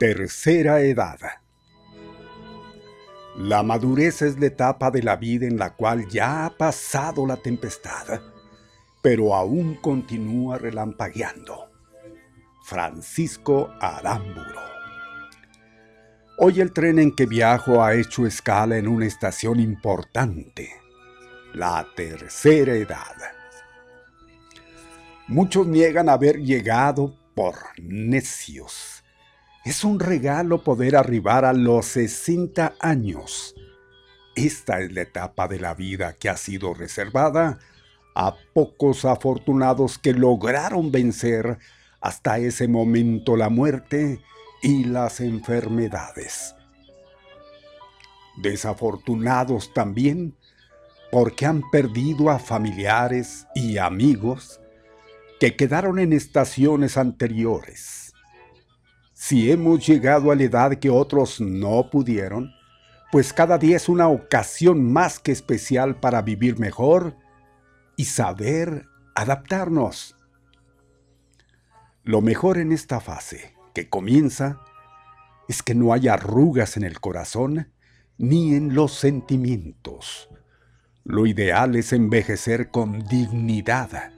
Tercera edad. La madurez es la etapa de la vida en la cual ya ha pasado la tempestad, pero aún continúa relampagueando. Francisco Aramburo. Hoy el tren en que viajo ha hecho escala en una estación importante, la tercera edad. Muchos niegan haber llegado por necios es un regalo poder arribar a los 60 años. Esta es la etapa de la vida que ha sido reservada a pocos afortunados que lograron vencer hasta ese momento la muerte y las enfermedades. Desafortunados también porque han perdido a familiares y amigos que quedaron en estaciones anteriores si hemos llegado a la edad que otros no pudieron, pues cada día es una ocasión más que especial para vivir mejor y saber adaptarnos. Lo mejor en esta fase que comienza es que no haya arrugas en el corazón ni en los sentimientos. Lo ideal es envejecer con dignidad,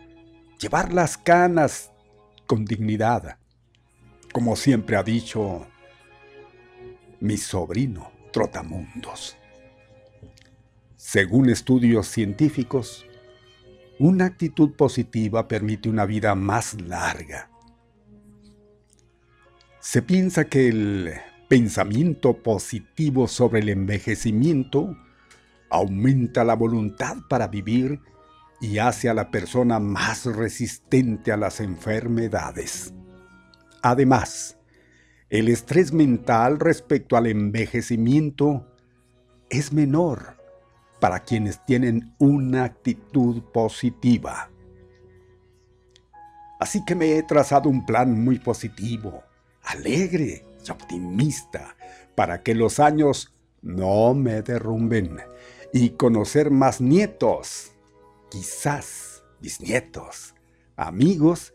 llevar las canas con dignidad, como siempre ha dicho mi sobrino Trotamundos. Según estudios científicos, una actitud positiva permite una vida más larga. Se piensa que el pensamiento positivo sobre el envejecimiento aumenta la voluntad para vivir y hace a la persona más resistente a las enfermedades. Además, el estrés mental respecto al envejecimiento es menor para quienes tienen una actitud positiva. Así que me he trazado un plan muy positivo, alegre y optimista para que los años no me derrumben y conocer más nietos, quizás bisnietos, amigos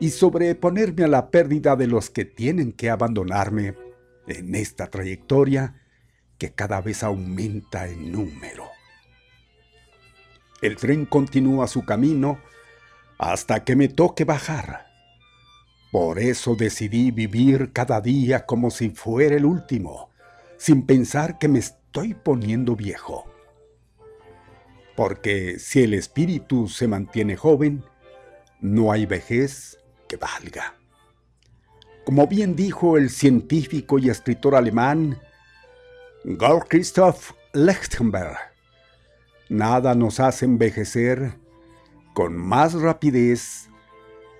y sobreponerme a la pérdida de los que tienen que abandonarme en esta trayectoria que cada vez aumenta en número. El tren continúa su camino hasta que me toque bajar. Por eso decidí vivir cada día como si fuera el último, sin pensar que me estoy poniendo viejo. Porque si el espíritu se mantiene joven, no hay vejez que valga. Como bien dijo el científico y escritor alemán Karl Christoph Lechtenberg, nada nos hace envejecer con más rapidez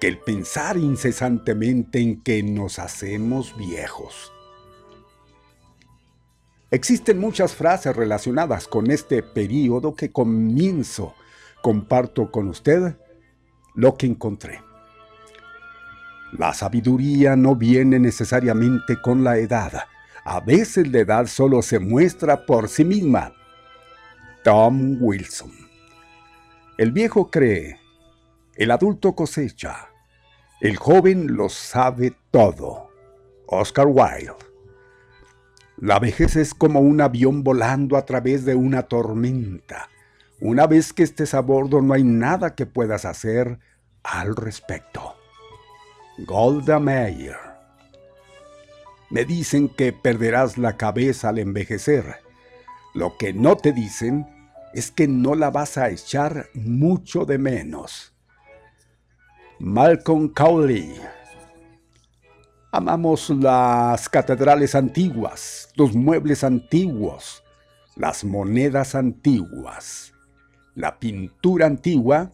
que el pensar incesantemente en que nos hacemos viejos. Existen muchas frases relacionadas con este periodo que comienzo. Comparto con usted lo que encontré. La sabiduría no viene necesariamente con la edad. A veces la edad solo se muestra por sí misma. Tom Wilson. El viejo cree, el adulto cosecha, el joven lo sabe todo. Oscar Wilde. La vejez es como un avión volando a través de una tormenta. Una vez que estés a bordo no hay nada que puedas hacer al respecto. Golda Meir. Me dicen que perderás la cabeza al envejecer. Lo que no te dicen es que no la vas a echar mucho de menos. Malcolm Cowley. Amamos las catedrales antiguas, los muebles antiguos, las monedas antiguas, la pintura antigua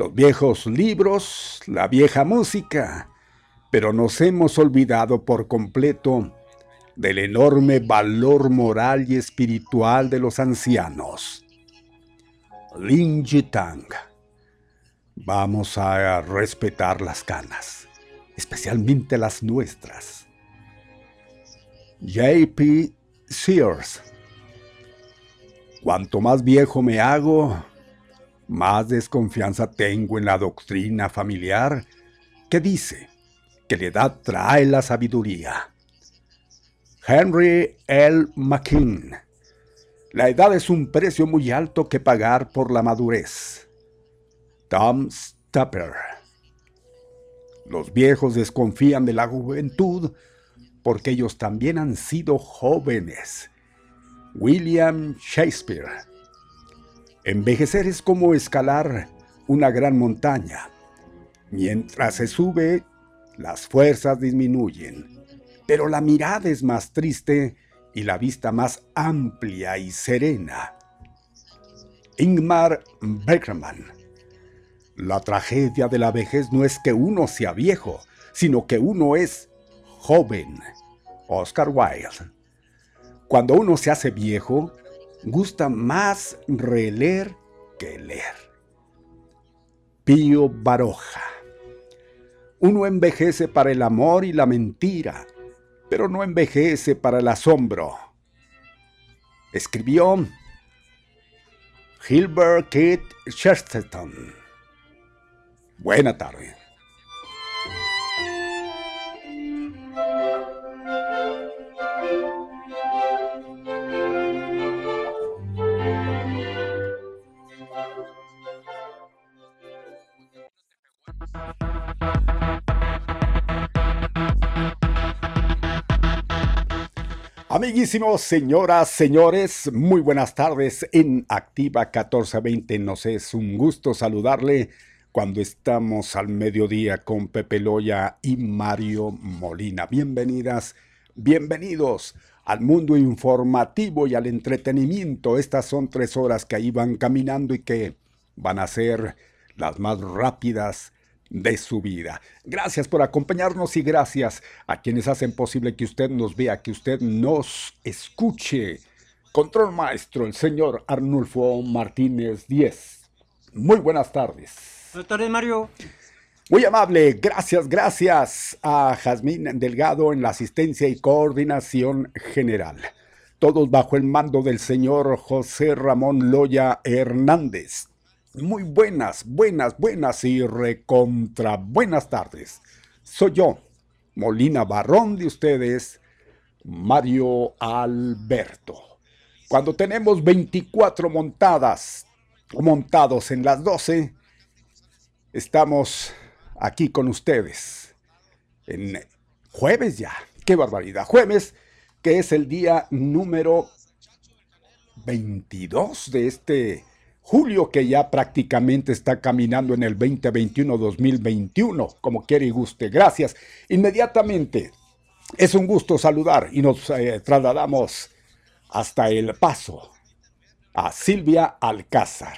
los viejos libros, la vieja música, pero nos hemos olvidado por completo del enorme valor moral y espiritual de los ancianos. Lin Jitang. Vamos a respetar las canas, especialmente las nuestras. J.P. Sears. Cuanto más viejo me hago, más desconfianza tengo en la doctrina familiar que dice que la edad trae la sabiduría. Henry L. McKean. La edad es un precio muy alto que pagar por la madurez. Tom Stupper. Los viejos desconfían de la juventud porque ellos también han sido jóvenes. William Shakespeare. Envejecer es como escalar una gran montaña. Mientras se sube, las fuerzas disminuyen, pero la mirada es más triste y la vista más amplia y serena. Ingmar Bergman. La tragedia de la vejez no es que uno sea viejo, sino que uno es joven. Oscar Wilde. Cuando uno se hace viejo, gusta más releer que leer. Pío Baroja. Uno envejece para el amor y la mentira, pero no envejece para el asombro. Escribió Gilbert Keith Chesterton. Buena tarde. Amiguísimos, señoras, señores, muy buenas tardes en Activa 1420. Nos es un gusto saludarle cuando estamos al mediodía con Pepe Loya y Mario Molina. Bienvenidas, bienvenidos al mundo informativo y al entretenimiento. Estas son tres horas que ahí van caminando y que van a ser las más rápidas de su vida. Gracias por acompañarnos y gracias a quienes hacen posible que usted nos vea, que usted nos escuche. Control maestro, el señor Arnulfo Martínez 10. Muy buenas tardes. Buenas tardes, Mario. Muy amable, gracias, gracias a Jazmín Delgado en la asistencia y coordinación general. Todos bajo el mando del señor José Ramón Loya Hernández. Muy buenas, buenas, buenas y recontra buenas tardes. Soy yo, Molina Barrón de ustedes, Mario Alberto. Cuando tenemos 24 montadas o montados en las 12, estamos aquí con ustedes. En jueves ya, qué barbaridad. Jueves, que es el día número 22 de este Julio, que ya prácticamente está caminando en el 2021-2021, como quiere y guste. Gracias. Inmediatamente, es un gusto saludar y nos eh, trasladamos hasta El Paso a Silvia Alcázar.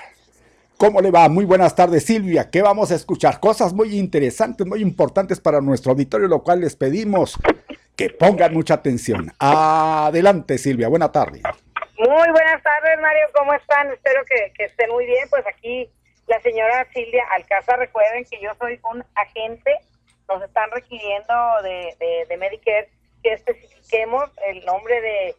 ¿Cómo le va? Muy buenas tardes, Silvia. ¿Qué vamos a escuchar? Cosas muy interesantes, muy importantes para nuestro auditorio, lo cual les pedimos que pongan mucha atención. Adelante, Silvia. Buena tarde. Muy buenas tardes, Mario. ¿Cómo están? Espero que, estén muy bien. Pues aquí la señora Silvia Alcázar, recuerden que yo soy un agente. Nos están requiriendo de, de, Medicare que especifiquemos el nombre de,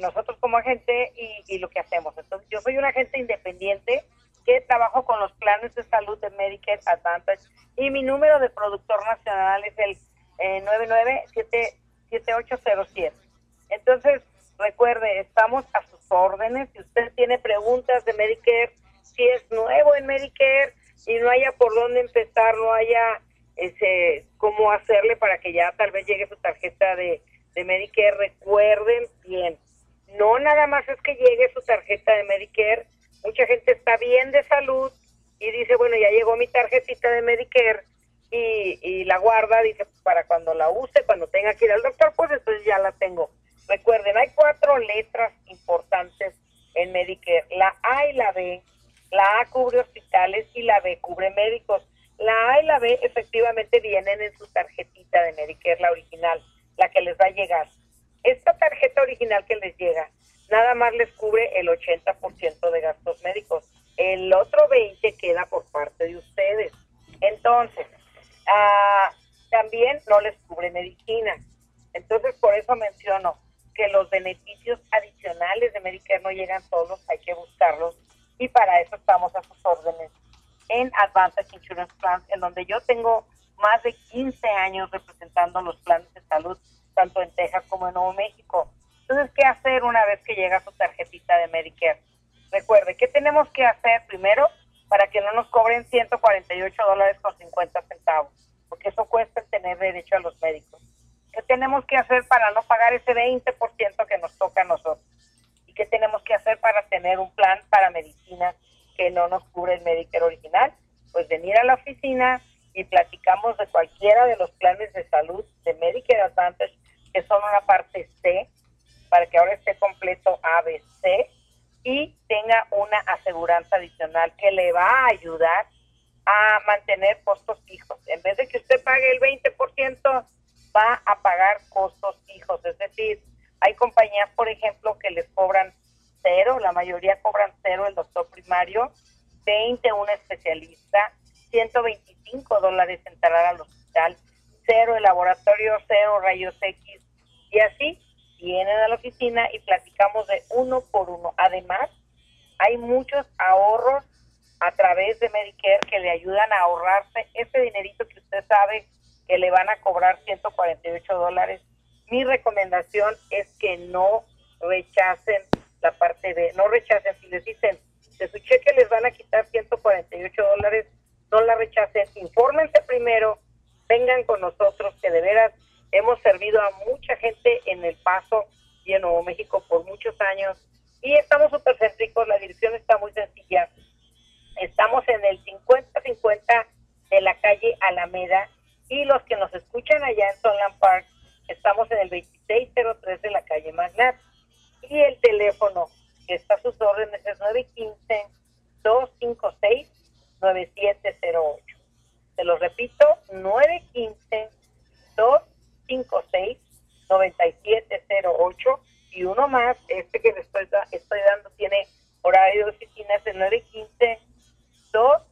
nosotros como agente y, y, lo que hacemos. Entonces, yo soy un agente independiente que trabajo con los planes de salud de Medicare Advantage y mi número de productor nacional es el eh, 997807. Entonces, Recuerde, estamos a sus órdenes. Si usted tiene preguntas de Medicare, si es nuevo en Medicare y no haya por dónde empezar, no haya ese cómo hacerle para que ya tal vez llegue su tarjeta de, Medicare, recuerden bien, no nada más es que llegue su tarjeta de Medicare, mucha gente está bien de salud y dice, bueno, ya llegó mi tarjetita de Medicare y, y la guarda, dice, para cuando la use, cuando tenga que ir al doctor, pues entonces ya la tengo. Recuerden, hay cuatro letras importantes en Medicare, la A y la B. La A cubre hospitales y la B cubre médicos. La A y la B efectivamente vienen en su tarjetita de Medicare, la original, la que les va a llegar. Esta tarjeta original que les llega, nada más les cubre el 80% de gastos médicos. El otro 20 queda por parte de ustedes. Entonces, ah, también no les cubre medicina. Entonces, por eso menciono, que los beneficios adicionales de Medicare no llegan solos, hay que buscarlos y para eso estamos a sus órdenes en Advanced Insurance Plans, en donde yo tengo más de 15 años representando los planes de salud, tanto en Texas como en Nuevo México. Entonces, ¿qué hacer una vez que llega su tarjetita de Medicare? Recuerde, ¿qué tenemos que hacer primero para que no nos cobren 148 dólares con 50 centavos? Porque eso cuesta tener derecho a los médicos. ¿Qué tenemos que hacer para no pagar ese 20% que nos toca a nosotros? ¿Y qué tenemos que hacer para tener un plan para medicina que no nos cubre el Medicare original? Pues venir a la oficina y platicamos de cualquiera de los planes de salud de Medicare Advantage, que son una parte C, para que ahora esté completo ABC y tenga una aseguranza adicional que le va a ayudar a mantener costos fijos. En vez de que usted pague el 20%, va a pagar costos fijos. Es decir, hay compañías, por ejemplo, que les cobran cero, la mayoría cobran cero el doctor primario, 20 un especialista, 125 dólares entrar al hospital, cero el laboratorio, cero rayos X y así vienen a la oficina y platicamos de uno por uno. Además, hay muchos ahorros a través de Medicare que le ayudan a ahorrarse ese dinerito que usted sabe que le van a cobrar 148 dólares. Mi recomendación es que no rechacen la parte de, no rechacen, si les dicen de su cheque les van a quitar 148 dólares, no la rechacen, infórmense primero, vengan con nosotros, que de veras hemos servido a mucha gente en El Paso y en Nuevo México por muchos años y estamos súper céntricos, la dirección está muy sencilla. Estamos en el 50-50 de la calle Alameda y los que nos escuchan allá en Tonlan Park, estamos en el 2603 de la calle Magnat. Y el teléfono que está a sus órdenes es 915-256-9708. Te lo repito, 915-256-9708. Y uno más, este que le estoy, estoy dando tiene horario de oficinas de 915 2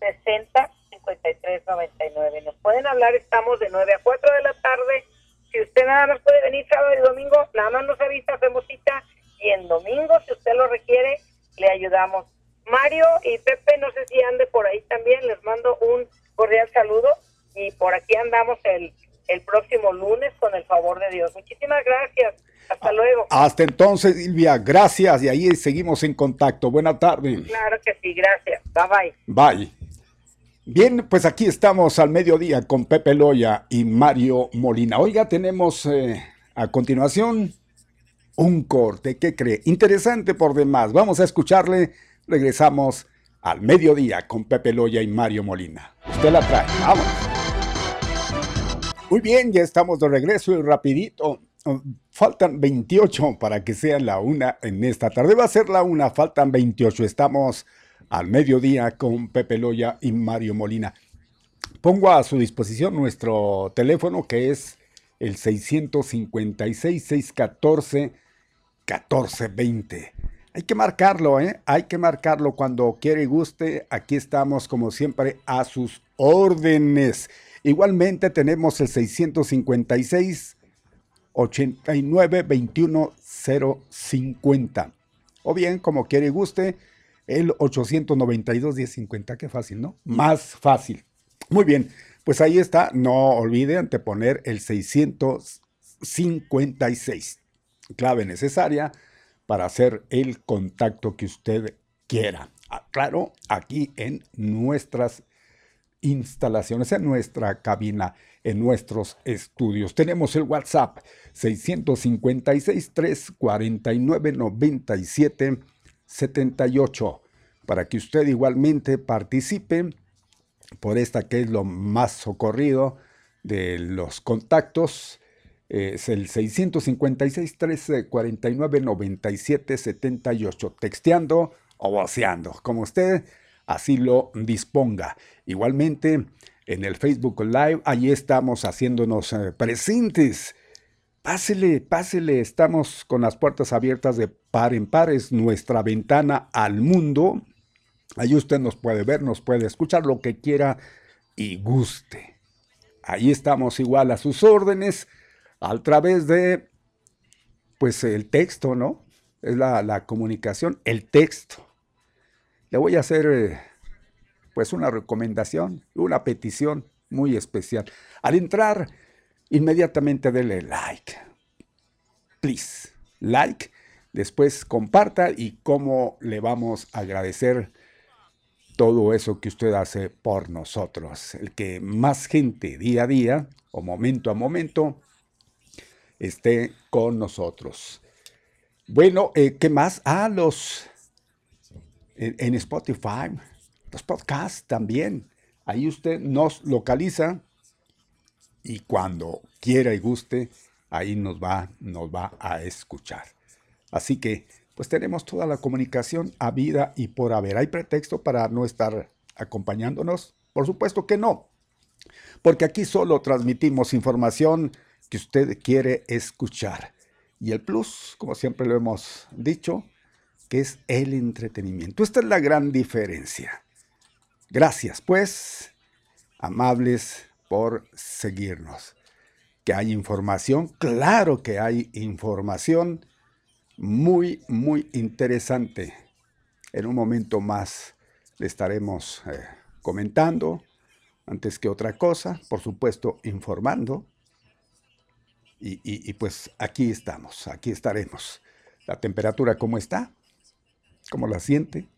60 53 99. Nos pueden hablar, estamos de 9 a 4 de la tarde. Si usted nada más puede venir sábado y domingo, nada más nos avisa, hacemos cita. Y en domingo, si usted lo requiere, le ayudamos. Mario y Pepe, no sé si ande por ahí también, les mando un cordial saludo. Y por aquí andamos el, el próximo lunes con el favor de Dios. Muchísimas gracias. Hasta luego. Hasta entonces, Silvia. Gracias. Y ahí seguimos en contacto. Buena tarde. Claro que sí. Gracias. Bye bye. Bye. Bien, pues aquí estamos al mediodía con Pepe Loya y Mario Molina. Oiga, tenemos eh, a continuación un corte. ¿Qué cree? Interesante por demás. Vamos a escucharle. Regresamos al mediodía con Pepe Loya y Mario Molina. Usted la trae. Vamos. Muy bien, ya estamos de regreso y rapidito. Faltan 28 para que sea la una en esta tarde. Va a ser la una, faltan 28. Estamos al mediodía con Pepe Loya y Mario Molina. Pongo a su disposición nuestro teléfono que es el 656-614-1420. Hay que marcarlo, ¿eh? Hay que marcarlo cuando quiere y guste. Aquí estamos, como siempre, a sus órdenes. Igualmente tenemos el 656 89 21 050. O bien, como quiere y guste, el 892 1050. Qué fácil, ¿no? Más fácil. Muy bien, pues ahí está. No olvide anteponer el 656. Clave necesaria para hacer el contacto que usted quiera. Ah, claro, aquí en nuestras instalaciones, en nuestra cabina, en nuestros estudios. Tenemos el WhatsApp 656 349 97 78 para que usted igualmente participe por esta que es lo más socorrido de los contactos. Es el 656 349 97 78 texteando o voceando, como usted así lo disponga. Igualmente en el Facebook Live, allí estamos haciéndonos eh, presentes Pásele, pásele, estamos con las puertas abiertas de par en par, es nuestra ventana al mundo. Ahí usted nos puede ver, nos puede escuchar lo que quiera y guste. Ahí estamos igual a sus órdenes a través de, pues, el texto, ¿no? Es la, comunicación, el texto. Le voy a hacer, eh, pues, una recomendación, una petición. muy especial. Al entrar, inmediatamente dele like. Please, like. Después comparta y cómo le vamos a agradecer todo eso que usted hace por nosotros. El que más gente día a día o momento a momento esté con nosotros. Bueno, eh, ¿qué más? Ah, los en, Spotify, los podcasts también. Ahí usted nos localiza y cuando quiera y guste, ahí nos va, nos va a escuchar. Así que, pues tenemos toda la comunicación a vida y por haber. ¿Hay pretexto para no estar acompañándonos? Por supuesto que no, porque aquí solo transmitimos información que usted quiere escuchar. Y el plus, como siempre lo hemos dicho, que es el entretenimiento. Esta es la gran diferencia. Gracias, pues, amables, por seguirnos. Que hay información, claro que hay información muy, muy interesante. En un momento más le estaremos eh, comentando, antes que otra cosa, por supuesto, informando y, pues aquí estamos, aquí estaremos. La temperatura, ¿cómo está? ¿Cómo la siente?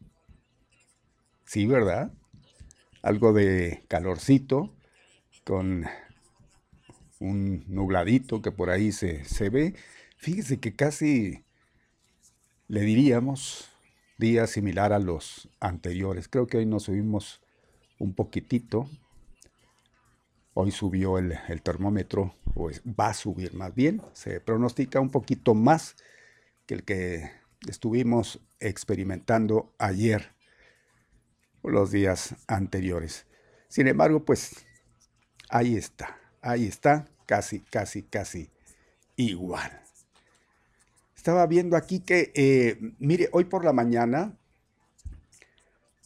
Sí, ¿verdad? Algo de calorcito con un nubladito que por ahí se, se ve. Fíjese que casi le diríamos día similar a los anteriores. Creo que hoy nos subimos un poquitito, Hoy subió el, termómetro, o va a subir más bien, se pronostica un poquito más que el que estuvimos experimentando ayer o los días anteriores. Sin embargo, pues ahí está, ahí está, casi, casi, casi igual. Estaba viendo aquí que, eh, mire, hoy por la mañana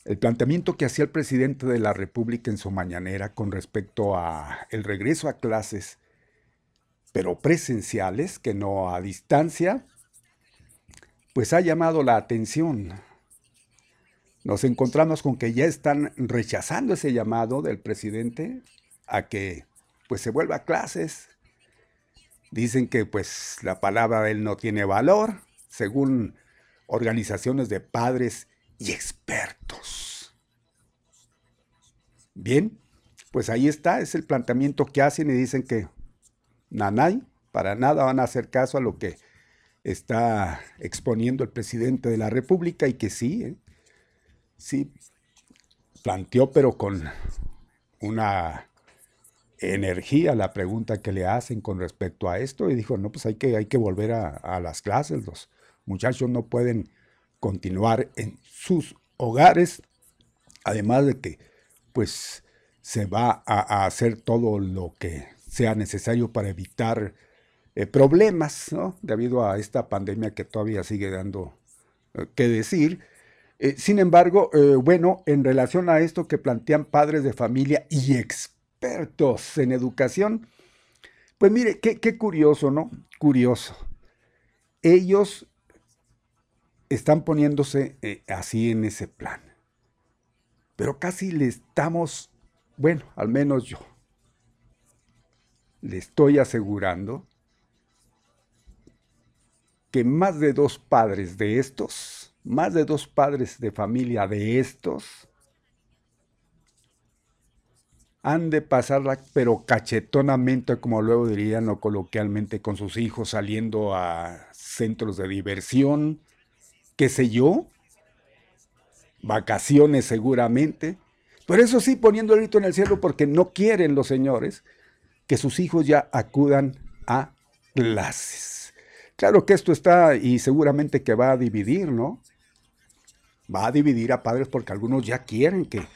el planteamiento que hacía el presidente de la República en su mañanera con respecto a el regreso a clases, pero presenciales, que no a distancia, pues ha llamado la atención. Nos encontramos con que ya están rechazando ese llamado del presidente a que pues se vuelva a clases. Dicen que pues la palabra de él no tiene valor, según organizaciones de padres y expertos. Bien, pues ahí está, es el planteamiento que hacen y dicen que nanay, para nada van a hacer caso a lo que está exponiendo el presidente de la República y que sí, ¿eh? sí, planteó pero con una energía la pregunta que le hacen con respecto a esto y dijo, no, pues hay que, hay que volver a, las clases, los muchachos no pueden continuar en sus hogares, además de que pues se va a, hacer todo lo que sea necesario para evitar eh, problemas, ¿no? Debido a esta pandemia que todavía sigue dando eh, que decir. Eh, sin embargo, bueno, en relación a esto que plantean padres de familia y expertos en educación, pues mire, qué, qué curioso, ¿no? Curioso. Ellos están poniéndose eh, así en ese plan. Pero casi le estamos, bueno, al menos yo, le estoy asegurando que más de dos padres de estos, más de dos padres de familia de estos, han de pasarla, pero cachetonamente, como luego dirían o coloquialmente, con sus hijos saliendo a centros de diversión, qué sé yo, vacaciones seguramente, pero eso sí poniendo el grito en el cielo porque no quieren los señores que sus hijos ya acudan a clases. Claro que esto está y seguramente que va a dividir, ¿no? Va a dividir a padres porque algunos ya quieren que,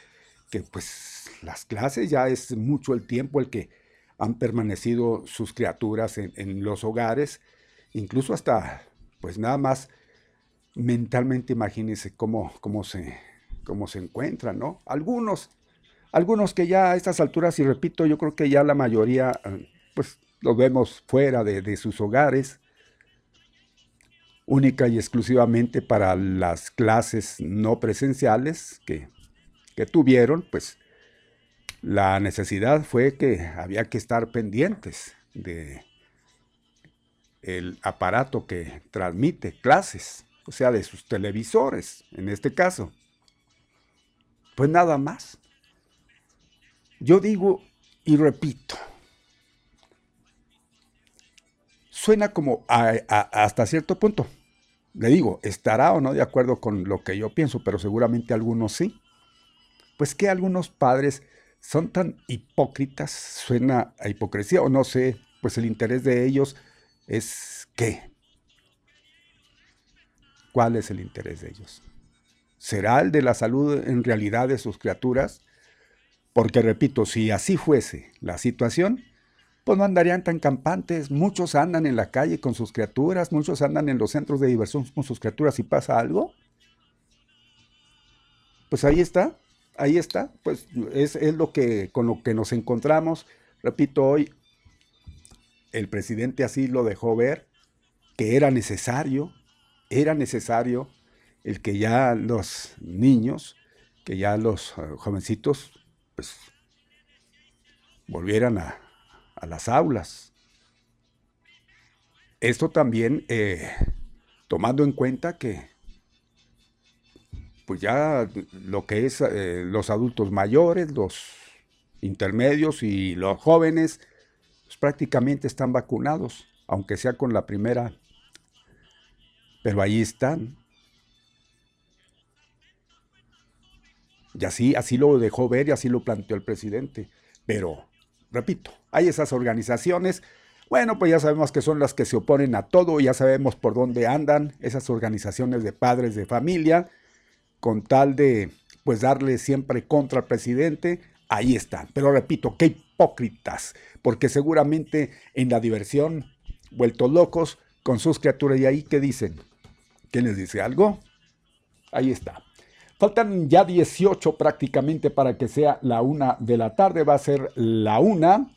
que pues las clases ya es mucho el tiempo el que han permanecido sus criaturas en, los hogares, incluso hasta pues nada más mentalmente imagínense cómo, cómo, se, cómo se encuentran, ¿no? Algunos, algunos que ya a estas alturas, y repito, yo creo que ya la mayoría, pues los vemos fuera de, sus hogares, única y exclusivamente para las clases no presenciales que, que tuvieron, pues La necesidad fue que había que estar pendientes de el aparato que transmite clases, o sea, de sus televisores, en este caso. Pues nada más. Yo digo y repito, suena como hasta cierto punto. Le digo, estará o no de acuerdo con lo que yo pienso, pero seguramente algunos sí. Pues que algunos padres son tan hipócritas, suena a hipocresía o no sé, pues el interés de ellos es qué. ¿Cuál es el interés de ellos? ¿Será el de la salud en realidad de sus criaturas? Porque repito, si así fuese la situación, pues no andarían tan campantes. Muchos andan en la calle con sus criaturas, muchos andan en los centros de diversión con sus criaturas y pasa algo. Pues ahí está, ahí está, pues es, es lo que con lo que nos encontramos. Repito, hoy el presidente así lo dejó ver, que era necesario, era necesario el que ya los niños, que ya los eh, jovencitos, pues volvieran a, las aulas. Esto también eh, tomando en cuenta que pues ya lo que es eh, los adultos mayores, los intermedios y los jóvenes, pues, prácticamente están vacunados, aunque sea con la primera, pero ahí están. Y así, así lo dejó ver y así lo planteó el presidente. Pero, repito, hay esas organizaciones, bueno, pues ya sabemos que son las que se oponen a todo, ya sabemos por dónde andan esas organizaciones de padres de familia, con tal de pues darle siempre contra al presidente, ahí están. Pero repito, qué hipócritas, porque seguramente en la diversión, vueltos locos con sus criaturas, y ahí, ¿qué dicen? ¿Quién les dice algo? Ahí está. Faltan ya 18 prácticamente para que sea la una de la tarde, va a ser la una.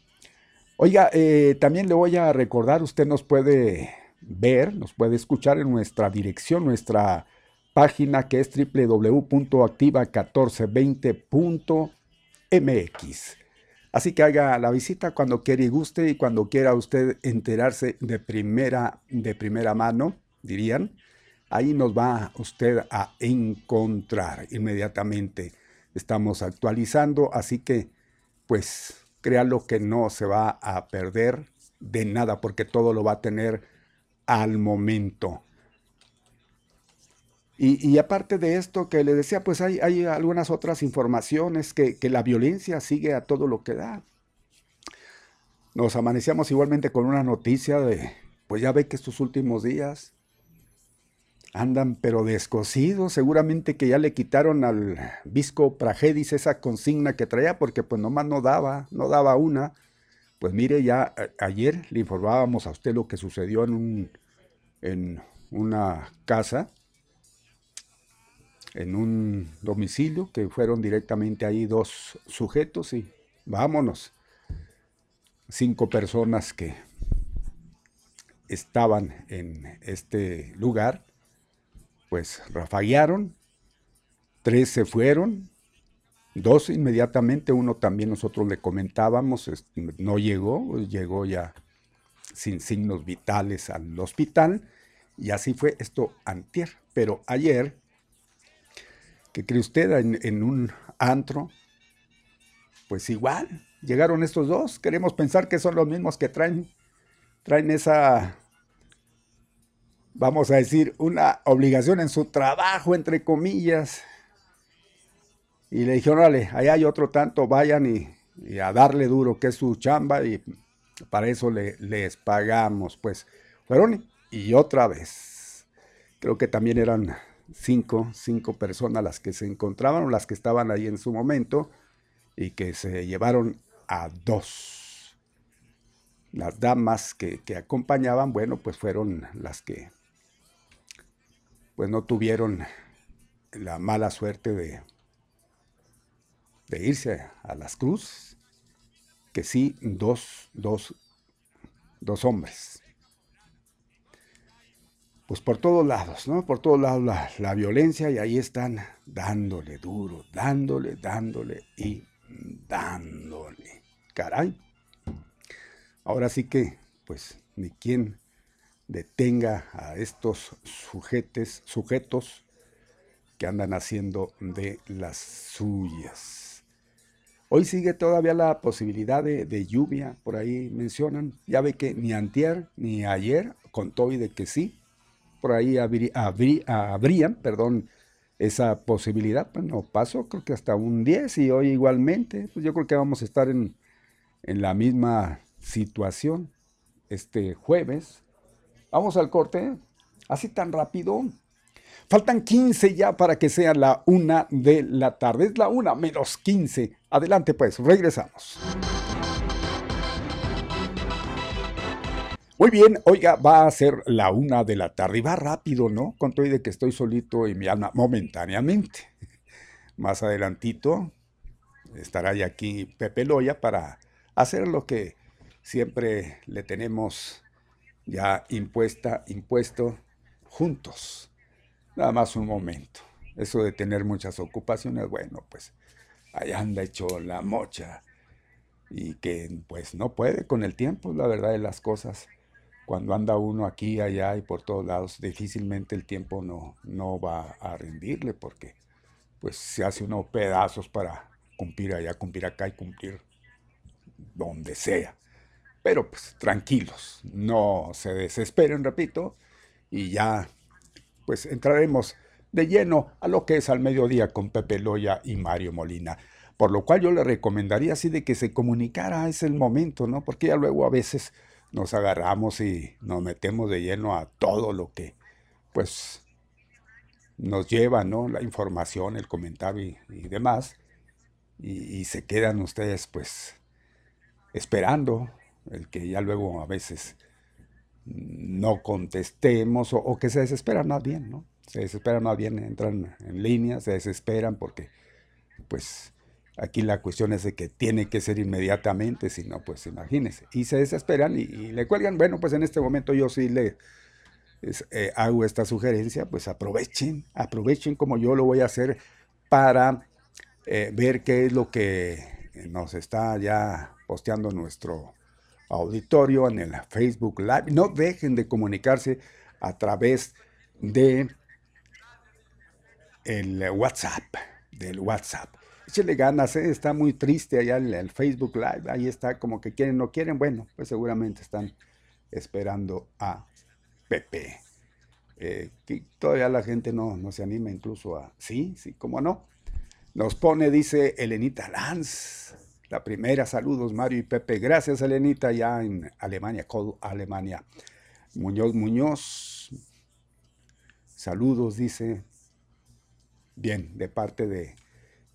Oiga, eh, también le voy a recordar, usted nos puede ver, nos puede escuchar en nuestra dirección, nuestra página que es www.activa1420.com MX. Así que haga la visita cuando quiera y guste y cuando quiera usted enterarse de primera, de primera mano, dirían. Ahí nos va usted a encontrar inmediatamente. Estamos actualizando, así que pues créalo que no se va a perder de nada porque todo lo va a tener al momento. Y, aparte de esto que le decía, pues hay, hay algunas otras informaciones que, que, la violencia sigue a todo lo que da. Nos amanecíamos igualmente con una noticia de, pues ya ve que estos últimos días andan pero descosidos, seguramente que ya le quitaron al Visco Pragedis esa consigna que traía, porque pues nomás no daba, no daba una. Pues mire, ya ayer le informábamos a usted lo que sucedió en, un, en una casa en un domicilio que fueron directamente ahí dos sujetos y vámonos. Cinco personas que estaban en este lugar, pues rafaguearon, tres se fueron, dos inmediatamente, uno también nosotros le comentábamos, no llegó, llegó ya sin signos vitales al hospital, y así fue esto antier. Pero ayer ¿Qué cree usted en, un antro? Pues igual, llegaron estos dos. Queremos pensar que son los mismos que traen, traen esa, vamos a decir, una obligación en su trabajo, entre comillas. Y le dijeron, órale, ahí hay otro tanto, vayan y, a darle duro, que es su chamba, y para eso le, les pagamos. Pues fueron y otra vez. Creo que también eran cinco, cinco personas las que se encontraban o las que estaban ahí en su momento y que se llevaron a dos. Las damas que, acompañaban, bueno, pues fueron las que pues no tuvieron la mala suerte de, de irse a las cruces, que sí, dos, dos, dos hombres pues por todos lados, ¿no? Por todos lados la, violencia y ahí están dándole duro, dándole, dándole y dándole. Caray. Ahora sí que, pues, ni quien detenga a estos sujetes, sujetos que andan haciendo de las suyas. Hoy sigue todavía la posibilidad de, lluvia, por ahí mencionan. Ya ve que ni antier ni ayer, con todo y de que sí, por ahí habrían, perdón, esa posibilidad. Bueno, pasó creo que hasta un 10 y hoy igualmente. Pues yo creo que vamos a estar en, en la misma situación este jueves. Vamos al corte. Así tan rápido. Faltan 15 ya para que sea la una de la tarde. Es la una menos 15. Adelante pues, regresamos. Muy bien, oiga, va a ser la una de la tarde y va rápido, ¿no? Con todo y de que estoy solito en mi alma momentáneamente. Más adelantito estará ya aquí Pepe Loya para hacer lo que siempre le tenemos ya impuesta, impuesto juntos. Nada más un momento. Eso de tener muchas ocupaciones, bueno, pues ahí anda hecho la mocha y que pues no puede con el tiempo, la verdad de las cosas cuando anda uno aquí, allá y por todos lados, difícilmente el tiempo no, no va a rendirle porque pues se hace uno pedazos para cumplir allá, cumplir acá y cumplir donde sea. Pero pues tranquilos, no se desesperen, repito, y ya pues entraremos de lleno a lo que es al mediodía con Pepe Loya y Mario Molina. Por lo cual yo le recomendaría así de que se comunicara, es el momento, ¿no? Porque ya luego a veces nos agarramos y nos metemos de lleno a todo lo que, pues, nos lleva, ¿no? La información, el comentario y, demás. Y, se quedan ustedes, pues, esperando el que ya luego a veces no contestemos o, o, que se desesperan más bien, ¿no? Se desesperan más bien, entran en línea, se desesperan porque, pues, Aquí la cuestión es de que tiene que ser inmediatamente, si no, pues imagínense. Y se desesperan y, le cuelgan. Bueno, pues en este momento yo sí le eh, hago esta sugerencia, pues aprovechen, aprovechen como yo lo voy a hacer para eh, ver qué es lo que nos está ya posteando nuestro auditorio en el Facebook Live. No dejen de comunicarse a través de el WhatsApp, del WhatsApp échale ganas, ¿eh? está muy triste allá el, el, Facebook Live, ahí está como que quieren, no quieren, bueno, pues seguramente están esperando a Pepe. Eh, que todavía la gente no, no se anima incluso a, sí, sí, cómo no. Nos pone, dice Elenita Lanz, la primera, saludos Mario y Pepe, gracias Elenita, ya en Alemania, Alemania. Muñoz Muñoz, saludos, dice, bien, de parte de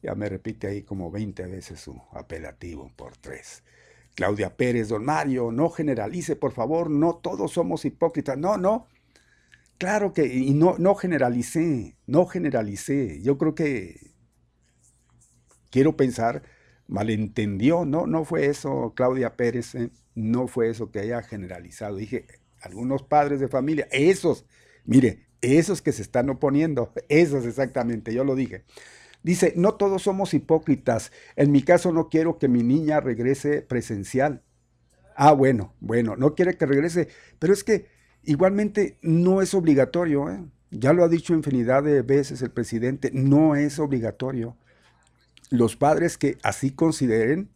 ya me repite ahí como 20 veces su apelativo por tres. Claudia Pérez, don Mario, no generalice, por favor, no todos somos hipócritas. No, no. Claro que, y no, no generalicé, no generalicé. Yo creo que, quiero pensar, malentendió, no, no fue eso, Claudia Pérez, ¿eh? no fue eso que haya generalizado. Dije, algunos padres de familia, esos, mire, esos que se están oponiendo, esos exactamente, yo lo dije. Dice, no todos somos hipócritas. En mi caso no quiero que mi niña regrese presencial. Ah, bueno, bueno, no quiere que regrese, pero es que igualmente no es obligatorio. ¿eh? Ya lo ha dicho infinidad de veces el presidente, no es obligatorio. Los padres que así consideren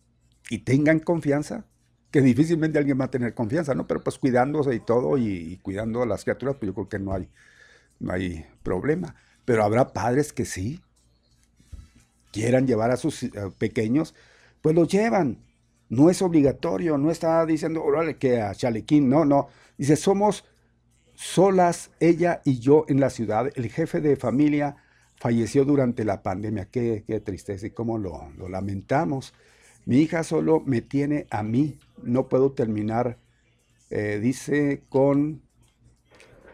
y tengan confianza, que difícilmente alguien va a tener confianza, ¿no? Pero pues cuidándose y todo y, cuidando a las criaturas, pues yo creo que no hay, no hay problema. Pero habrá padres que sí, quieran llevar a sus eh, pequeños, pues los llevan. No es obligatorio, no está diciendo, órale, que a Chalequín, no, no. Dice, somos solas ella y yo en la ciudad. El jefe de familia falleció durante la pandemia. Qué, qué tristeza y cómo lo, lo lamentamos. Mi hija solo me tiene a mí. No puedo terminar, eh, dice, con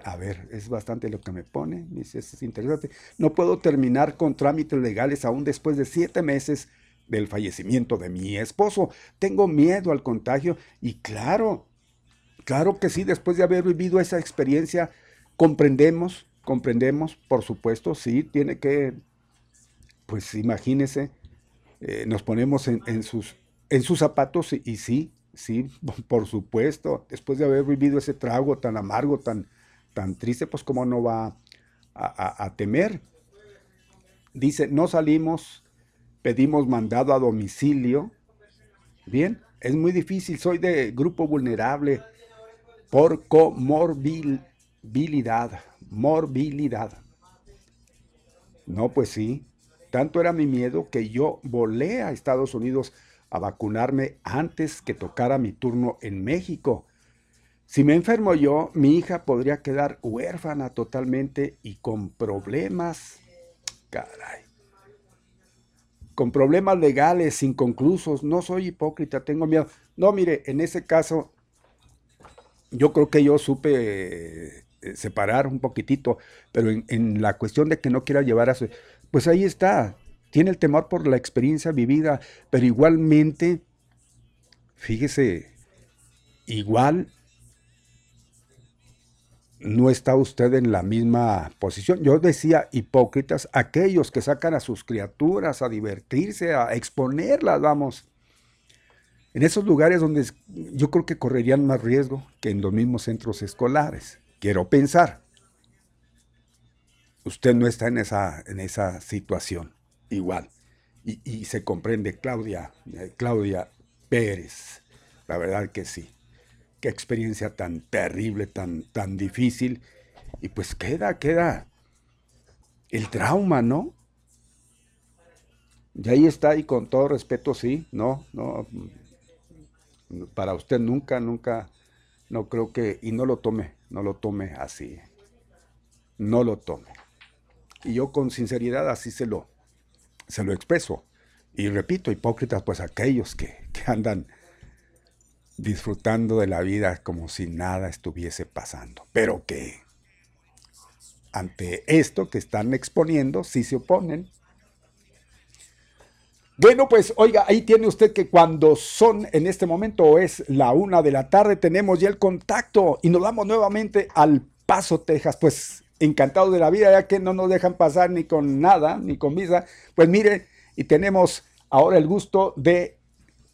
a ver, es bastante lo que me pone, dice, es interesante. No puedo terminar con trámites legales aún después de siete meses del fallecimiento de mi esposo. Tengo miedo al contagio y claro, claro que sí, después de haber vivido esa experiencia, comprendemos, comprendemos, por supuesto, sí, tiene que, pues imagínese, eh, nos ponemos en, sus, en sus zapatos y, sí, sí, por supuesto, después de haber vivido ese trago tan amargo, tan, tan triste, pues cómo no va a temer. Dice, no salimos, pedimos mandado a domicilio. Bien, es muy difícil, soy de grupo vulnerable por comorbilidad, morbilidad. No, pues sí, tanto era mi miedo que yo volé a Estados Unidos a vacunarme antes que tocara mi turno en México. Si me enfermo yo, mi hija podría quedar huérfana totalmente y con problemas. Caray con problemas legales inconclusos. No soy hipócrita, tengo miedo. No, mire, en ese caso, yo creo que yo supe eh, separar un poquitito, pero en, la cuestión de que no quiera llevar a su... Pues ahí está, tiene el temor por la experiencia vivida, pero igualmente, fíjese, igual no está usted en la misma posición. Yo decía hipócritas, aquellos que sacan a sus criaturas a divertirse, a exponerlas, vamos. En esos lugares donde yo creo que correrían más riesgo que en los mismos centros escolares. Quiero pensar. Usted no está en esa, en esa situación. Igual. Y, se comprende, Claudia, eh, Claudia Pérez. La verdad que sí qué experiencia tan terrible, tan, tan difícil. Y pues queda, queda el trauma, ¿no? Y ahí está, y con todo respeto, sí, no, no. Para usted nunca, nunca, no creo que, y no lo tome, no lo tome así. No lo tome. Y yo con sinceridad así se lo, se lo expreso. Y repito, hipócritas, pues aquellos que, que andan disfrutando de la vida como si nada estuviese pasando. Pero que ante esto que están exponiendo, sí se oponen. Bueno, pues oiga, ahí tiene usted que cuando son en este momento es la una de la tarde, tenemos ya el contacto y nos vamos nuevamente al Paso, Texas. Pues encantado de la vida, ya que no nos dejan pasar ni con nada, ni con visa. Pues mire, y tenemos ahora el gusto de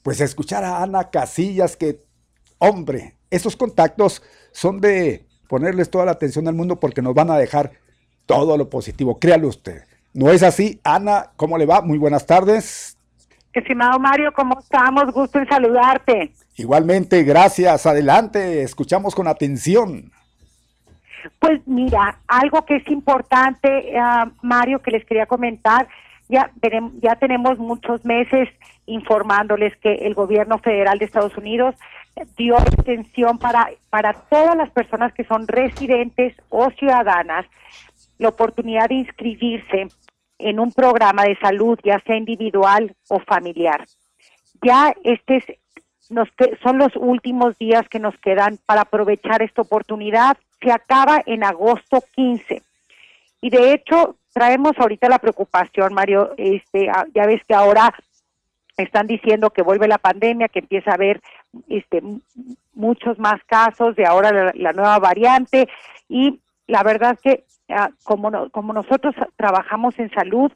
pues escuchar a Ana Casillas, que, hombre, esos contactos son de ponerles toda la atención al mundo porque nos van a dejar todo lo positivo, créalo usted. ¿No es así? Ana, ¿cómo le va? Muy buenas tardes. Estimado Mario, ¿cómo estamos? Gusto en saludarte. Igualmente, gracias. Adelante, escuchamos con atención. Pues mira, algo que es importante, ah, Mario, que les quería comentar, ya, ya tenemos muchos meses informándoles que el gobierno federal de Estados Unidos dio extensión para, para todas las personas que son residentes o ciudadanas la oportunidad de inscribirse en un programa de salud, ya sea individual o familiar. Ya este es, nos, son los últimos días que nos quedan para aprovechar esta oportunidad. Se acaba en agosto 15. Y de hecho, traemos ahorita la preocupación, Mario, este, ya ves que ahora están diciendo que vuelve la pandemia, que empieza a haber este, muchos más casos de ahora la, nueva variante y la verdad que ah, como, como nosotros trabajamos en salud,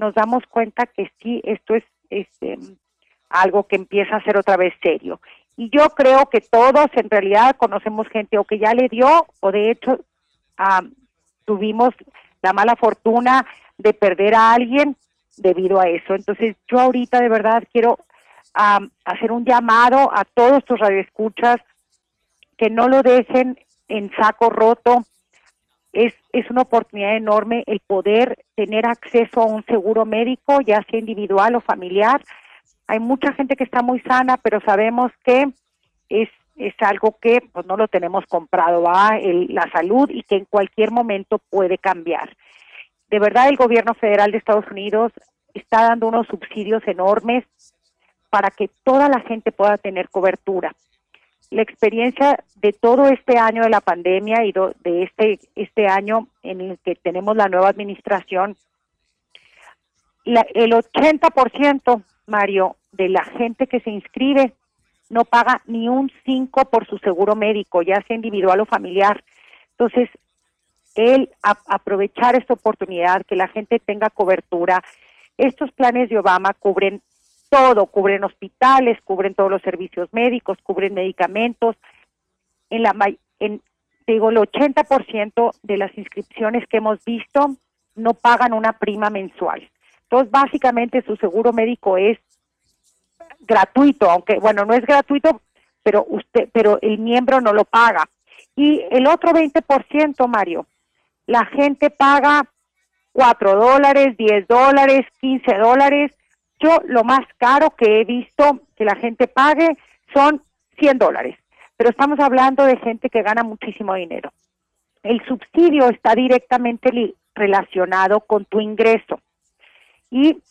nos damos cuenta que sí, esto es este, algo que empieza a ser otra vez serio. Y yo creo que todos en realidad conocemos gente o que ya le dio o de hecho ah, tuvimos la mala fortuna de perder a alguien debido a eso. Entonces yo ahorita de verdad quiero hacer un llamado a todos tus radioescuchas que no lo dejen en saco roto. Es, es una oportunidad enorme el poder tener acceso a un seguro médico, ya sea individual o familiar. Hay mucha gente que está muy sana, pero sabemos que es, es algo que pues, no lo tenemos comprado, ¿va? la salud y que en cualquier momento puede cambiar de verdad el gobierno federal de Estados Unidos está dando unos subsidios enormes para que toda la gente pueda tener cobertura. La experiencia de todo este año de la pandemia y de este este año en el que tenemos la nueva administración, el 80%, Mario, de la gente que se inscribe no paga ni un 5 por su seguro médico, ya sea individual o familiar. Entonces, el aprovechar esta oportunidad, que la gente tenga cobertura. Estos planes de Obama cubren todo, cubren hospitales, cubren todos los servicios médicos, cubren medicamentos. En la en digo el 80% de las inscripciones que hemos visto no pagan una prima mensual. Entonces, básicamente su seguro médico es gratuito, aunque bueno, no es gratuito, pero usted pero el miembro no lo paga. Y el otro 20%, Mario, la gente paga 4 dólares, 10 dólares, 15 dólares. Yo lo más caro que he visto que la gente pague son 100 dólares, pero estamos hablando de gente que gana muchísimo dinero. El subsidio está directamente relacionado con tu ingreso. Y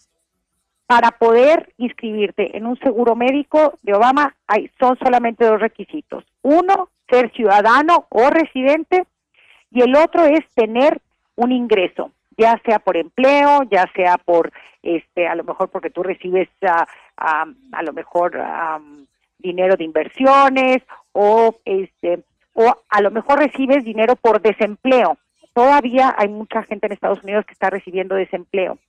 para poder inscribirte en un seguro médico de Obama hay, son solamente dos requisitos. Uno, ser ciudadano o residente y el otro es tener un ingreso, ya sea por empleo, ya sea por, este, a lo mejor porque tú recibes a, a, lo mejor dinero de inversiones o este o a lo mejor recibes dinero por desempleo. Todavía hay mucha gente en Estados Unidos que está recibiendo desempleo.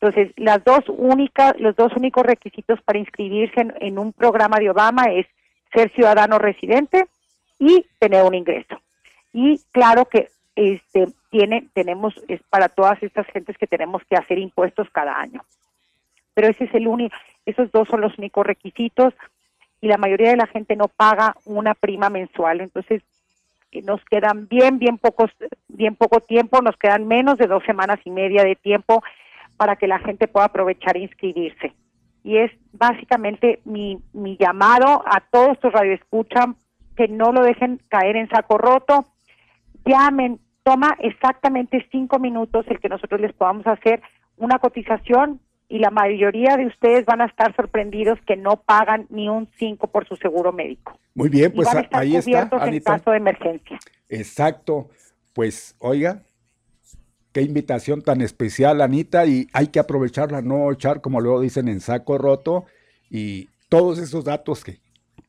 Entonces, las dos únicas, los dos únicos requisitos para inscribirse en un programa de Obama es ser ciudadano residente y tener un ingreso. Y claro que este tiene tenemos es para todas estas gentes que tenemos que hacer impuestos cada año. Pero ese es el único esos dos son los únicos requisitos y la mayoría de la gente no paga una prima mensual, entonces eh, nos quedan bien bien pocos bien poco tiempo, nos quedan menos de dos semanas y media de tiempo para que la gente pueda aprovechar e inscribirse. Y es básicamente mi, mi llamado a todos estos radioescuchan que no lo dejen caer en saco roto, llamen, toma exactamente cinco minutos el que nosotros les podamos hacer una cotización y la mayoría de ustedes van a estar sorprendidos que no pagan ni un cinco por su seguro médico. Muy bien, pues ahí está, en caso de emergencia. Exacto. Pues oiga, qué invitación tan especial, Anita, y hay que aprovecharla, no echar, como luego dicen, en saco roto, y todos esos datos que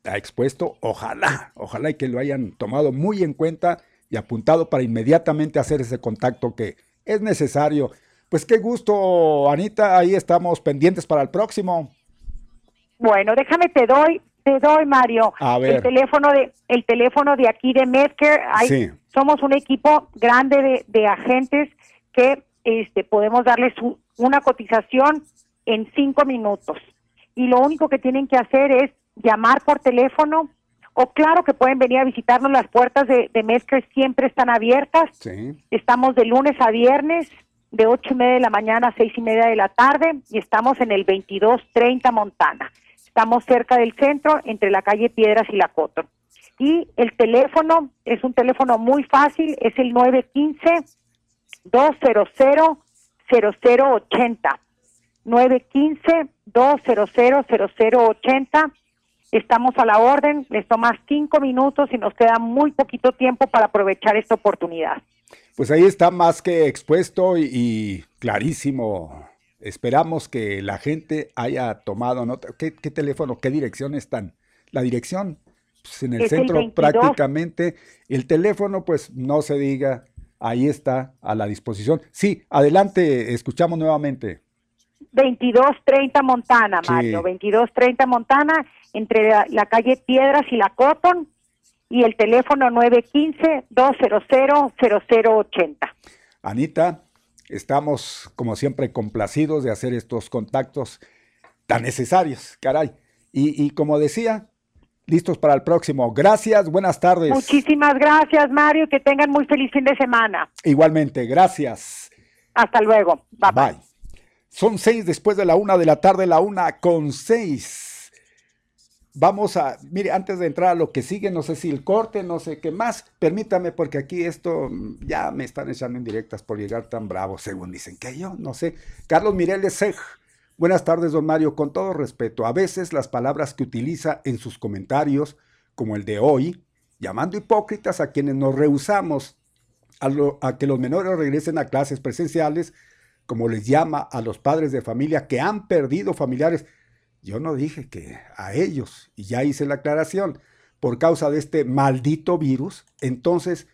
ha expuesto, ojalá, ojalá y que lo hayan tomado muy en cuenta y apuntado para inmediatamente hacer ese contacto que es necesario. Pues qué gusto, Anita, ahí estamos pendientes para el próximo. Bueno, déjame te doy, te doy Mario, el teléfono de el teléfono de aquí de Medcare. Somos un equipo grande de, agentes que este podemos darles una cotización en cinco minutos y lo único que tienen que hacer es llamar por teléfono o claro que pueden venir a visitarnos, las puertas de, de siempre están abiertas. Estamos de lunes a viernes, de ocho y media de la mañana a seis y media de la tarde y estamos en el 2230 Montana. Estamos cerca del centro, entre la calle Piedras y la Coto. Y el teléfono es un teléfono muy fácil, es el 915-200-0080. 915-200-0080 Estamos a la orden, les toma cinco minutos y nos queda muy poquito tiempo para aprovechar esta oportunidad. Pues ahí está más que expuesto y, clarísimo. Esperamos que la gente haya tomado nota. ¿Qué, teléfono, qué dirección están? La dirección, pues en el centro prácticamente. El teléfono, pues no se diga, ahí está a la disposición. Sí, adelante, escuchamos nuevamente. 2230 Montana, Mario, 2230 Montana, entre la, calle Piedras y la Cotton, y el teléfono 915-200-0080. Anita, estamos como siempre complacidos de hacer estos contactos tan necesarios, caray. Y, y como decía, listos para el próximo. Gracias, buenas tardes. Muchísimas gracias, Mario, que tengan muy feliz fin de semana. Igualmente, gracias. Hasta luego. Bye. bye. Son seis después de la una de la tarde, la una con seis. Vamos a, mire, antes de entrar a lo que sigue, no sé si el corte, no sé qué más, permítame porque aquí esto ya me están echando indirectas por llegar tan bravo, según dicen que yo, no sé. Carlos Mireles Sej. Buenas tardes, don Mario. Con todo respeto, a veces las palabras que utiliza en sus comentarios, como el de hoy, llamando hipócritas a quienes nos rehusamos a, que los menores regresen a clases presenciales, como les llama a los padres de familia que han perdido familiares. Yo no dije que a ellos, y ya hice la aclaración, por causa de este maldito virus, entonces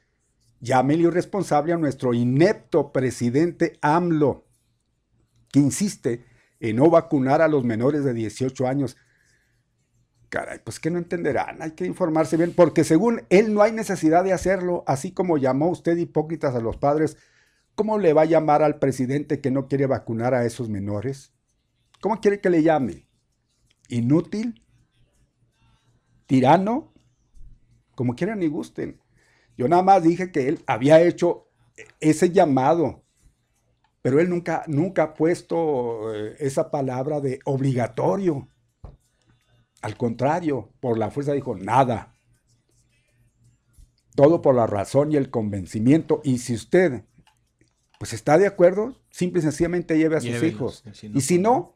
llámele irresponsable a nuestro inepto presidente AMLO, que insiste en no vacunar a los menores de 18 años. Caray, pues que no entenderán, hay que informarse bien, porque según él no hay necesidad de hacerlo, así como llamó usted hipócritas a los padres, ¿cómo le va a llamar al presidente que no quiere vacunar a esos menores? ¿Cómo quiere que le llame? ¿Inútil? ¿Tirano? Como quieran y gusten. Yo nada más dije que él había hecho ese llamado, pero él nunca, nunca ha puesto eh, esa palabra de obligatorio. Al contrario, por la fuerza dijo nada. Todo por la razón y el convencimiento. Y si usted pues está de acuerdo, simple y sencillamente lleve a sus hijos. y si no,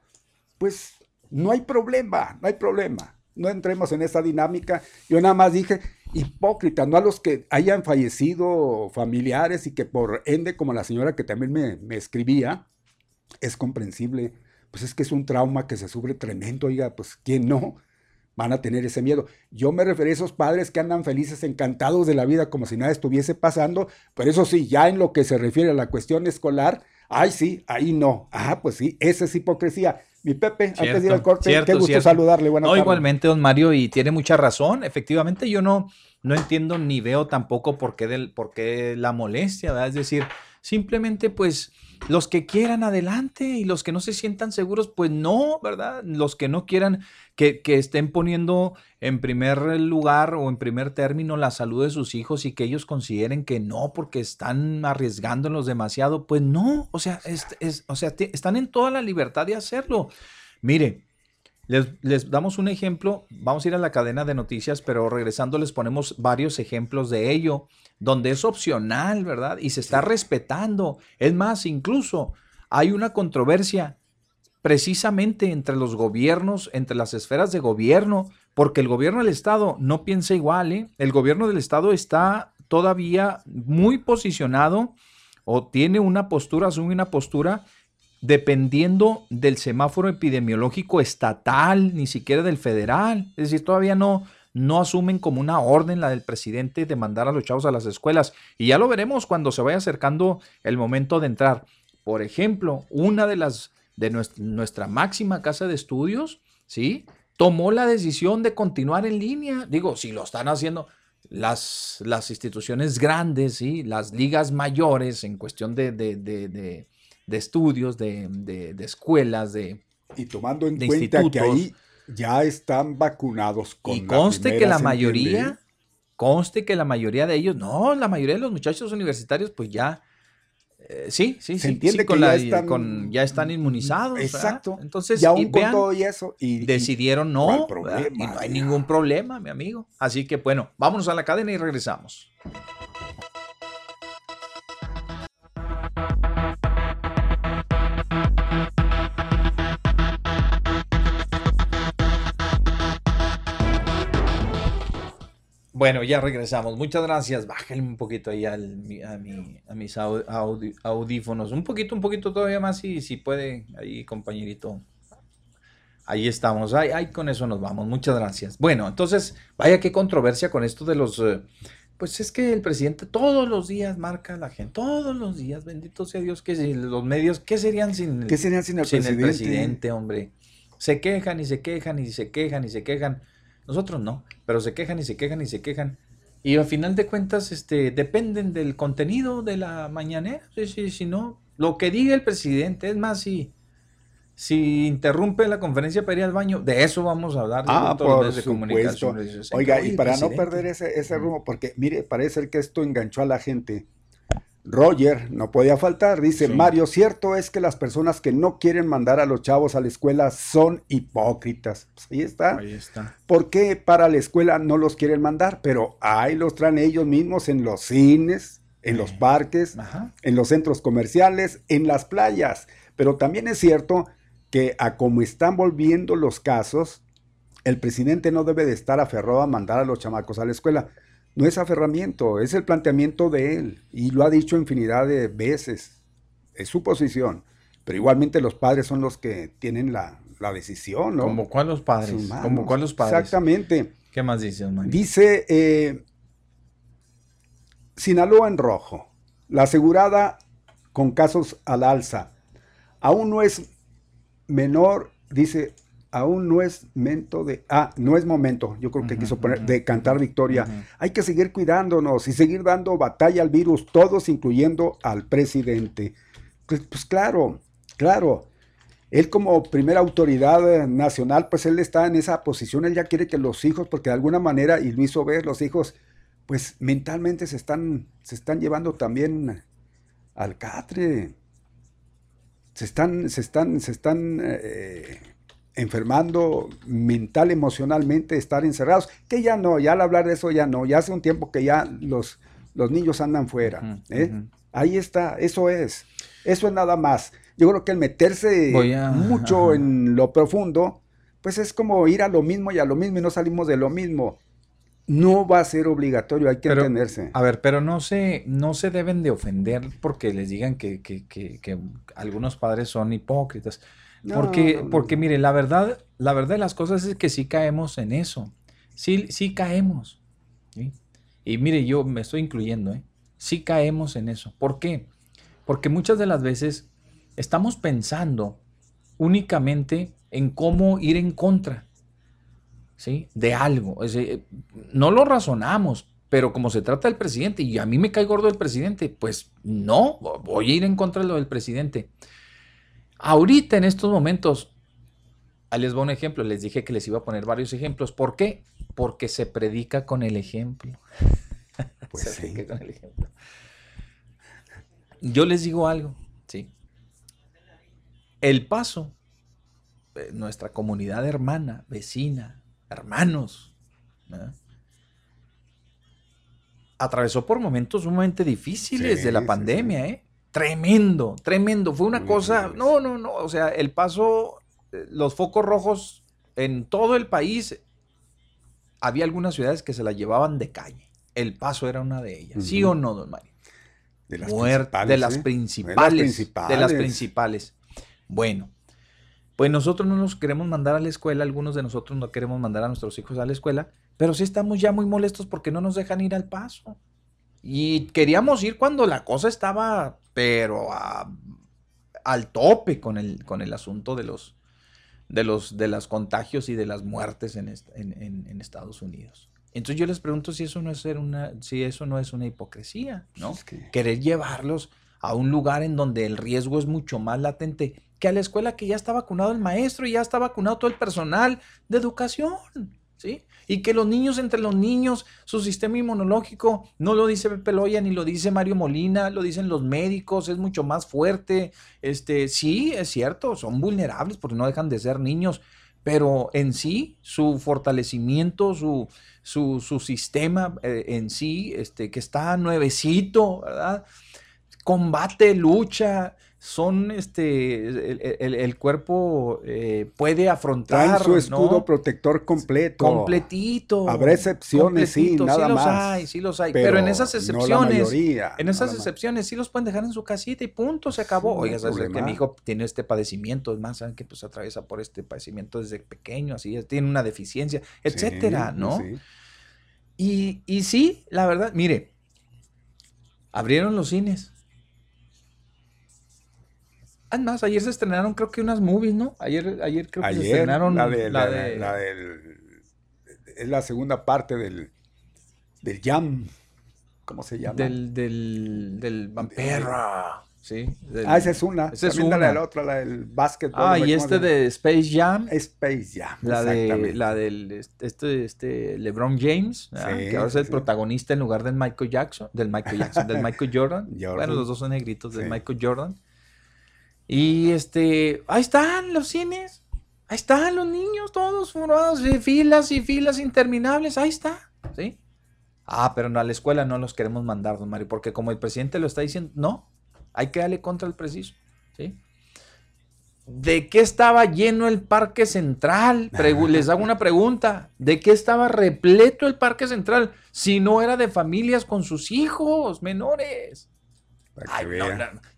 pues no hay problema, no hay problema. No entremos en esa dinámica. Yo nada más dije, hipócrita, no a los que hayan fallecido familiares y que por ende, como la señora que también me, me escribía, es comprensible. Pues es que es un trauma que se sufre tremendo, oiga, pues ¿quién no? van a tener ese miedo. Yo me referí a esos padres que andan felices, encantados de la vida, como si nada estuviese pasando, pero eso sí, ya en lo que se refiere a la cuestión escolar, ay sí, ahí no. Ah, pues sí, esa es hipocresía. Mi Pepe, antes de ir al corte, qué gusto saludarle. Buenas no, igualmente, don Mario, y tiene mucha razón. Efectivamente, yo no, no entiendo ni veo tampoco por qué, del, por qué la molestia, ¿verdad? Es decir, simplemente pues los que quieran adelante y los que no se sientan seguros, pues no, ¿verdad? Los que no quieran que, estén poniendo en primer lugar o en primer término la salud de sus hijos y que ellos consideren que no porque están arriesgándolos demasiado, pues no, o sea, es, o sea están en toda la libertad de hacerlo. Mire, les, damos un ejemplo, vamos a ir a la cadena de noticias, pero regresando les ponemos varios ejemplos de ello donde es opcional, ¿verdad? Y se está respetando. Es más, incluso hay una controversia precisamente entre los gobiernos, entre las esferas de gobierno, porque el gobierno del Estado no piensa igual, ¿eh? El gobierno del Estado está todavía muy posicionado o tiene una postura, asume una postura dependiendo del semáforo epidemiológico estatal, ni siquiera del federal. Es decir, todavía no, no asumen como una orden la del presidente de mandar a los chavos a las escuelas. Y ya lo veremos cuando se vaya acercando el momento de entrar. Por ejemplo, una de las de nuestra, máxima casa de estudios, ¿sí? Tomó la decisión de continuar en línea. Digo, si lo están haciendo las, las instituciones grandes, ¿sí? Las ligas mayores en cuestión de, de, de, de estudios, de, escuelas, de... Y tomando en cuenta que ahí ya están vacunados con Y conste que la mayoría, conste que la mayoría de ellos, no, la mayoría de los muchachos universitarios, pues ya, eh, sí, sí, sí, entiende que ya, están, ya están inmunizados. Exacto. Entonces, ya y con todo y eso. Y, decidieron no, y no hay ningún problema, mi amigo. Así que bueno, vámonos a la cadena y regresamos. Bueno, ya regresamos. Muchas gracias. Bájale un poquito ahí a, mis audífonos. Un poquito, un poquito todavía más, si, si puede, ahí, compañerito. Ahí estamos. Ahí, con eso nos vamos. Muchas gracias. Bueno, entonces, vaya qué controversia con esto de los... Eh, pues es que el presidente todos los días marca a la gente, todos los días, bendito sea Dios, que los medios, ¿qué serían sin, ¿Qué serían sin, el, presidente? el presidente, hombre? Se quejan y se quejan y se quejan y se quejan. Nosotros no, pero se quejan y se quejan y se quejan. Y al final de cuentas, este, dependen del contenido de la mañanera. Sí, sí, si no, lo que diga el presidente, es más, si, si interrumpe la conferencia para ir al baño, de eso vamos a hablar. Ah, por de comunicación. Oiga, y para no perder ese, ese rumbo, porque mire, parece que esto enganchó a la gente. Roger, no podía faltar, dice Mario, cierto es que las personas que no quieren mandar a los chavos a la escuela son hipócritas. Pues ahí está. Ahí está. ¿Por qué para la escuela no los quieren mandar? Pero ahí los traen ellos mismos en los cines, en los parques, en los centros comerciales, en las playas. Pero también es cierto que a como están volviendo los casos, el presidente no debe de estar aferrado a mandar a los chamacos a la escuela no es aferramiento, es el planteamiento de él y lo ha dicho infinidad de veces. Es su posición, pero igualmente los padres son los que tienen la, decisión, ¿no? ¿Como cuál los padres? ¿Como cuál los padres? Exactamente. ¿Qué más dice, Dice eh, Sinaloa en rojo, la asegurada con casos al alza. Aún no es menor, dice, aún no es momento de, ah, no es momento, yo creo que quiso poner, de cantar victoria. Hay que seguir cuidándonos y seguir dando batalla al virus, todos incluyendo al presidente. Pues, pues claro, claro. Él como primera autoridad nacional, pues él está en esa posición, él ya quiere que los hijos, porque de alguna manera, y lo hizo ver, los hijos, pues mentalmente se están, se están llevando también al catre. Se están, se están, se están eh, enfermando mental, emocionalmente, estar encerrados, que ya no, ya al hablar de eso ya no, ya hace un tiempo que ya los, los niños andan fuera. ¿eh? Ahí está, eso es, eso es nada más. Yo creo que el meterse mucho en lo profundo, pues es como ir a lo mismo y a lo mismo y no salimos de lo mismo. No va a ser obligatorio, hay que entenderse. A ver, pero no se, no se deben de ofender porque les digan que, que, que, que algunos padres son hipócritas porque, porque mire, la verdad, la verdad de las cosas es que sí caemos en eso. Sí, sí caemos. Y mire, yo me estoy incluyendo, ¿eh? Sí caemos en eso. ¿Por qué? Porque muchas de las veces estamos pensando únicamente en cómo ir en contra, ¿sí? De algo. no lo razonamos, pero como se trata del presidente y a mí me cae gordo el presidente, pues no, voy a ir en contra de lo del presidente. Ahorita en estos momentos, les voy un ejemplo, les dije que les iba a poner varios ejemplos. ¿Por qué? Porque se predica con el ejemplo. Pues se predica con el ejemplo. Yo les digo algo, ¿sí? El paso, eh, nuestra comunidad hermana, vecina, hermanos, atravesó por momentos sumamente difíciles de la pandemia, ¿eh? Tremendo, tremendo. Fue una cosa, no, no, no, o sea, el paso, eh, los focos rojos en todo el país, había algunas ciudades que se la llevaban de calle. El paso era una de ellas. ¿Sí o no, don Mario? De las, principales, de, las principales, de las principales. Bueno, pues nosotros no nos queremos mandar a la escuela, algunos de nosotros no queremos mandar a nuestros hijos a la escuela, pero sí estamos ya muy molestos porque no nos dejan ir al paso. Y queríamos ir cuando la cosa estaba, pero al tope con el, con el asunto de los, de los de los contagios y de las muertes en, en, Estados Unidos. Entonces yo les pregunto si eso no es ser una, si eso no es una hipocresía, ¿no? Querer llevarlos a un lugar en donde el riesgo es mucho más latente que a la escuela que ya está vacunado el maestro y ya está vacunado todo el personal de educación, Y que los niños, entre los niños, su sistema inmunológico, no lo dice Pepe Loya ni lo dice Mario Molina, lo dicen los médicos, es mucho más fuerte. Este, sí, es cierto, son vulnerables porque no dejan de ser niños, pero en sí, su fortalecimiento, su, su, su sistema eh, en sí, este, que está nuevecito, ¿verdad? Combate, lucha, son este el, cuerpo eh, puede afrontar su escudo protector completo. completito. Habrá excepciones sí nada sí los hay sí los hay pero, en esas excepciones en esas excepciones sí los pueden dejar en su casita y punto se acabó. oiga sabes que mi hijo tiene este padecimiento es más saben que pues atraviesa por este padecimiento desde pequeño así tiene una deficiencia etcétera no y y sí la verdad mire abrieron los cines Además, ayer se estrenaron creo que unas movies, ¿no? Ayer, ayer creo que se estrenaron la de... La, del, es la segunda parte del, del Jam. ¿Cómo se llama? Del, del, del Vampera. Sí. ah, esa es una. Esa es una. La, la otra, la del básquetbol. Ah, y este de Space Jam. Space Jam. La, de, la del este, este LeBron James, que ahora es el protagonista en lugar del Michael Jackson, del Michael Jackson, del Michael Jordan. Jordan. Bueno, los dos son negritos, del Michael Jordan. Y este, ahí están los cines, ahí están los niños todos formados de filas y filas interminables, ahí está, ¿sí? Ah, pero no, a la escuela no los queremos mandar, don Mario, porque como el presidente lo está diciendo, no, hay que darle contra el preciso, ¿sí? ¿De qué estaba lleno el Parque Central? les hago una pregunta. ¿De qué estaba repleto el Parque Central si no era de familias con sus hijos menores? Ay,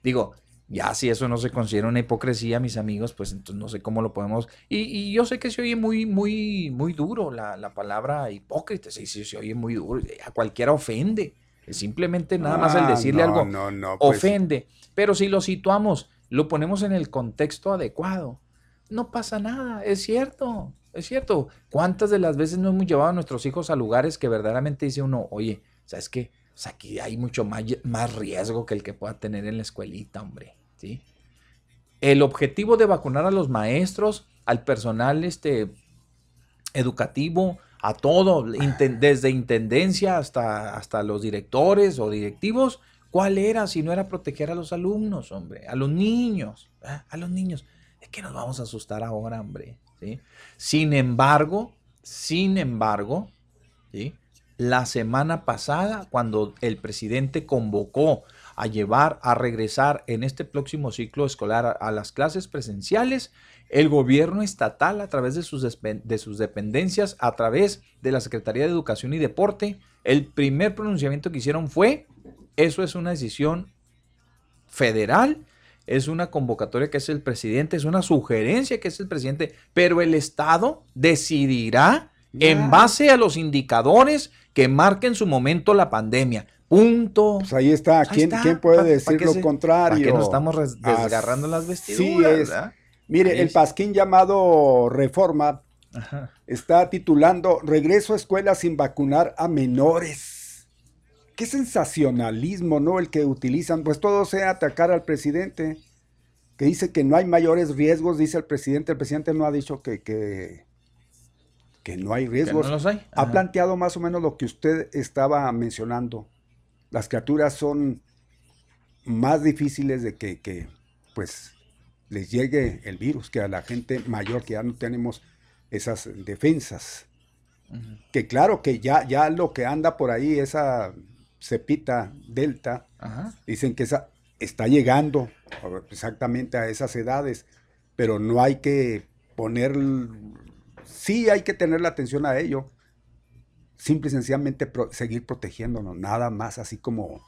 Digo, ya si eso no se considera una hipocresía, mis amigos, pues entonces no sé cómo lo podemos... Y, yo sé que se oye muy, muy, muy duro la, palabra hipócrita, sí, sí, se oye muy duro, a cualquiera ofende. Simplemente nada más el ah, decirle algo pues ofende. Pero si lo situamos, lo ponemos en el contexto adecuado. no pasa nada, es cierto, es cierto. ¿Cuántas de las veces no hemos llevado a nuestros hijos a lugares que verdaderamente dice uno, oye, ¿sabes qué? aquí hay mucho más, más riesgo que el que pueda tener en la escuelita, hombre, El objetivo de vacunar a los maestros, al personal este, educativo, a todo, desde intendencia hasta, hasta los directores o directivos, ¿cuál era si no era proteger a los alumnos, hombre? A los niños, a los niños. ¿De qué nos vamos a asustar ahora, hombre? ¿Sí? Sin embargo, sin embargo, ¿sí? la semana pasada, cuando el presidente convocó a llevar, a regresar en este próximo ciclo escolar a, las clases presenciales, el gobierno estatal a través de sus, de sus dependencias, a través de la Secretaría de Educación y Deporte, el primer pronunciamiento que hicieron fue, eso es una decisión federal, es una convocatoria que es el presidente, es una sugerencia que es el presidente, pero el Estado decidirá en base a los indicadores que marquen su momento la pandemia. Punto. Pues ahí está. ¿Quién, puede decir lo contrario? Que nos estamos desgarrando las vestiduras. Sí, Mire, el pasquín llamado Reforma está titulando Regreso a escuela sin vacunar a menores. Qué sensacionalismo, ¿no? El que utilizan, pues todo sea atacar al presidente, que dice que no hay mayores riesgos, dice el presidente. El presidente no ha dicho que, que que no hay riesgos. Ha planteado más o menos lo que usted estaba mencionando. Las criaturas son más difíciles de que, pues les llegue el virus que a la gente mayor que ya no tenemos esas defensas. Que claro que ya, ya lo que anda por ahí, esa cepita delta, dicen que esa está llegando exactamente a esas edades, pero no hay que poner sí hay que tener la atención a ello. Simple y sencillamente seguir protegiéndonos, nada más así como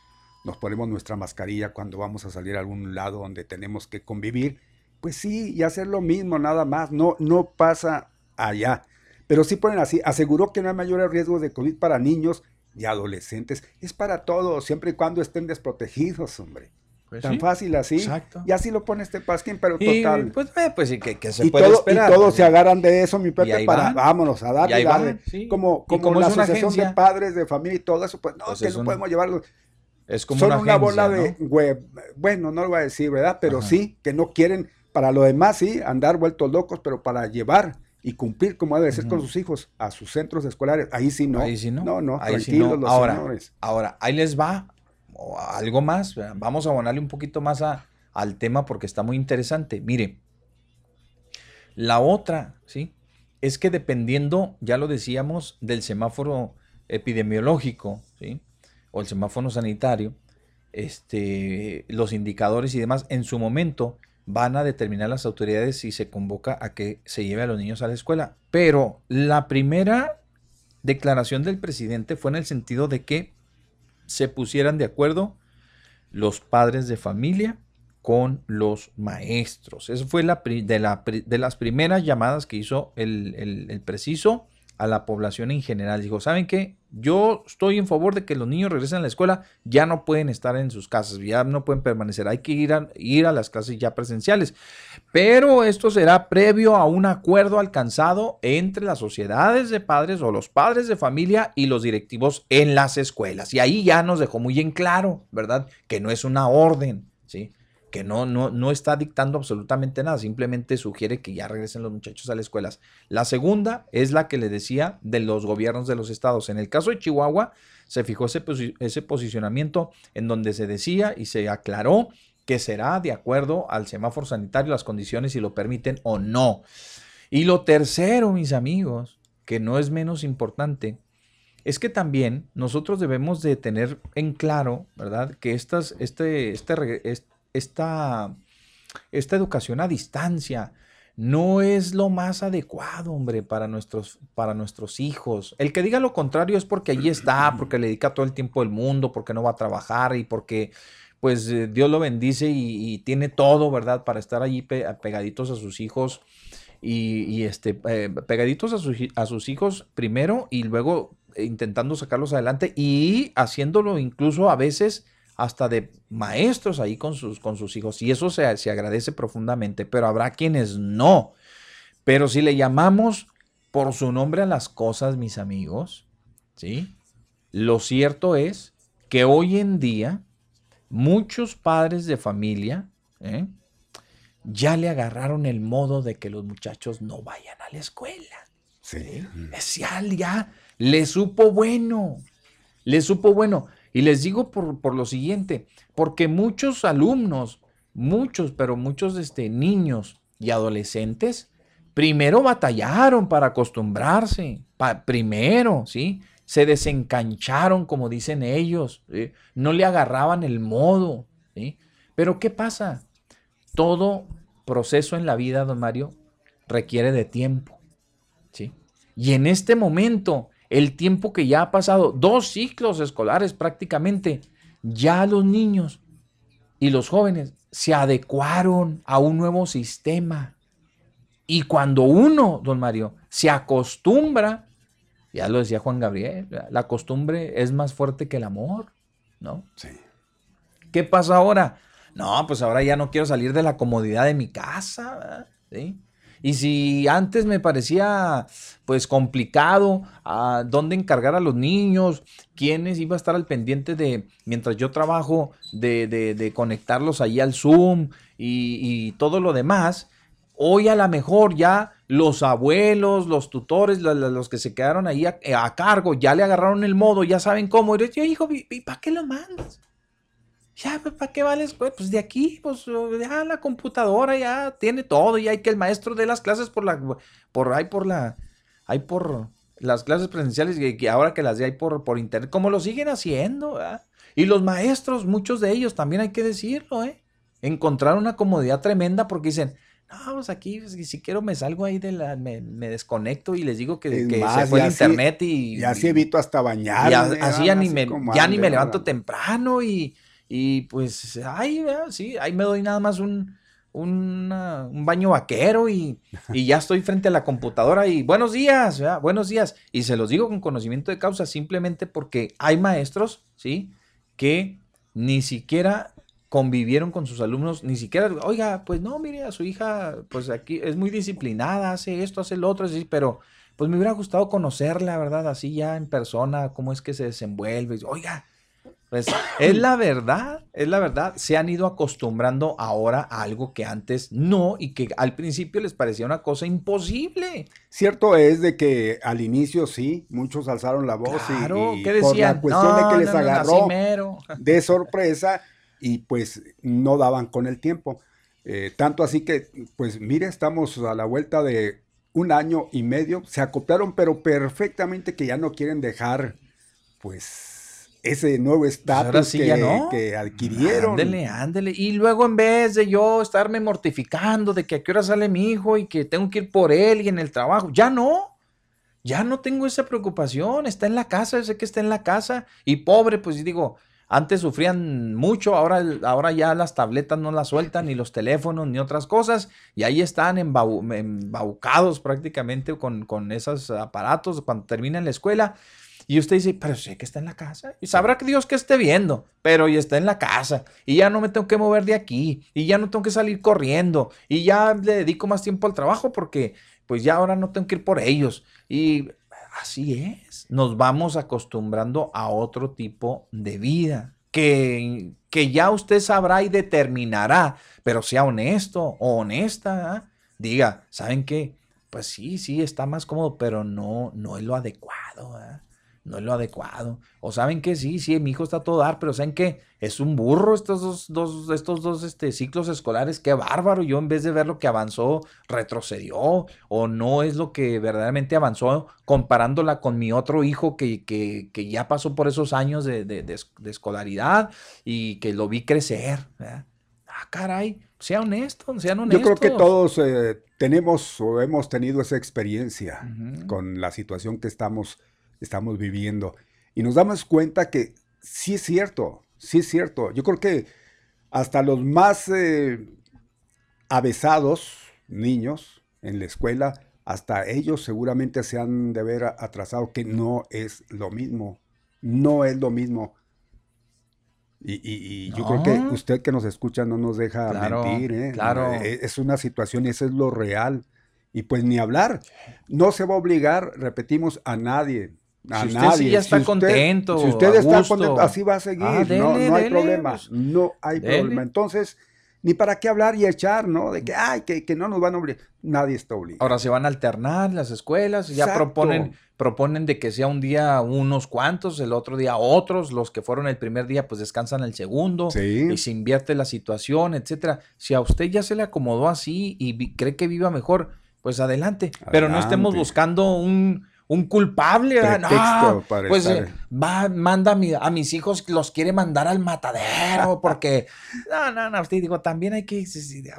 nos ponemos nuestra mascarilla cuando vamos a salir a algún lado donde tenemos que convivir. Pues sí, y hacer lo mismo, nada más. No, no pasa allá. Pero sí ponen así, aseguró que no hay mayores riesgos de COVID para niños y adolescentes. Es para todos, siempre y cuando estén desprotegidos, hombre. Pues Tan fácil así. Exacto. Y así lo pone este Pasquín, pero total. Pues, eh, pues sí, que, se y puede esperar. Y todos se agarran de eso, mi Pepe, para vámonos a darle, darle. Como, como, la asociación de padres, de familia y todo eso, pues no, pues que no podemos llevarlo. Es como Son una, bola de web. Bueno, no lo voy a decir, ¿verdad? Pero sí, que no quieren, para lo demás sí, andar vueltos locos, pero para llevar y cumplir como debe ser con sus hijos a sus centros escolares, ahí sí no. Ahí sí no. No, no, ahí tranquilos sí no. los ahora, señores. Ahora, ahí les va algo más. Vamos a abonarle un poquito más al tema porque está muy interesante. Mire, la otra, ¿sí? Es que dependiendo, ya lo decíamos, del semáforo epidemiológico, ¿sí? O el semáforo sanitario, este, los indicadores y demás, en su momento van a determinar las autoridades si se convoca a que se lleve a los niños a la escuela. Pero la primera declaración del presidente fue en el sentido de que se pusieran de acuerdo los padres de familia con los maestros. Eso fue la, de, de, las primeras llamadas que hizo el, el preciso a la población en general. Dijo, ¿saben qué? Yo estoy en favor de que los niños regresen a la escuela, ya no pueden estar en sus casas, ya no pueden permanecer, hay que ir a, ir a las clases ya presenciales. Pero esto será previo a un acuerdo alcanzado entre las sociedades de padres o los padres de familia y los directivos en las escuelas. Y ahí ya nos dejó muy en claro, ¿verdad? Que no es una orden, ¿sí? Que no, no, no está dictando absolutamente nada, simplemente sugiere que ya regresen los muchachos a las escuelas. La segunda es la que le decía de los gobiernos de los estados. En el caso de Chihuahua, se fijó ese, ese posicionamiento en donde se decía y se aclaró que será de acuerdo al semáforo sanitario, las condiciones si lo permiten o no. Y lo tercero, mis amigos, que no es menos importante, es que también nosotros debemos de tener en claro, ¿verdad? Que estas, este, este, este esta, esta educación a distancia no es lo más adecuado, hombre, para nuestros, para nuestros hijos. El que diga lo contrario es porque allí está, porque le dedica todo el tiempo del mundo, porque no va a trabajar y porque pues eh, Dios lo bendice y, tiene todo, ¿verdad? Para estar allí pegaditos a sus hijos y, este, eh, pegaditos a, a sus hijos primero y luego intentando sacarlos adelante y haciéndolo incluso a veces hasta de maestros ahí con sus, con sus hijos. Y eso se, se agradece profundamente, pero habrá quienes no. Pero si le llamamos por su nombre a las cosas, mis amigos, ¿sí? Lo cierto es que hoy en día muchos padres de familia ¿eh? ya le agarraron el modo de que los muchachos no vayan a la escuela. Sí. Es ya, ya le supo bueno, le supo bueno. Y les digo por, por, lo siguiente, porque muchos alumnos, muchos, pero muchos este, niños y adolescentes, primero batallaron para acostumbrarse, primero, ¿sí? Se desencancharon, como dicen ellos, no le agarraban el modo, ¿sí? Pero ¿qué pasa? Todo proceso en la vida, don Mario, requiere de tiempo, ¿sí? Y en este momento, el tiempo que ya ha pasado, dos ciclos escolares prácticamente, ya los niños y los jóvenes se adecuaron a un nuevo sistema. Y cuando uno, don Mario, se acostumbra, ya lo decía Juan Gabriel, la costumbre es más fuerte que el amor, ¿no? Sí. ¿Qué pasa ahora? No, pues ahora ya no quiero salir de la comodidad de mi casa, ¿sí? Y si antes me parecía pues complicado a dónde encargar a los niños, quiénes iba a estar al pendiente de, mientras yo trabajo, de, de, conectarlos ahí al Zoom y, todo lo demás, hoy a lo mejor ya los abuelos, los tutores, los, que se quedaron ahí a, a, cargo, ya le agarraron el modo, ya saben cómo. Y yo, hijo, ¿y para qué lo mandas? Ya, pues, ¿para qué vales? Pues de aquí, pues ya la computadora ya tiene todo, y hay que el maestro dé las clases por la, por ahí por la, hay por las clases presenciales y ahora que las de ahí por, por internet, como lo siguen haciendo, Y los maestros, muchos de ellos, también hay que decirlo, ¿eh? Encontraron una comodidad tremenda porque dicen, no, pues aquí, pues, si quiero me salgo ahí de la, me, desconecto y les digo que, se fue el internet y... Ya sí evito hasta bañar. así ya ni me, ya ni me levanto temprano y y pues, ahí, sí, ahí me doy nada más un, un baño vaquero y, y, ya estoy frente a la computadora y buenos días, buenos días. Y se los digo con conocimiento de causa simplemente porque hay maestros, ¿sí? Que ni siquiera convivieron con sus alumnos, ni siquiera, oiga, pues no, mire, a su hija, pues aquí es muy disciplinada, hace esto, hace lo otro, así, pero pues me hubiera gustado conocerla, ¿verdad? Así ya en persona, cómo es que se desenvuelve. Oiga, pues es la verdad, es la verdad. Se han ido acostumbrando ahora a algo que antes no y que al principio les parecía una cosa imposible. Cierto es de que al inicio sí, muchos alzaron la voz y, ¿qué por la cuestión de que les agarró de sorpresa y pues no daban con el tiempo. Eh, tanto así que, pues mire, estamos a la vuelta de un año y medio, se acoplaron pero perfectamente que ya no quieren dejar pues ese nuevo pues estatus que, adquirieron. Ándele, ándele. Y luego en vez de yo estarme mortificando de que a qué hora sale mi hijo y que tengo que ir por él y en el trabajo, ya no. Ya no tengo esa preocupación, está en la casa, sé que está en la casa y pobre, pues digo, antes sufrían mucho, ahora, ahora ya las tabletas no las sueltan, ni los teléfonos, ni otras cosas, y ahí están embaucados prácticamente con, con esos aparatos cuando terminan la escuela. Y usted dice, pero sé que está en la casa. Y sabrá que Dios que esté viendo, pero ya está en la casa. Y ya no me tengo que mover de aquí. Y ya no tengo que salir corriendo. Y ya le dedico más tiempo al trabajo porque pues ya ahora no tengo que ir por ellos. Y así es. Nos vamos acostumbrando a otro tipo de vida. Que, que ya usted sabrá y determinará. Pero sea honesto o honesta. ¿ah? Diga, ¿saben qué? Pues sí, sí, está más cómodo, pero no, no es lo adecuado. ¿eh? No es lo adecuado. O saben que sí, sí, mi hijo está a todo dar, pero saben que es un burro estos dos, estos dos este, ciclos escolares, qué bárbaro. Yo en vez de ver lo que avanzó, retrocedió, o no es lo que verdaderamente avanzó, comparándola con mi otro hijo que, que, que ya pasó por esos años de, de, escolaridad y que lo vi crecer. Ah, caray, sea honesto, sean honestos. Yo creo que todos eh, tenemos o hemos tenido esa experiencia con la situación que estamos estamos viviendo. Y nos damos cuenta que sí es cierto, sí es cierto. Yo creo que hasta los más eh, avesados niños en la escuela, hasta ellos seguramente se han de ver atrasado, que no es lo mismo, no es lo mismo. Y, yo creo que usted que nos escucha no nos deja mentir, ¿eh? Claro. Es una situación, eso es lo real. Y pues ni hablar. No se va a obligar, repetimos, a nadie. A si usted nadie. sí ya está si usted, contento, Si usted está gusto. contento, así va a seguir. Ah, no, dele, no hay dele, problema. pues, no hay dele. problema. Entonces, ni para qué hablar y echar, ¿no? De que, ay, que, que no nos van a obligar. Nadie está obligado. Ahora se van a alternar las escuelas, ya Exacto. proponen, proponen de que sea un día unos cuantos, el otro día otros, los que fueron el primer día pues descansan el segundo Sí. y se invierte la situación, etcétera. Si a usted ya se le acomodó así y cree que viva mejor, pues adelante. Pero no estemos buscando un, un culpable. No, pues estar- va, manda a, mi- a mis hijos, los quiere mandar al matadero, porque no, no, no, usted digo, también hay que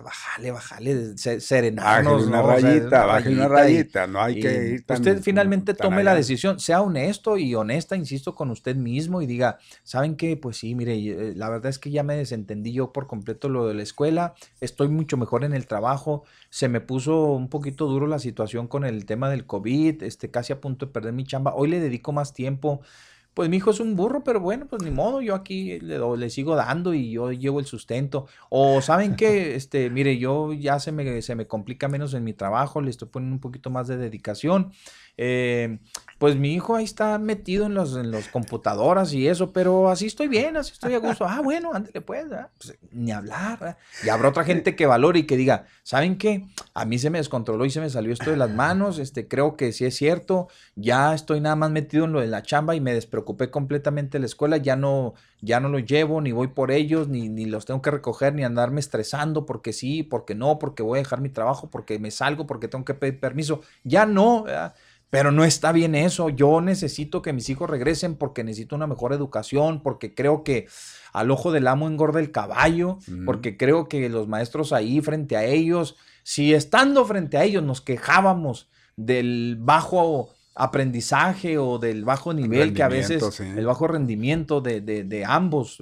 bajarle, bajarle, se- serenarnos. Bájale una ¿no? O sea, rayita, bájale una y- rayita. No hay que ir tan- usted finalmente tan tome la decisión, sea honesto y honesta, insisto, con usted mismo y diga, ¿saben qué? Pues sí, mire, eh, la verdad es que ya me desentendí yo por completo lo de la escuela, estoy mucho mejor en el trabajo, se me puso un poquito duro la situación con el tema del COVID, este, casi a punto de perder mi chamba, hoy le dedico más tiempo. Pues mi hijo es un burro, pero bueno, pues ni modo, yo aquí le, le sigo dando y yo llevo el sustento. O saben que, este, mire, yo ya se me, se me complica menos en mi trabajo, le estoy poniendo un poquito más de dedicación. Eh, pues mi hijo ahí está metido en los, en los computadoras y eso, pero así estoy bien, así estoy a gusto. Ah, bueno, ándale pues. Pues, ni hablar. Y habrá otra gente que valore y que diga, ¿saben qué? A mí se me descontroló y se me salió esto de las manos, este, creo que sí es cierto, ya estoy nada más metido en lo de la chamba y me despreocupé completamente de la escuela, ya no, ya no los llevo, ni voy por ellos, ni, ni los tengo que recoger, ni andarme estresando porque sí, porque no, porque voy a dejar mi trabajo, porque me salgo, porque tengo que pedir permiso. Ya no, ¿verdad? Pero no está bien eso. Yo necesito que mis hijos regresen porque necesito una mejor educación, porque creo que al ojo del amo engorda el caballo, Mm. porque creo que los maestros ahí frente a ellos, si estando frente a ellos nos quejábamos del bajo aprendizaje o del bajo nivel que a veces sí. el bajo rendimiento de, de- de ambos.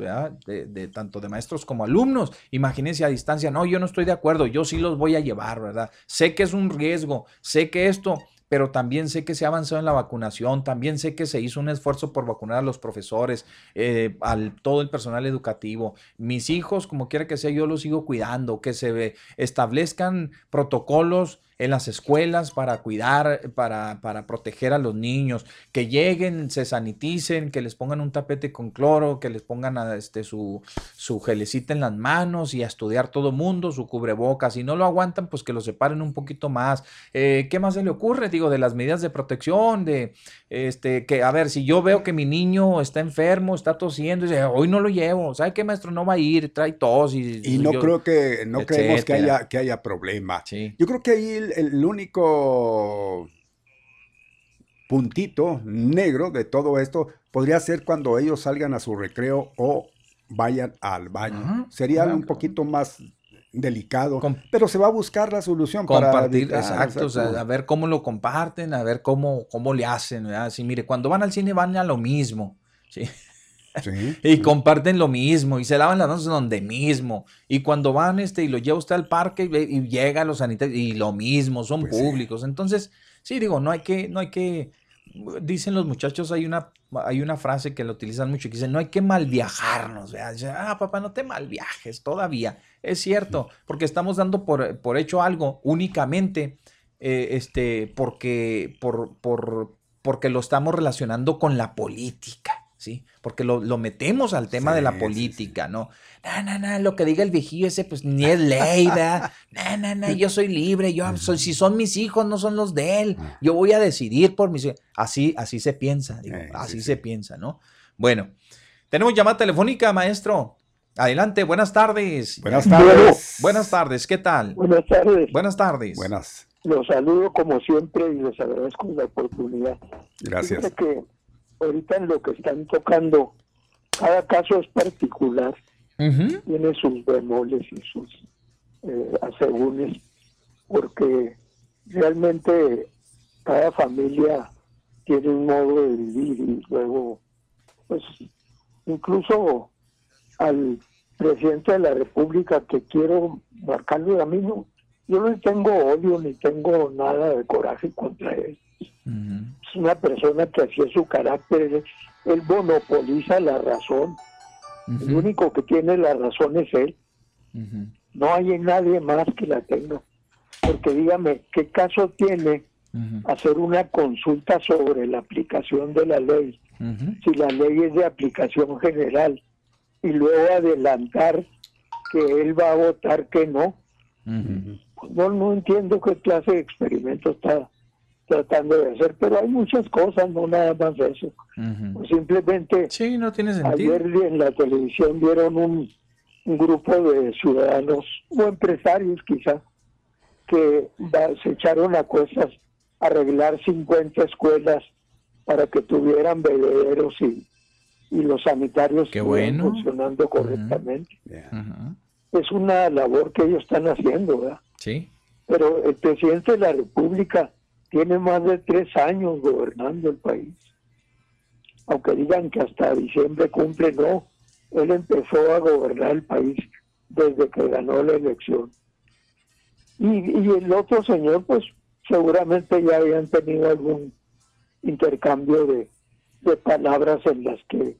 De, de tanto de maestros como alumnos. Imagínense a distancia, no, yo no estoy de acuerdo, yo sí los voy a llevar, ¿verdad? Sé que es un riesgo, sé que esto, pero también sé que se ha avanzado en la vacunación, también sé que se hizo un esfuerzo por vacunar a los profesores, eh, al todo el personal educativo. Mis hijos, como quiera que sea, yo los sigo cuidando, que se establezcan protocolos en las escuelas para cuidar, para, para proteger a los niños, que lleguen, se saniticen, que les pongan un tapete con cloro, que les pongan a, este, su, su gelecita en las manos y a estudiar todo mundo, su cubrebocas. Si no lo aguantan, pues que lo separen un poquito más. Eh, ¿Qué más se le ocurre? Digo, de las medidas de protección, de este, que, a ver, si yo veo que mi niño está enfermo, está tosiendo, y dice, hoy no lo llevo, ¿sabe qué, maestro? No va a ir, trae tos. Y, Y no yo- creo que, no creemos que haya, que haya problema. Sí. Yo creo que ahí el, el único puntito negro de todo esto podría ser cuando ellos salgan a su recreo o vayan al baño. Ajá, Sería un poquito más delicado, Com- pero se va a buscar la solución para compartir, exacto, o sea, exacto. a ver cómo lo comparten, a ver cómo, cómo le hacen, ¿verdad? Sí, mire, cuando van al cine van a lo mismo, ¿sí? Sí. Y comparten lo mismo, y se lavan las manos donde mismo, y cuando van, este, y lo lleva usted al parque, y, llega a los sanitarios, y lo mismo, son Pues sí. públicos, entonces, sí, digo, no hay que, no hay que, dicen los muchachos, hay una, hay una frase que la utilizan mucho, que dicen, no hay que malviajarnos, ¿verdad? Dicen, ah, papá, no te malviajes todavía, es cierto, porque estamos dando por, por hecho algo únicamente, eh, este, porque, por, por, porque lo estamos relacionando con la política, ¿sí? Porque lo, lo metemos al tema de la sí, política, ¿no? No, no, no, lo que diga el viejillo ese, pues ni es ley, ¿verdad? No, no, no, yo soy libre, yo soy, si son mis hijos, no son los de él, yo voy a decidir por mis hijos. Así, así se piensa, digo, Eh, sí, así sí. se piensa, ¿no? Bueno, tenemos llamada telefónica, maestro. Adelante, buenas tardes. Buenas tardes. Buenas tardes, ¿qué tal? Buenas tardes. Buenas tardes. Buenas. Los saludo como siempre y les agradezco la oportunidad. Gracias. Fíjate que ahorita en lo que están tocando, cada caso es particular, tiene sus bemoles y sus eh, asegúnes, porque realmente cada familia tiene un modo de vivir y luego, pues, incluso al presidente de la República que quiero marcarle a mí, no, yo no tengo odio ni tengo nada de coraje contra él. Es una persona que así es su carácter, él monopoliza la razón, el único que tiene la razón es él, no hay nadie más que la tenga. porque dígame, ¿qué caso tiene hacer una consulta sobre la aplicación de la ley? Si la ley es de aplicación general y luego adelantar que él va a votar que no. No, no entiendo qué clase de experimento está tratando de hacer, pero hay muchas cosas, no nada más eso. Pues simplemente sí, no tiene sentido. ayer en la televisión vieron un, un grupo de ciudadanos o empresarios quizá que se echaron a cuestas arreglar 50 escuelas para que tuvieran bebederos y, y los sanitarios bueno. funcionando correctamente. Es una labor que ellos están haciendo, ¿verdad? Sí. Pero el presidente de la República tiene más de tres años gobernando el país. Aunque digan que hasta diciembre cumple, no. Él empezó a gobernar el país desde que ganó la elección. Y, y el otro señor, pues seguramente ya habían tenido algún intercambio de, de palabras en las que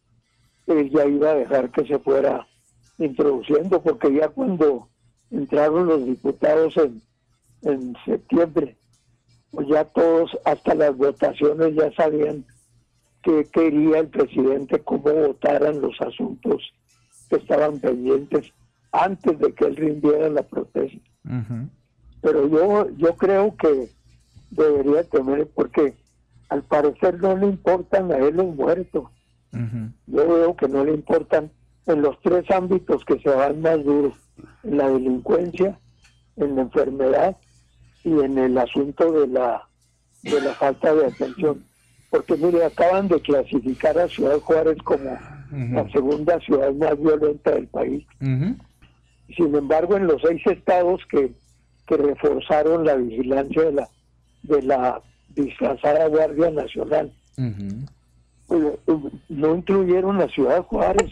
él ya iba a dejar que se fuera introduciendo, porque ya cuando entraron los diputados en, en septiembre, pues ya todos, hasta las votaciones, ya sabían qué quería el presidente, cómo votaran los asuntos que estaban pendientes antes de que él rindiera la protesta. Pero yo, yo creo que debería temer, porque al parecer no le importan a él los muertos. Yo veo que no le importan en los tres ámbitos que se van más duros, en la delincuencia, en la enfermedad y en el asunto de la de la falta de atención. Porque mire, acaban de clasificar a Ciudad Juárez como la segunda ciudad más violenta del país. Sin embargo, en los seis estados que, que reforzaron la vigilancia de la de la disfrazada Guardia Nacional, pues, no incluyeron la Ciudad Juárez,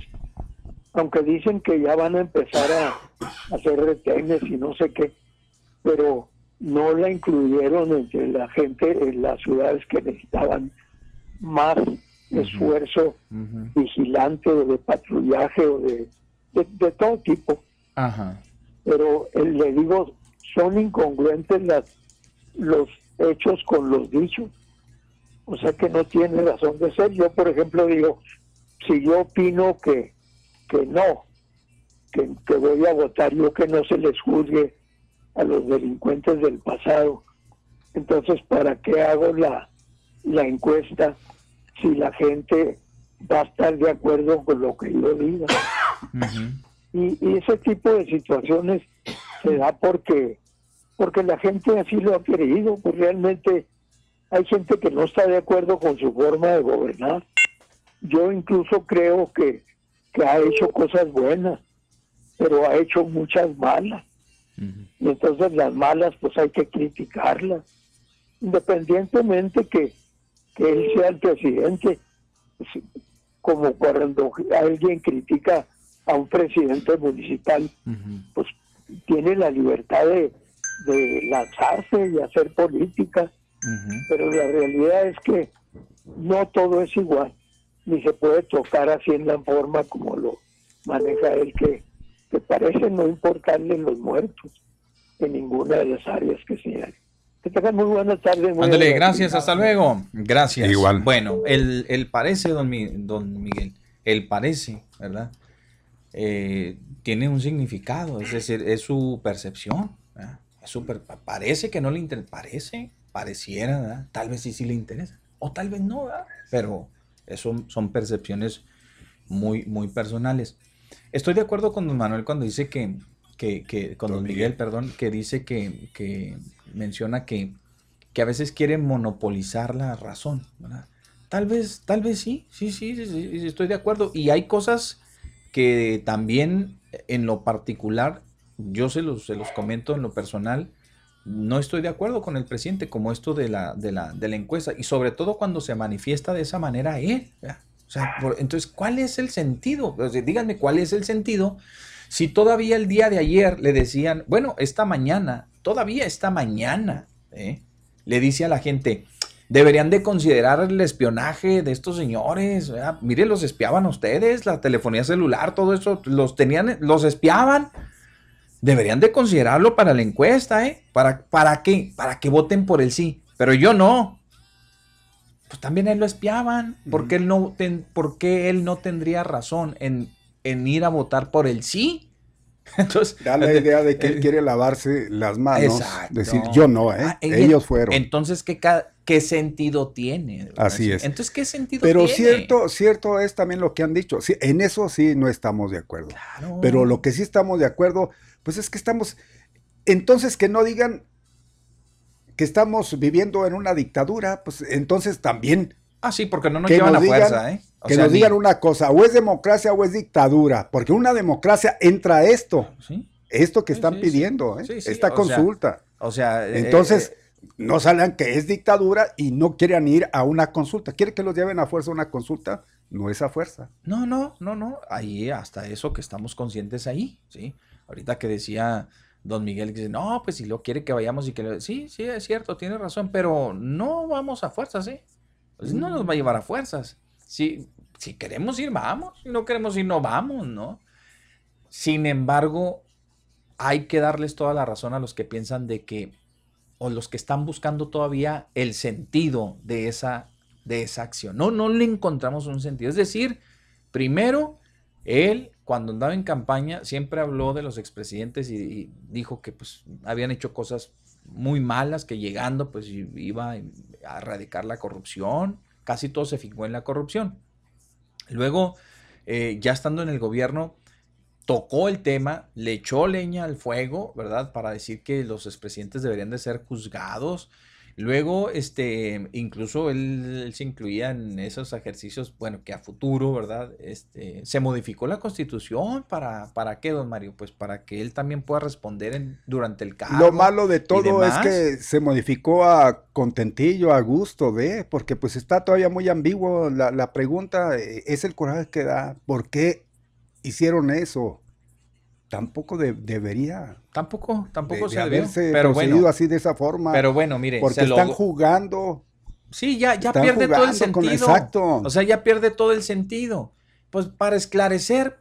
aunque dicen que ya van a empezar a, hacer retenes y no sé qué, pero no la incluyeron entre la gente en las ciudades que necesitaban más esfuerzo vigilante o de patrullaje o de, de, todo tipo. Pero eh, le digo, son incongruentes las, los hechos con los dichos. O sea que no tiene razón de ser. Yo, por ejemplo, digo, si yo opino que, que no, que, que voy a votar yo que no se les juzgue a los delincuentes del pasado, entonces, ¿para qué hago la, la encuesta si la gente va a estar de acuerdo con lo que yo diga? y, y, ese tipo de situaciones se da porque porque la gente así lo ha querido, pues realmente hay gente que no está de acuerdo con su forma de gobernar. Yo incluso creo que, que ha hecho cosas buenas, pero ha hecho muchas malas. Y entonces las malas pues hay que criticarlas, independientemente que, que él sea el presidente, como cuando alguien critica a un presidente municipal, pues tiene la libertad de, de lanzarse y hacer política, pero la realidad es que no todo es igual, ni se puede tocar así en la forma como lo maneja él, que, que parece no importarle los muertos en ninguna de las áreas que señale. Que tengan muy buenas tardes. Ándale, gracias, hasta luego. Gracias. Igual. Bueno, el, el parece, don, don Miguel, el parece, ¿verdad? Eh, tiene un significado, es decir, es su percepción. ¿verdad? súper, parece que no le interesa, parece, pareciera, tal vez sí sí le interesa, o tal vez no, pero eso son percepciones muy, muy personales. Estoy de acuerdo con don Manuel cuando dice que, que, que con don Miguel, perdón, que dice que, que menciona que, que a veces quiere monopolizar la razón, Tal vez, tal vez sí, sí, sí, sí, estoy de acuerdo. Y hay cosas que también en lo particular yo se los, se los comento en lo personal, no estoy de acuerdo con el presidente como esto de la, de la, de la encuesta y sobre todo cuando se manifiesta de esa manera él. O sea, entonces, ¿cuál es el sentido? díganme cuál es el sentido si todavía el día de ayer le decían, bueno, esta mañana, todavía esta mañana, ¿eh? le dice a la gente, deberían de considerar el espionaje de estos señores. Miren, los espiaban ustedes, la telefonía celular, todo eso, los tenían, los espiaban. Deberían de considerarlo para la encuesta, ¿eh? ¿Para, para qué? Para que voten por el sí. Pero yo no. Pues también él lo espiaban. ¿Por qué él no, él no tendría razón en, en ir a votar por el sí? Entonces, da la idea de que él eh, quiere lavarse las manos. Decir, yo no, ¿eh? Ah, Ellos fueron. Entonces, ¿qué, ¿qué sentido tiene? Así es. Entonces, ¿qué sentido Pero tiene? Pero cierto, cierto es también lo que han dicho. Sí, en eso sí no estamos de acuerdo. Pero lo que sí estamos de acuerdo, pues es que estamos. Entonces, que no digan que estamos viviendo en una dictadura, pues entonces también. Ah, sí, porque no nos llevan la fuerza, ¿eh? que nos digan una cosa, o es democracia o es dictadura, porque una democracia entra esto, esto que están pidiendo, ¿eh? esta consulta. o sea, eh, entonces eh, no salgan que es dictadura y no quieran ir a una consulta. ¿Quiere que los lleven a fuerza a una consulta? No es a fuerza. No, no, no, no. Ahí hasta eso que estamos conscientes ahí, ¿sí? Ahorita que decía don Miguel que dice, no, pues si lo quiere que vayamos y que lo... Sí, sí, es cierto, tiene razón, pero no vamos a fuerzas, ¿eh? Pues no nos va a llevar a fuerzas. Si, si queremos ir, vamos. Si no queremos ir, no vamos, ¿no? Sin embargo, hay que darles toda la razón a los que piensan de que, o los que están buscando todavía el sentido de esa, de esa acción. No, no le encontramos un sentido. Es decir, primero, él, cuando andaba en campaña, siempre habló de los expresidentes y, y dijo que pues, habían hecho cosas muy malas, que llegando pues iba a erradicar la corrupción, casi todo se fijó en la corrupción. Luego, eh, ya estando en el gobierno, tocó el tema, le echó leña al fuego, ¿verdad? Para decir que los expresidentes deberían de ser juzgados Luego, este, incluso él, se incluía en esos ejercicios, bueno, que a futuro, ¿verdad? Este, se modificó la constitución para, ¿para qué, don Mario? Pues para que él también pueda responder en, durante el cargo. Lo malo de todo es que se modificó a contentillo, a gusto de, porque pues está todavía muy ambiguo la, la pregunta, eh, es el coraje que da, ¿por qué hicieron eso? Tampoco debería. Tampoco, tampoco se haberse pero bueno, así de esa forma. Pero bueno, mire, porque están jugando. Sí, ya, ya pierde todo el sentido. exacto. O sea, ya pierde todo el sentido. Pues para esclarecer,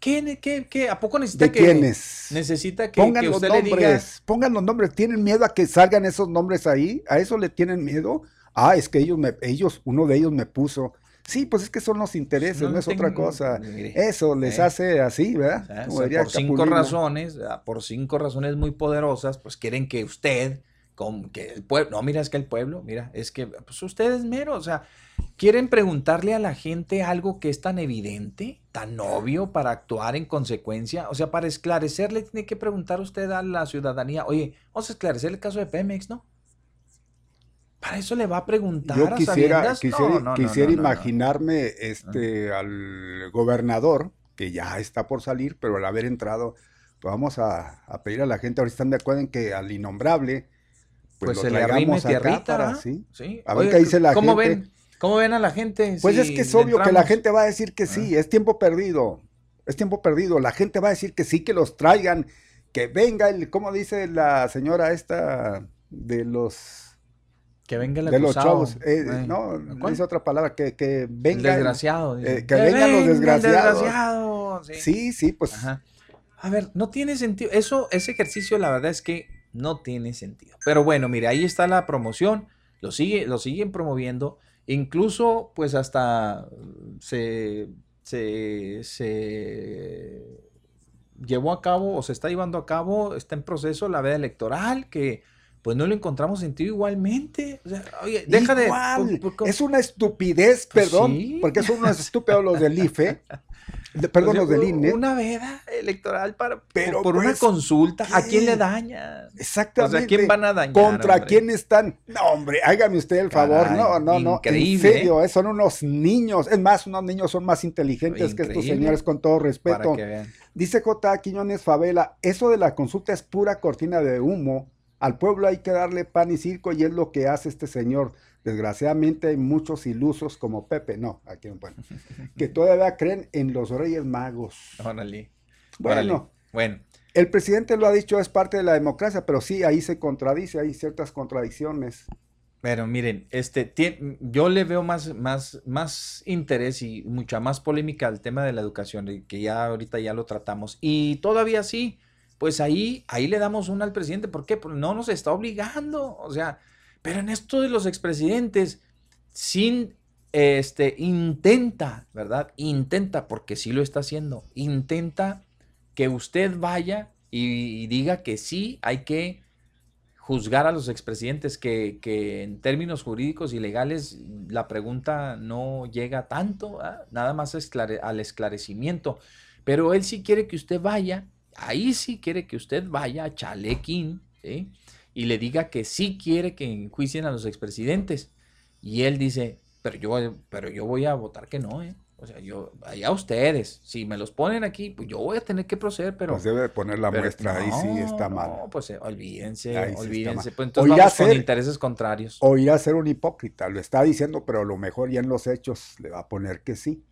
¿qué, qué, qué a poco necesita ¿De que quiénes? necesita que, pongan los nombres, pongan los nombres. ¿Tienen miedo a que salgan esos nombres ahí? ¿A eso le tienen miedo? Ah, es que ellos me, ellos, uno de ellos me puso Sí, pues es que son los intereses, no, es otra cosa. Eso les ¿eh? hace así, ¿verdad? por cinco razones, ah, por cinco razones muy poderosas, pues quieren que usted, con, que el pueblo, no, mira, es que el pueblo, mira, es que pues usted es mero, o sea, quieren preguntarle a la gente algo que es tan evidente, tan obvio para actuar en consecuencia, o sea, para esclarecerle tiene que preguntar usted a la ciudadanía, oye, vamos a esclarecer el caso de Pemex, ¿no? Para eso le va a preguntar Yo quisiera, quisiera, imaginarme este al gobernador, que ya está por salir, pero al haber entrado, pues vamos a, pedir a la gente, ahora están de acuerdo en que al innombrable, pues, pues lo traigamos acá para, ¿sí? A ver qué dice la ¿cómo gente. Ven? ¿Cómo ven a la gente? Pues es que es obvio que la gente va a decir que sí, ah. es tiempo perdido, es tiempo perdido, la gente va a decir que sí, que los traigan, que venga el, ¿cómo dice la señora esta de los que venga el De los chavos. Eh, no, es otra palabra. Que, que venga. El desgraciado. Eh, que, vengan los desgraciados. sí. sí, pues. A ver, no tiene sentido. Eso, ese ejercicio, la verdad es que no tiene sentido. Pero bueno, mire, ahí está la promoción. Lo, sigue, lo siguen promoviendo. Incluso, pues hasta se, se, se llevó a cabo o se está llevando a cabo, está en proceso la veda electoral que pues no lo encontramos sentido igualmente. O sea, oye, deja de. es una estupidez, pues perdón, porque son unos estúpidos los del IFE. perdón, los del INE. Una veda electoral para, Pero por, una pues, consulta. ¿A quién le daña? Exactamente. O sea, ¿quién van a dañar? ¿Contra quién están? No, hombre, hágame usted el favor. no, no, no. Increíble. En serio, ¿eh? son unos niños. Es más, unos niños son más inteligentes que estos señores, con todo respeto. Dice J. Quiñones Favela: Eso de la consulta es pura cortina de humo al pueblo hay que darle pan y circo y es lo que hace este señor. Desgraciadamente hay muchos ilusos como Pepe, no, aquí bueno, que todavía creen en los reyes magos. Bueno, bueno. El presidente lo ha dicho, es parte de la democracia, pero sí, ahí se contradice, hay ciertas contradicciones. Pero miren, este, yo le veo más, más, más interés y mucha más polémica al tema de la educación, que ya ahorita ya lo tratamos. Y todavía sí, pues ahí, ahí le damos una al presidente. ¿Por qué? Porque no nos está obligando. O sea, pero en esto de los expresidentes, sin este, intenta, ¿verdad? Intenta, porque sí lo está haciendo, intenta que usted vaya y, diga que sí hay que juzgar a los expresidentes, que, que en términos jurídicos y legales la pregunta no llega tanto, nada más al esclarecimiento, pero él sí quiere que usted vaya, ahí sí quiere que usted vaya a Chalequín, ¿sí? y le diga que sí quiere que enjuicien a los expresidentes. Y él dice, pero yo, pero yo voy a votar que no, ¿eh? O sea, yo, allá ustedes, si me los ponen aquí, pues yo voy a tener que proceder, pero... Pues debe poner la muestra, ahí sí está mal. No, pues eh, olvídense, olvídense. pues entonces vamos con intereses contrarios. O irá a ser un hipócrita, lo está diciendo, pero a lo mejor ya en los hechos le va a poner que sí.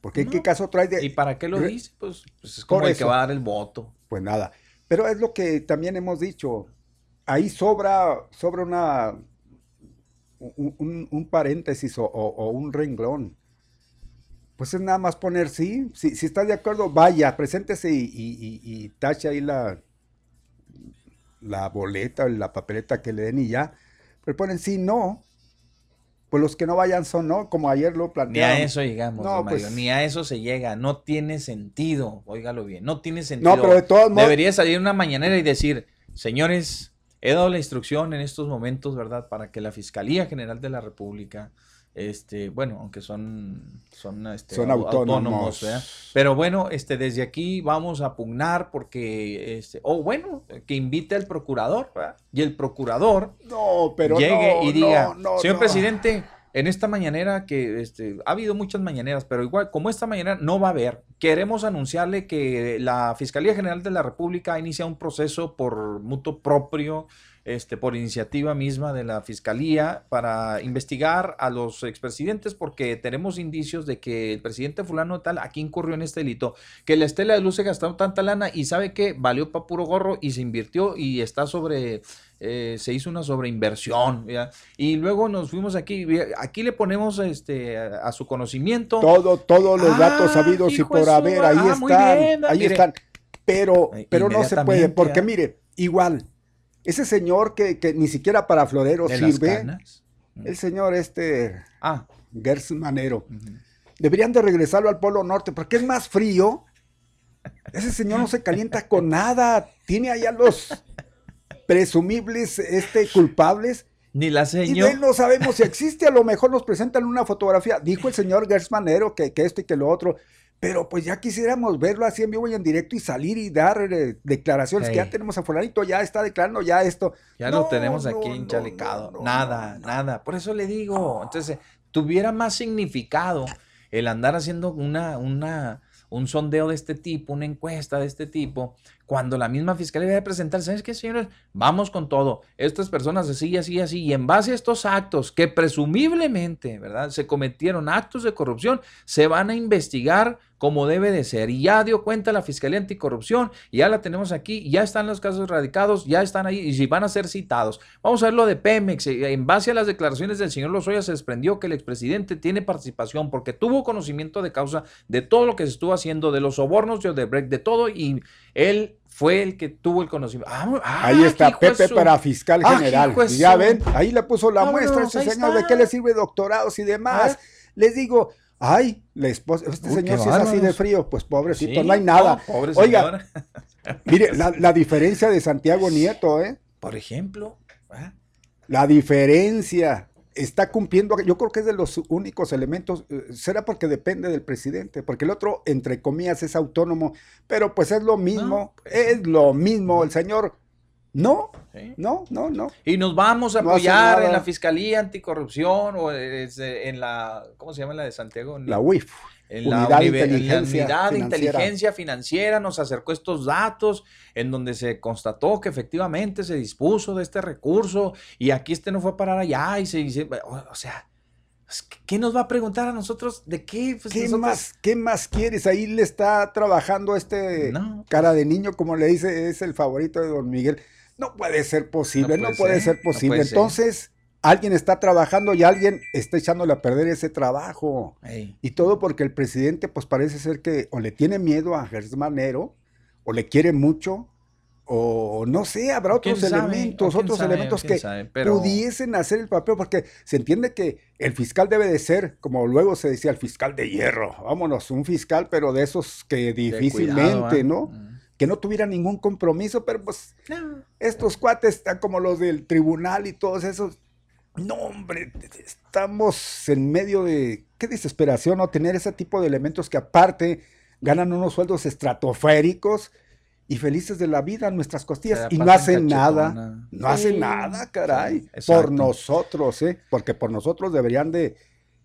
Porque en qué caso trae de... ¿Y para qué lo dice? Pues, pues es como el que va a dar el voto. Pues nada. Pero es lo que también hemos dicho. Ahí sobra, sobra una, un, paréntesis o, un renglón. Pues es nada más poner sí. Si, si está de acuerdo, vaya, preséntese y, y, y, tache ahí la, la boleta, la papeleta que le den y ya. Pero ponen sí, no. Pues los que no vayan son no, como ayer lo plantearon. Ni a eso llegamos, no, pues, ni a eso se llega, no tiene sentido, óigalo bien, no tiene sentido. No, pero de todos modos. Debería salir una mañanera y decir, señores, he dado la instrucción en estos momentos, ¿verdad?, para que la Fiscalía General de la República, este, bueno, aunque son, son, este, son autónomos, pero bueno, este, desde aquí vamos a pugnar porque, este, o bueno, que invite al procurador, ¿verdad? y el procurador no, pero llegue y diga, señor presidente, en esta mañanera que este, ha habido muchas mañaneras, pero igual como esta mañanera no va a haber, queremos anunciarle que la Fiscalía General de la República ha iniciado un proceso por mutuo propio este, por iniciativa misma de la Fiscalía para investigar a los expresidentes porque tenemos indicios de que el presidente fulano tal aquí incurrió en este delito, que la Estela de Luz se gastó tanta lana y sabe que valió para puro gorro y se invirtió y está sobre, eh, se hizo una sobreinversión, y luego nos fuimos aquí, aquí le ponemos este, a, su conocimiento. Todo, todos los datos ah, sabidos y por haber, ahí ah, están, ahí están, pero, pero no se puede, porque mire, igual, ese señor que, ni siquiera para florero sirve, el señor este, ah. Gers Manero, deberían de regresarlo al Polo Norte porque es más frío. Ese señor no se calienta con nada, tiene allá los presumibles este, culpables. Ni la señora. Y no sabemos si existe, a lo mejor nos presentan una fotografía. Dijo el señor Gers Manero que, que esto y que lo otro. Pero pues ya quisiéramos verlo así en vivo y en directo y salir y dar eh, declaraciones que ya tenemos a fulanito, ya está declarando ya esto. Ya lo tenemos aquí enchalecado. nada, nada. Por eso le digo, entonces, tuviera más significado el andar haciendo una, una, un sondeo de este tipo, una encuesta de este tipo, cuando la misma fiscalía debe presentar, ¿sabes qué, señores? Vamos con todo. Estas personas así, así, así, y en base a estos actos que presumiblemente, ¿verdad? Se cometieron actos de corrupción, se van a investigar como debe de ser. Y ya dio cuenta la Fiscalía Anticorrupción, ya la tenemos aquí, ya están los casos radicados, ya están ahí y van a ser citados. Vamos a ver lo de Pemex. Eh, en base a las declaraciones del señor Lozoya se desprendió que el expresidente tiene participación porque tuvo conocimiento de causa de todo lo que se estuvo haciendo, de los sobornos de Odebrecht, de todo, y él fue el que tuvo el conocimiento. Ah, ah, ahí está Pepe para fiscal ah, general. ya ven, ahí le puso la muestra ese señor de qué le sirve doctorados y demás. Les digo, Ay, la esposa, este señor si es así de frío, pues pobrecito, no hay nada. Oiga, mire, la, diferencia de Santiago Nieto, ¿eh? Por ejemplo. ¿eh? La diferencia está cumpliendo, yo creo que es de los únicos elementos, eh, será porque depende del presidente, porque el otro, entre comillas, es autónomo, pero pues es lo mismo, pues es lo mismo, el señor no, no, no, no. Y nos vamos a apoyar en la Fiscalía Anticorrupción o en la, ¿cómo se llama la de Santiago? La UIF. En la unidad, de inteligencia financiera nos acercó estos datos en donde se constató que efectivamente se dispuso de este recurso y aquí este no fue a parar allá y se dice, o sea, ¿qué nos va a preguntar a nosotros? ¿De qué? Pues ¿Qué, más, ¿Qué más quieres? Ahí le está trabajando este cara de niño, como le dice, es el favorito de don Miguel. No puede ser posible, no puede, ser, posible. Entonces, alguien está trabajando y alguien está echándole a perder ese trabajo. Y todo porque el presidente, pues parece ser que o le tiene miedo a Gers Manero o le quiere mucho, o no sé, habrá otros elementos, otros elementos que pudiesen hacer el papel, porque se entiende que el fiscal debe de ser, como luego se decía, el fiscal de hierro, vámonos, un fiscal, pero de esos que difícilmente, ¿no? Mm. Que no tuviera ningún compromiso, pero pues estos cuates están como los del tribunal y todos esos. No, hombre, estamos en medio de qué desesperación, ¿no? Tener ese tipo de elementos que aparte ganan unos sueldos estratosféricos y felices de la vida en nuestras costillas y no hacen nada, no hacen nada, caray, por nosotros, ¿eh? porque por nosotros deberían de,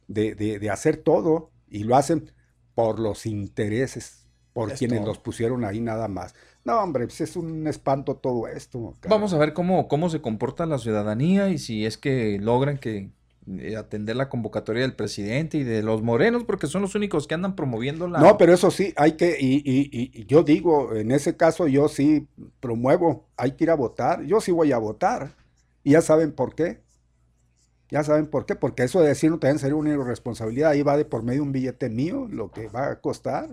de, hacer todo y lo hacen por los intereses, por quienes los pusieron ahí nada más. No, hombre, pues es un espanto todo esto. Vamos a ver cómo, cómo se comporta la ciudadanía y si es que logran que, eh, atender la convocatoria del presidente y de los morenos, porque son los únicos que andan promoviendo la... No, pero eso sí, hay que, y, y, yo digo, en ese caso yo sí promuevo, hay que ir a votar, yo sí voy a votar, y ya saben por qué. Ya saben por qué, porque eso de decir no también sería una irresponsabilidad, ahí va de por medio un billete mío, lo que va a costar.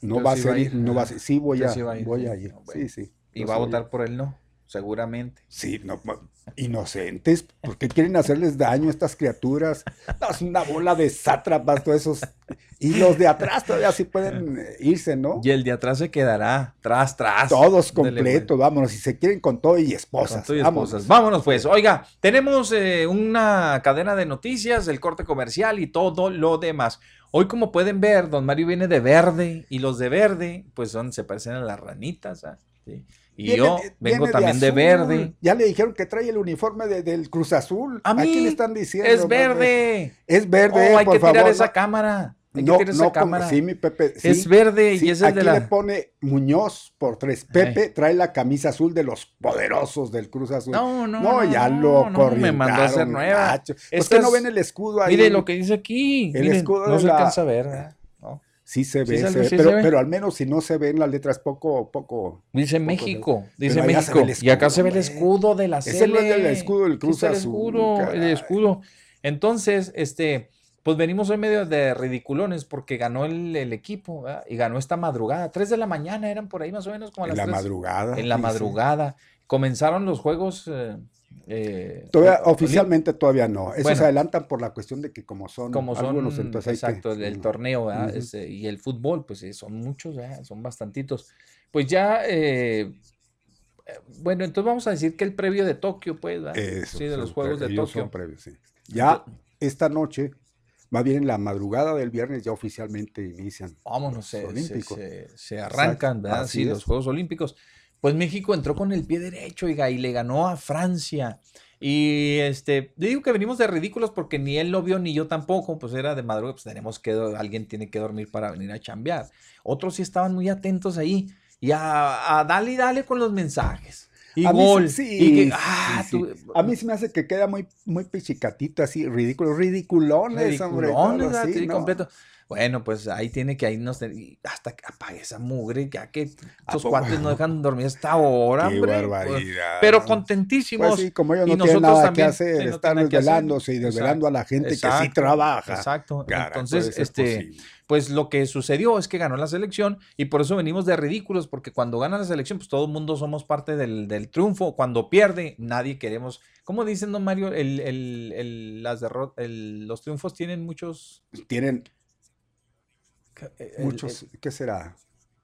No va a ser, no va a ser, sí voy a, voy a ir, sí, sí. ¿Y va a votar por él no? Seguramente. Sí, no, inocentes, ¿por qué quieren hacerles daño a estas criaturas? es una bola de sátrapas, todos esos. Y los de atrás todavía sí pueden eh, irse, ¿no? Y el de atrás se quedará, tras, tras. Todos completos, vámonos, si se quieren con todo y esposas. vámonos. vámonos pues. Oiga, tenemos eh, una cadena de noticias, el corte comercial y todo lo demás. Hoy, como pueden ver, don Mario viene de verde y los de verde, pues son, se parecen a las ranitas. ¿ah? ¿sí? Y yo vengo también de, verde. Ya le dijeron que trae el uniforme del Cruz Azul. A mí. le están diciendo? Es verde. Es verde. Oh, hay que tirar esa cámara. Hay no, que esa cámara. sí, mi Pepe. es verde y es el de la. le pone Muñoz por tres. Pepe trae la camisa azul de los poderosos del Cruz Azul. No, no. No, ya lo no, Me mandó a hacer nueva. Es que no ven el escudo ahí. Mire lo que dice aquí. El escudo no se alcanza a ver. ¿verdad? Sí se ve, pero, pero al menos si no se ven las letras poco, poco. Dice México, dice México. y acá se ve el escudo de la serie. Es el, escudo del Cruz el Escudo, el escudo. Entonces, este, pues venimos hoy medio de ridiculones porque ganó el, equipo y ganó esta madrugada. Tres de la mañana eran por ahí más o menos como a las En la madrugada. En la madrugada. Comenzaron los juegos. Eh, eh, todavía, oficialmente todavía no. Eso se adelantan por la cuestión de que como son, como son algunos, entonces exacto, el torneo y el fútbol, pues eh, son muchos, son bastantitos. Pues ya, eh, bueno, entonces vamos a decir que el previo de Tokio, pues, sí, de los Juegos de Tokio. Ya esta noche, más bien en la madrugada del viernes, ya oficialmente inician. Vámonos, se, se, arrancan, ¿verdad? Sí, los Juegos Olímpicos. Pues México entró con el pie derecho, y le ganó a Francia. Y este, digo que venimos de ridículos porque ni él lo vio ni yo tampoco, pues era de madrugada, pues tenemos que, alguien tiene que dormir para venir a chambear. Otros sí estaban muy atentos ahí y a, dale y dale con los mensajes. Y a gol. sí, ah, A mí sí me hace que queda muy, muy pichicatito, así, ridículo, ridiculones, ridiculones hombre. Así, completo. Bueno, pues ahí tiene que irnos hasta que apague esa mugre, ya que esos cuates no dejan dormir hasta ahora, Qué hombre. Pues, barbaridad. pero contentísimos. Pues sí, como ellos no tienen nada que hacer, están desvelándose y desvelando a la gente que sí trabaja. Exacto. Entonces, este, pues lo que sucedió es que ganó la selección y por eso venimos de ridículos, porque cuando gana la selección, pues todo el mundo somos parte del, del triunfo. Cuando pierde, nadie queremos. ¿Cómo dicen, don Mario? El, el, el, las los triunfos tienen muchos. Tienen eh, muchos, ¿qué será?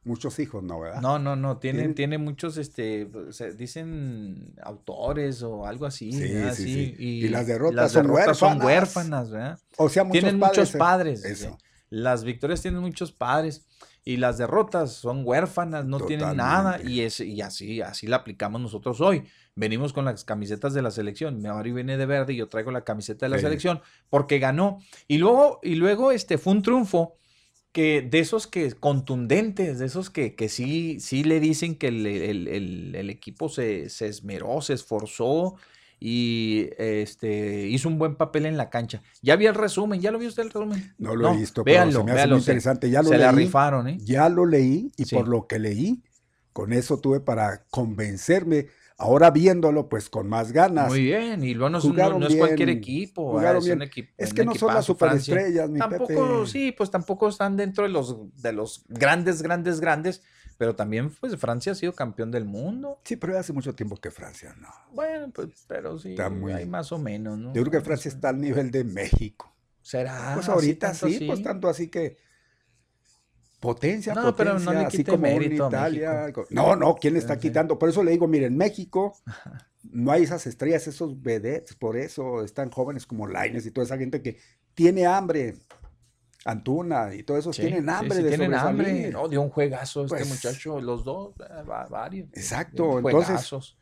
Muchos hijos, ¿no? ¿verdad? No, no, no, tiene, tiene muchos, este, dicen autores o algo así. Sí, sí, Y, las derrotas, son, huérfanas. ¿verdad? O sea, muchos tienen muchos eh, padres. Eso. Las victorias tienen muchos padres y las derrotas son huérfanas, no tienen nada y, es, y así, así la aplicamos nosotros hoy. Venimos con las camisetas de la selección. Mi Mario viene de verde y yo traigo la camiseta de la selección porque ganó. Y luego, y luego este, fue un triunfo que de esos que contundentes, de esos que, que sí, sí le dicen que el, equipo se, se, esmeró, se esforzó y este, hizo un buen papel en la cancha. Ya vi el resumen, ¿ya lo vio usted el resumen? No lo he visto, véanlo, pero se me interesante. Ya lo se la rifaron, ¿eh? Ya lo leí y por lo que leí, con eso tuve para convencerme Ahora viéndolo, pues con más ganas. Muy bien, y luego no, es cualquier equipo. Es, un es que no son las superestrellas, mi Tampoco, sí, pues tampoco están dentro de los, de los grandes, grandes, grandes, Pero también, pues, Francia ha sido campeón del mundo. Sí, pero hace mucho tiempo que Francia, ¿no? Bueno, pues, pero sí, Está muy- hay más o menos, ¿no? Yo creo que Francia está al nivel de México. ¿Será? Pues ¿Así ahorita tanto sí, pues tanto así que potencia, No, pero no potencia, le así como en Italia. No, no, ¿quién le está Sí. quitando? Por eso le digo, miren, México no hay esas estrellas, esos vedettes, por eso están jóvenes como Laines y toda esa gente que tiene hambre. Antuna y todos esos Sí, tienen hambre de tienen hambre. No, dio un juegazo este Pues- muchacho, los dos, eh, va- varios. Exacto, Dieron entonces, juegazos.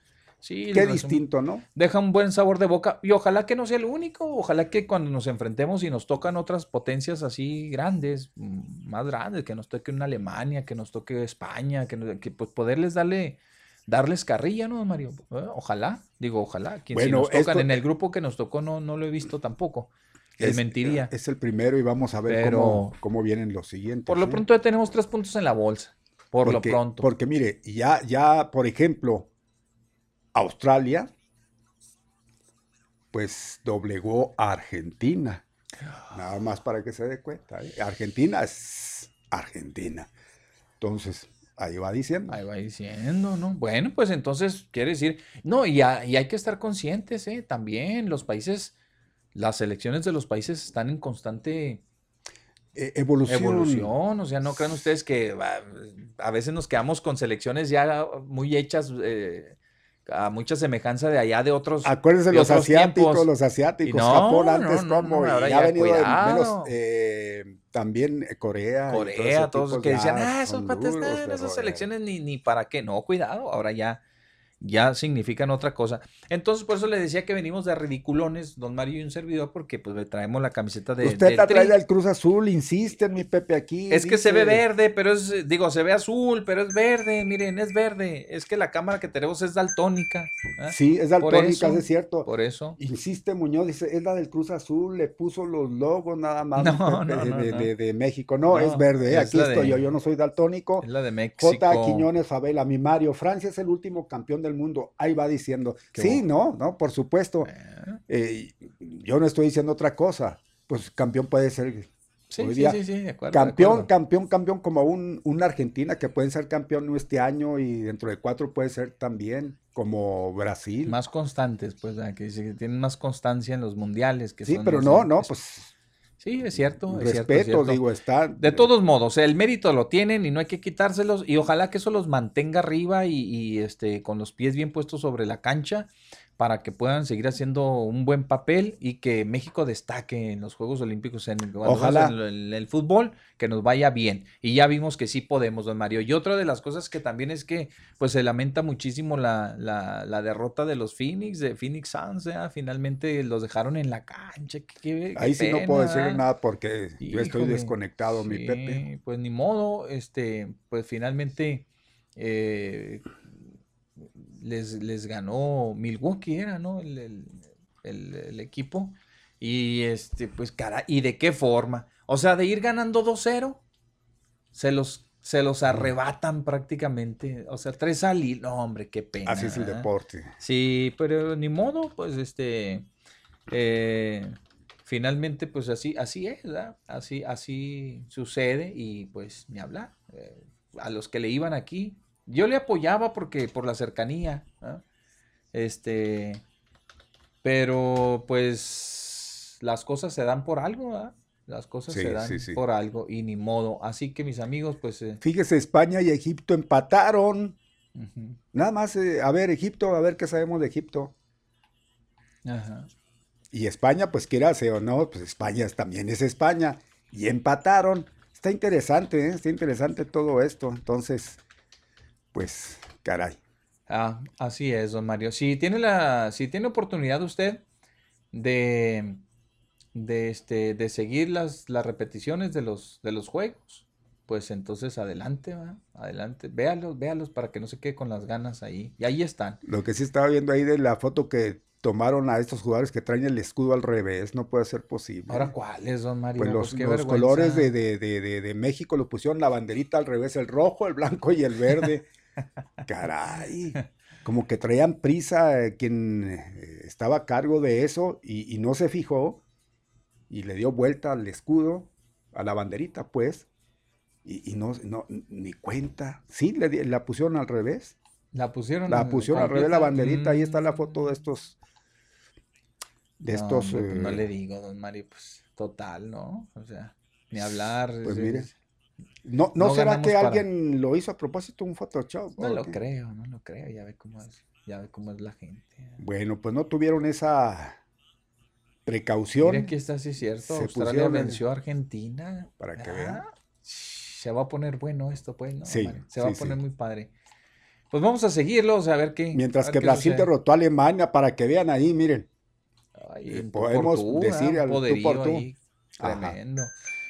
Sí, Qué distinto, ¿no? Deja un buen sabor de boca y ojalá que no sea el único, ojalá que cuando nos enfrentemos y nos tocan otras potencias así grandes, mm, más grandes, que nos toque una Alemania, que nos toque España, que, nos- que, pues poderles darle darles carrilla, ¿no, Mario? Eh, Ojalá, digo, ojalá. Quien si Bueno, nos tocan esto- en el grupo que nos tocó no, no lo he visto tampoco. Es- mentiría. Es el primero y vamos a ver Pero- cómo, cómo vienen los siguientes. Por lo ¿sí? pronto ya tenemos tres puntos en la bolsa. Por porque, lo pronto. Porque mire, ya, ya, por ejemplo, Australia, pues doblegó a Argentina. Nada más para que se dé cuenta. ¿eh? Argentina es Argentina. Entonces, ahí va diciendo. Ahí va diciendo, ¿no? Bueno, pues entonces quiere decir, no, y, y hay que estar conscientes, ¿eh? También los países, las elecciones de los países están en constante Eh, evolución. evolución, o sea, no crean ustedes que a veces nos quedamos con selecciones ya muy hechas, eh, a mucha semejanza de allá de otros. Acuérdense de los otros asiáticos, tiempos. los asiáticos, no, Japón antes no, como, no, ahora y ha ya, venido de menos, eh, también Corea. Corea, todos tipo que decían, ya ah, esos patas, ah, esas selecciones ni, ni para qué. No, cuidado, ahora ya, ya significan otra cosa. Entonces, por eso le decía que venimos de ridiculones, don Mario y un servidor, porque pues le traemos la camiseta de. Usted del la trae del Cruz Azul, insiste mi Pepe aquí. Es que se ve verde, pero es, digo, se ve azul, pero es verde, miren, es verde. Es que la cámara que tenemos es daltónica. ¿ah? Sí, es daltónica, eso, es cierto. Por eso. Insiste Muñoz, dice, es la del Cruz Azul, le puso los logos nada más No, Pepe, no, de, no, de- de- de México. No, es verde, ¿eh? es aquí estoy de- yo, yo no soy daltónico. Es la de México. J. Quiñones Favela, mi Mario, Francia es el último campeón del mundo. Ahí va diciendo. Qué sí, no, no, por supuesto. Eh, Eh, yo no estoy diciendo otra cosa. Pues campeón puede ser Sí, Hoy sí, día, sí, sí, de acuerdo. de campeón, acuerdo. campeón, campeón, como un, una Argentina que pueden ser campeón este año y dentro de cuatro puede ser también, como Brasil. Más constantes, pues, que, que tienen más constancia en los mundiales. Que sí, son pero no, no, es- pues Sí, es cierto. es cierto, es respeto, cierto. digo, está. De todos modos, el mérito lo tienen y no hay que quitárselos y ojalá que eso los mantenga arriba y, y, este con los pies bien puestos sobre la cancha para que puedan seguir haciendo un buen papel y que México destaque en los Juegos Olímpicos en, cuando Ojalá. en el, en el fútbol, que nos vaya bien. Y ya vimos que sí podemos, don Mario. Y otra de las cosas que también es que pues se lamenta muchísimo la, la, la derrota de los Phoenix, de Phoenix Suns, ¿eh? finalmente los dejaron en la cancha. Qué- qué- qué Ahí sí no puedo decir nada porque yo estoy desconectado, mi Pepe. Pues ni modo, este, pues finalmente eh, les, les ganó Milwaukee, era, ¿no? El, el- el- el equipo. Y este, pues cara, ¿y de qué forma? O sea, de ir ganando 2-0, se los, se los arrebatan prácticamente. O sea, tres al. No, hombre, qué pena. Así es el deporte. Sí, pero ni modo, pues este, eh, finalmente, pues así, así es, ¿verdad? Así, así sucede y pues ni hablar. Eh, a los que le iban aquí, yo le apoyaba porque por la cercanía. Este, pero pues las cosas se dan por algo. Las cosas Sí, se dan sí, sí. por algo y ni modo. Así que mis amigos, pues, eh, Fíjese, España y Egipto empataron. Nada más, eh, a ver, Egipto, a ver qué sabemos de Egipto. ajá. Y España, pues quiera o no, pues España es- también es España. Y empataron. Está interesante, ¿eh? está interesante todo esto. Entonces, pues, caray. Ah, así es, don Mario. Si tiene la, si tiene oportunidad usted de, de este, de seguir las, las repeticiones de los, de los juegos, pues entonces adelante, ¿va? Adelante. Véalos, véalos para que no se quede con las ganas ahí. Y ahí están. Lo que sí estaba viendo ahí de la foto que tomaron a estos jugadores que traen el escudo al revés, no puede ser posible. Ahora, ¿cuáles, don Mario? Pues los, Pues los colores de, de, de, de, de México lo pusieron la banderita al revés, el rojo, el blanco y el verde. Caray. Como que traían prisa eh, quien eh, estaba a cargo de eso y, y no se fijó y le dio vuelta al escudo, a la banderita, pues. y, no, no, ni cuenta. Sí, le, la pusieron al revés. La pusieron. La pusieron al revés la banderita. Ahí está la foto de estos. De estos. Pues no le digo, don Mario, pues total, ¿no? O sea, ni hablar. Pues mire. No, no, será que alguien lo hizo a propósito un Photoshop? No lo creo, no lo creo. Ya ve cómo es, ya ve cómo es la gente. Bueno, pues no tuvieron esa precaución. Mira que está, sí cierto. Australia venció a Argentina. Para que vean se va a poner bueno esto, pues, ¿no? Sí, se va a poner muy padre. Pues vamos a seguirlo, a ver qué. Mientras que Brasil derrotó a Alemania, para que vean ahí, miren. podemos decir al tú por tú. Tremendo.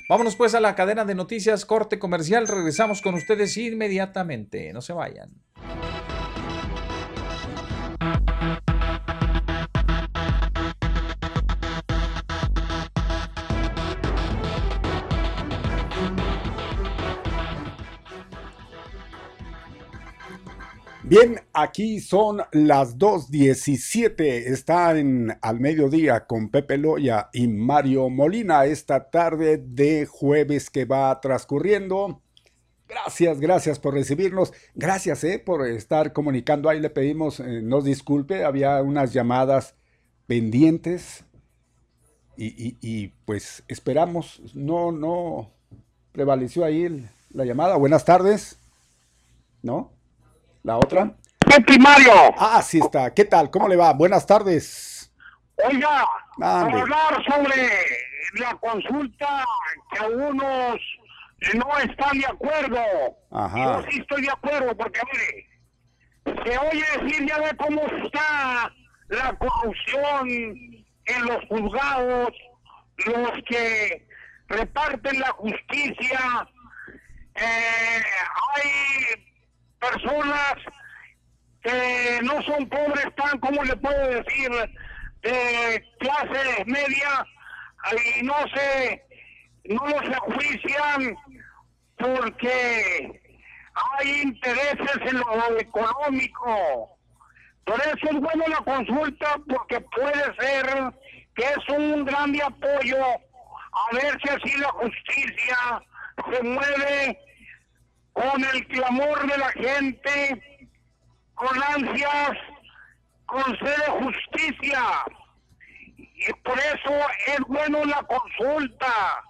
Vámonos pues a la cadena de noticias, corte comercial. Regresamos con ustedes inmediatamente. No se vayan. Bien, aquí son las 2.17. Están al mediodía con Pepe Loya y Mario Molina esta tarde de jueves que va transcurriendo. Gracias, gracias por recibirnos. Gracias eh, por estar comunicando. Ahí le pedimos, eh, nos disculpe, había unas llamadas pendientes y, pues esperamos. No, no prevaleció ahí la llamada. Buenas tardes. ¿No? ¿La otra? Mario. Ah, sí está. ¿Qué tal? ¿Cómo le va? Buenas tardes. Oiga, para hablar sobre la consulta que algunos no están de acuerdo. Ajá. Yo sí estoy de acuerdo porque, mire, se oye decir ya de cómo está la corrupción en los juzgados, los que reparten la justicia. Eh, hay personas que no son pobres tan, como le puedo decir, de clase media y no se, no los enjuician porque hay intereses en lo económico. Por eso es bueno la consulta porque puede ser que es un gran apoyo a ver si así la justicia se mueve con el clamor de la gente, con ansias, con sed justicia. Y por eso es bueno la consulta,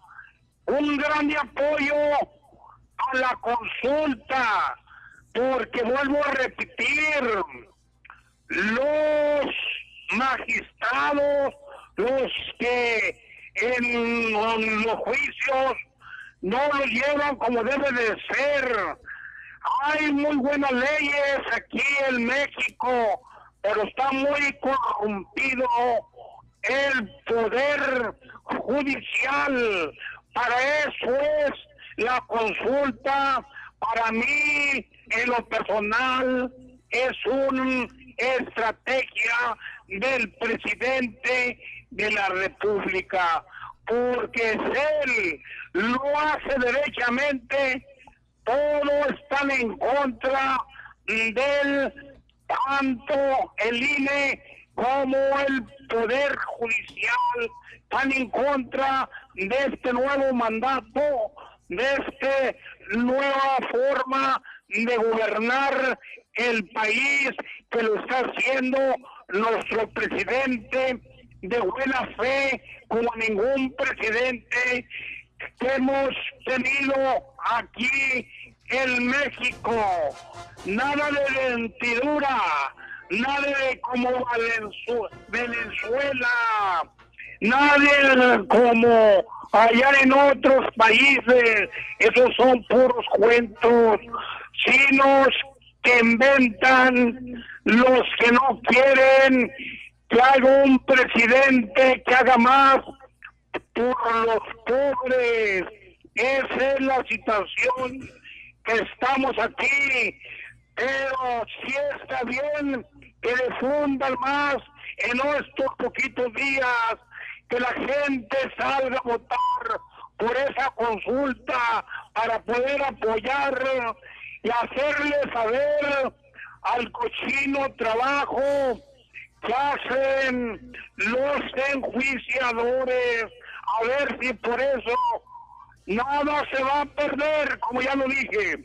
un gran apoyo a la consulta, porque vuelvo a repetir, los magistrados, los que en los juicios no lo llevan como debe de ser. Hay muy buenas leyes aquí en México, pero está muy corrompido el poder judicial. Para eso es la consulta. Para mí, en lo personal, es una estrategia del presidente de la República, porque es él lo hace derechamente, todos están en contra del tanto el INE como el Poder Judicial, están en contra de este nuevo mandato, de esta nueva forma de gobernar el país que lo está haciendo nuestro presidente de buena fe como ningún presidente que hemos tenido aquí en México. Nada de ventidura, nada de como Venezuela, nadie como allá en otros países. Esos son puros cuentos chinos que inventan los que no quieren que haga un presidente que haga más por los pobres. Esa es la situación que estamos aquí. Pero si está bien que difundan más en estos poquitos días, que la gente salga a votar por esa consulta para poder apoyar y hacerle saber al cochino trabajo que hacen los enjuiciadores a ver si por eso Nada se va a perder, como ya lo dije.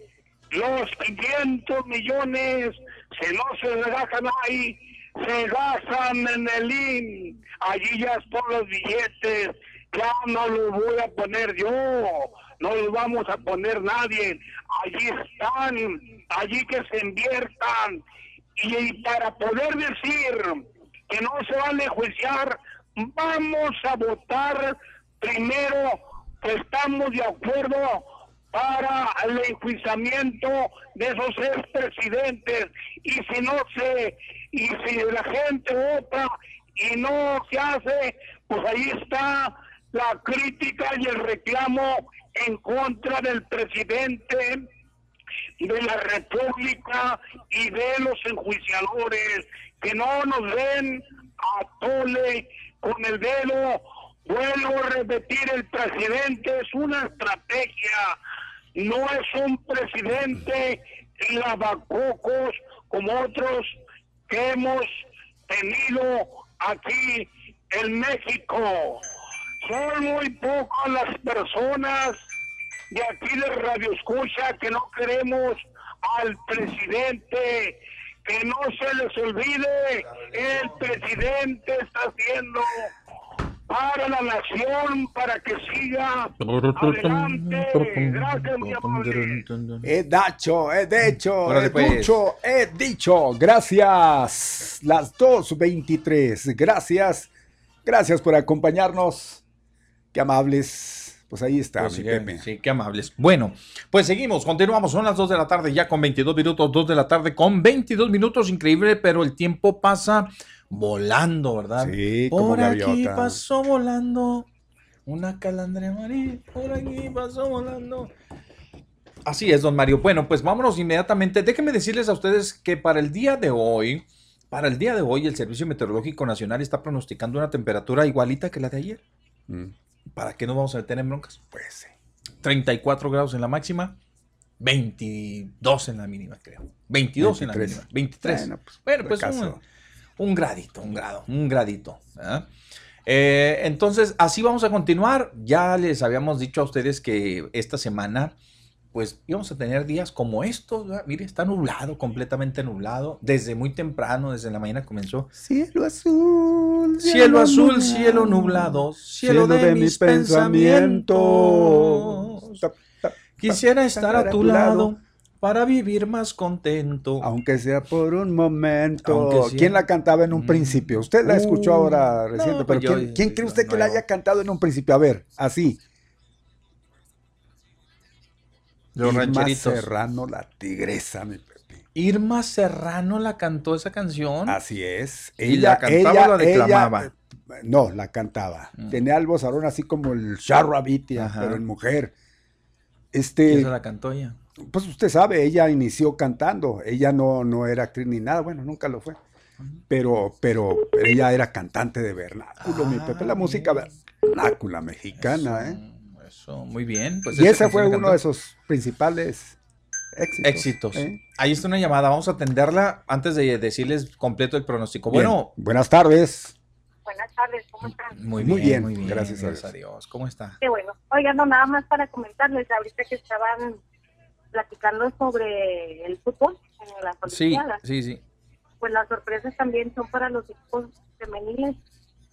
Los 500 millones, si no se gastan ahí, se gastan en el IN. Allí ya están los billetes. Ya no los voy a poner yo, no los vamos a poner nadie. Allí están, allí que se inviertan. Y para poder decir que no se van a enjuiciar, vamos a votar primero que estamos de acuerdo para el enjuiciamiento de esos expresidentes y si no se y si la gente vota y no se hace pues ahí está la crítica y el reclamo en contra del presidente de la república y de los enjuiciadores. Que no nos ven a tole con el dedo Vuelvo a repetir, el presidente es una estrategia, no es un presidente lavacocos como otros que hemos tenido aquí en México. Son muy pocas las personas de aquí de Radio Escucha que no queremos al presidente, que no se les olvide, el presidente está haciendo para la nación, para que siga adelante. Gracias, mi amable. He dicho, he dicho, he pues. dicho, he dicho. Gracias. Las 2.23. Gracias. Gracias por acompañarnos. Qué amables. Pues ahí está, pues mi Sí, qué amables. Bueno, pues seguimos, continuamos. Son las 2 de la tarde ya con 22 minutos, 2 de la tarde con 22 minutos. Increíble, pero el tiempo pasa volando, ¿verdad? Sí, como Por aquí pasó volando una calandria María, por aquí pasó volando. Así es, don Mario. Bueno, pues vámonos inmediatamente. Déjenme decirles a ustedes que para el día de hoy, para el día de hoy, el Servicio Meteorológico Nacional está pronosticando una temperatura igualita que la de ayer. Mm. ¿Para qué nos vamos a meter en broncas? Pues sí. 34 grados en la máxima, 22 en la mínima, creo. 22 en la mínima, 23. Bueno, pues, bueno, pues un gradito, un grado, un gradito. Eh, entonces, así vamos a continuar. Ya les habíamos dicho a ustedes que esta semana, pues íbamos a tener días como estos. Mire, está nublado, completamente nublado. Desde muy temprano, desde la mañana comenzó. Cielo azul. Cielo, azul, cielo nublado. Cielo, de, mis pensamientos. Quisiera estar a tu lado para vivir más contento. Aunque sea por un momento. ¿Quién la cantaba en un mm. principio? Usted la escuchó ahora uh, reciente, pero ¿quién, cree usted que la haya cantado en un principio? A ver, así. Los Irma Serrano, la tigresa, mi Pepe. Irma Serrano la cantó esa canción. Así es. Ella, ¿Y la cantaba o la declamaba? no, la cantaba. Mm. Tenía el vozarrón así como el Charrabitia, pero en mujer. Este, esa la cantó ella? Pues usted sabe, ella inició cantando, ella no, no era actriz ni nada, bueno, nunca lo fue, pero, pero, ella era cantante de vernáculo, mi Pepe, la música vernácula mexicana, ¿eh? Eso, muy bien. Pues y ese fue uno de esos principales éxitos. Éxitos. ¿eh? Ahí está una llamada, vamos a atenderla antes de decirles completo el pronóstico. Bueno. Buenas tardes. Buenas tardes, ¿cómo están? Muy bien, muy bien, gracias, a Dios. ¿Cómo está? Qué bueno. Oigan, no, nada más para comentarles, ahorita que estaban platicando sobre el fútbol en las Olimpiadas. Sí, sí, sí. Pues las sorpresas también son para los equipos femeniles.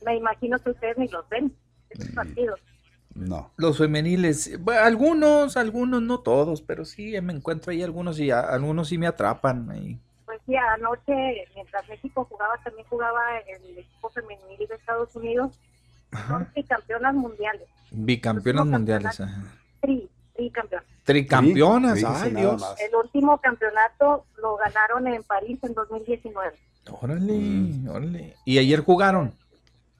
Me imagino que ustedes ni los ven, esos mm, partidos. No. Los femeniles, algunos, algunos, no todos, pero sí me encuentro ahí algunos y algunos sí me atrapan ahí. Pues sí, anoche, mientras México jugaba, también jugaba el equipo femenil de Estados Unidos. Son bicampeonas mundiales. Bicampeonas mundiales, ajá. Sí, tricampeonas. Tricampeonas, ay Dios. El último campeonato lo ganaron en París en 2019. Órale, mm. órale. ¿Y ayer jugaron?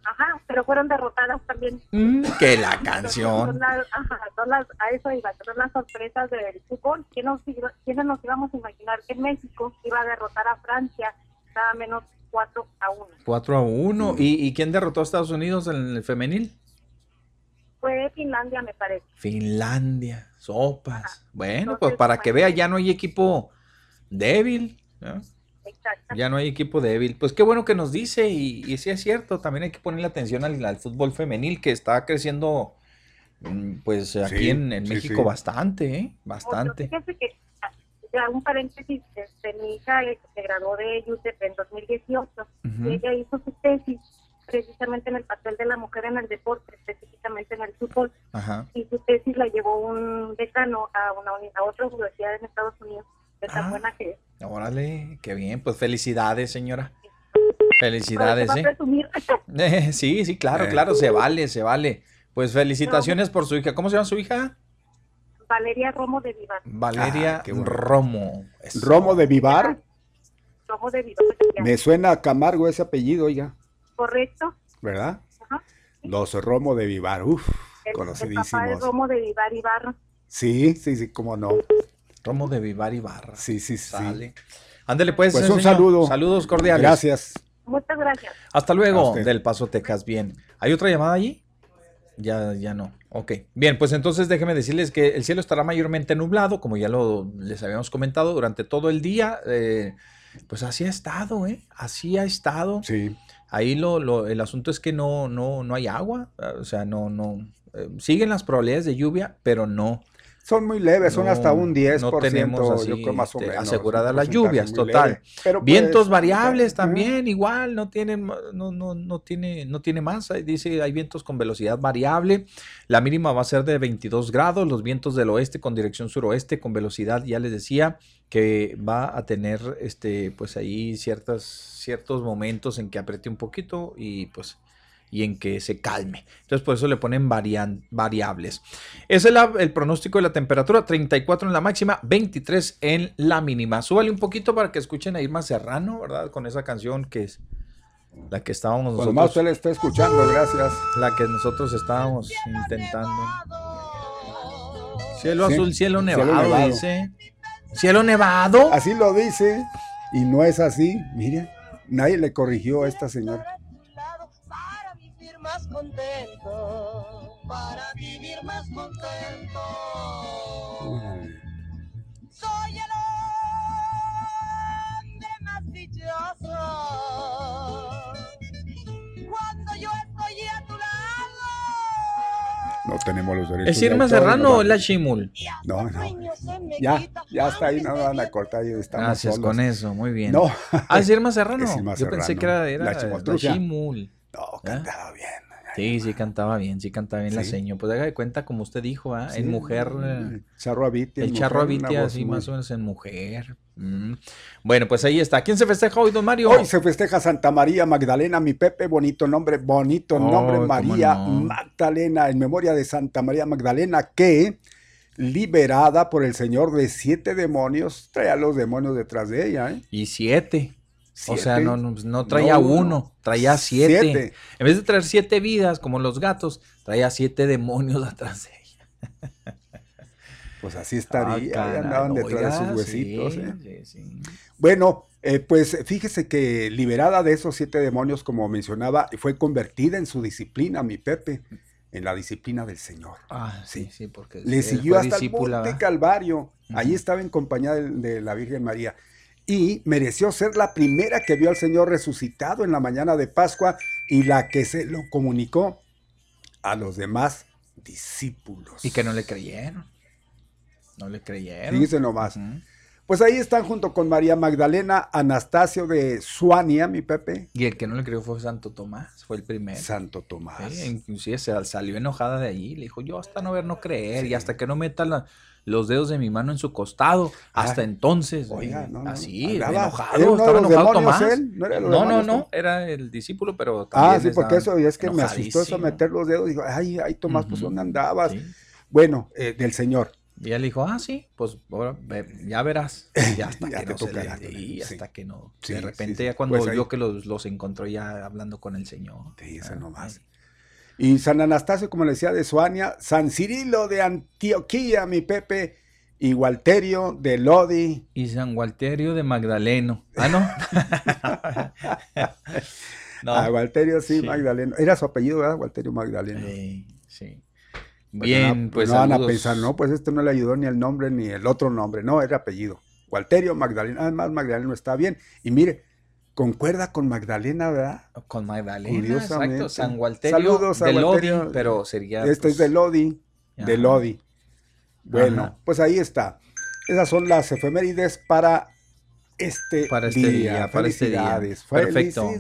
Ajá, pero fueron derrotadas también. Mm, que la canción. Son las, ajá, son las, a eso iba, son las sorpresas del fútbol. ¿Quiénes nos, ¿Quiénes nos íbamos a imaginar que México iba a derrotar a Francia nada menos 4 a 1? 4 a 1. ¿Y, ¿Y quién derrotó a Estados Unidos en el femenil? Fue Finlandia, me parece. Finlandia, sopas. bueno, pues para que vea, ya no hay equipo débil. Ya no hay equipo débil. Pues qué bueno que nos dice y, y sí es cierto, también hay que ponerle atención al, fútbol femenil que está creciendo mm, pues aquí en, México bastante, ¿eh? Bastante. Que, ya un paréntesis, este, mi hija se graduó de UTEP en 2018 y ella hizo su tesis precisamente en el papel de la mujer en el deporte, específicamente en el fútbol. Y su tesis la llevó un decano a, una, a otra universidad en Estados Unidos, de tan ah, buena que es. Órale, qué bien, pues felicidades, señora. Felicidades, ¿eh? Sí, sí, claro, eh. claro, se vale, se vale. Pues felicitaciones por su hija. ¿Cómo se llama su hija? Valeria Romo de Vivar. Valeria ah, Romo. ¿Romo de Vivar? Romo de Vivar. Me suena Camargo ese apellido, oiga. Correcto. ¿Verdad? Los Romo de Vivar, uff, conocidísimos. El papá de Romo de Vivar Ibarra. Sí, sí, sí, cómo no. Romo de Vivar Ibarra. Sí, sí, sí. Ándale, pues. Pues un saludo. Saludos cordiales. Gracias. Muchas gracias. Hasta luego, del Paso Texas. Bien. ¿Hay otra llamada allí? Ya, ya no. Ok. Bien, pues entonces déjenme decirles que el cielo estará mayormente nublado, como ya lo les habíamos comentado, durante todo el día. Eh, pues así ha estado, ¿eh? Así ha estado. Sí. Ahí lo, lo, el asunto es que no, no, no hay agua. O sea, no, no. Eh, siguen las probabilidades de lluvia, pero no son muy leves, son hasta un 10%. No tenemos yo creo más o menos, aseguradas las lluvias, total. Pero Vientos pues, variables también, igual, no tienen, no, no, no, tiene, no tiene más. Dice, hay vientos con velocidad variable. La mínima va a ser de 22 grados. Los vientos del oeste con dirección suroeste con velocidad, ya les decía, que va a tener este, pues ahí ciertas, ciertos momentos en que apriete un poquito y pues y en que se calme. Entonces por eso le ponen variables. Ese es el, pronóstico de la temperatura, 34 en la máxima, 23 en la mínima. Súbale un poquito para que escuchen a Irma Serrano, ¿verdad? Con esa canción que es la que estábamos nosotros. más usted le está escuchando, gracias. La que nosotros estábamos intentando. Cielo azul, cielo nevado, cielo nevado, dice. Cielo nevado. Así lo dice. Y no es así. Mire, nadie le corrigió a esta señora más contento, para vivir más contento. Soy el hombre más dichoso. Cuando yo estoy a tu lado. No tenemos los derechos. ¿Es Irma Serrano o la Chimul? No, no. Ya, ya está ahí, no van a cortar. Gracias con eso, muy bien. No. Ah, es Irma Serrano. Yo pensé que era, era la Chimul. No, cantaba bien. Sí, sí cantaba bien, sí cantaba bien la seño. Pues haga de cuenta, como usted dijo, ¿ah? en mujer. El charro Abitia. El charro Abitia, así más o menos en mujer. Mm. Bueno, pues ahí está. ¿Quién se festeja hoy, don Mario? Hoy se festeja Santa María Magdalena, mi Pepe, bonito nombre, bonito nombre, María Magdalena, en memoria de Santa María Magdalena, que liberada por el Señor de siete demonios, trae a los demonios detrás de ella. ¿eh? Y siete. O sea, no, no, traía uno, traía siete. En vez de traer siete vidas, como los gatos, traía siete demonios atrás de ella. Pues así estaría, ah, andaban detrás de sus huesitos. ¿eh? Bueno, eh, pues fíjese que liberada de esos siete demonios, como mencionaba, fue convertida en su disciplina, mi Pepe, en la disciplina del Señor. Ah, sí, sí, porque le siguió hasta el monte Calvario. Allí estaba en compañía de la Virgen María y mereció ser la primera que vio al Señor resucitado en la mañana de Pascua y la que se lo comunicó a los demás discípulos. Y que no le creyeron. No le creyeron. Fíjense nomás. Pues ahí están junto con María Magdalena, Anastasio de Suania, mi Pepe. Y el que no le creyó fue Santo Tomás, fue el primero. Santo Tomás. inclusive se salió enojada de allí, le dijo, yo hasta no ver, no creer, y hasta que no meta la, los dedos de mi mano en su costado. Ah, hasta entonces. Oiga, eh, no, no. Así, enojado. estaba enojado Tomás. ¿No, no, no, era el discípulo, pero Ah, sí, porque eso, es que me asustó eso meter los dedos. Dijo, ay, ay, Tomás, pues ¿dónde andabas? Bueno, eh, del Señor. Y él dijo, ah, sí, pues ahora ya verás. Y hasta que no se y hasta que no. de repente ya cuando pues vio que los, los, encontró ya hablando con el Señor. Sí, eso nomás. Y San Anastasio, como le decía, de Suania, San Cirilo de Antioquía, mi Pepe, y Walterio de Lodi. Y San Walterio de Magdaleno. Ah, no. no. Ah, Walterio sí, Magdaleno. Era su apellido, ¿verdad? Walterio Magdaleno. Sí, sí. Bien, pues. No van a pensar, no, pues este no le ayudó ni el nombre ni el otro nombre. No, era apellido. Walterio Magdaleno. Además, Magdaleno está bien. Y mire, concuerda con Magdalena, ¿verdad? Con Magdalena, exacto. San Walterio Saludos a de Lodi, pero sería... Este es de Lodi. de Lodi. Bueno, pues ahí está. Esas son las efemérides para este, para este día. para este día. Perfecto.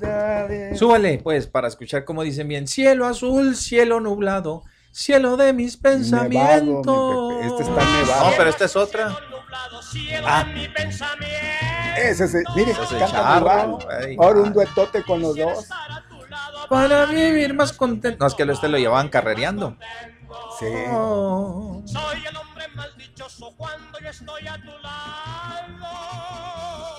Súbale, pues, para escuchar como dicen bien. Cielo azul, cielo nublado, cielo de mis pensamientos. este está nevado. No, pero esta es otra. Ah. Ese es, mire, ese canta Ahora un duetote con los dos. Para vivir más contento. No, es que este lo llevaban carrereando. Sí. Oh. Soy el hombre más dichoso cuando yo estoy a tu lado.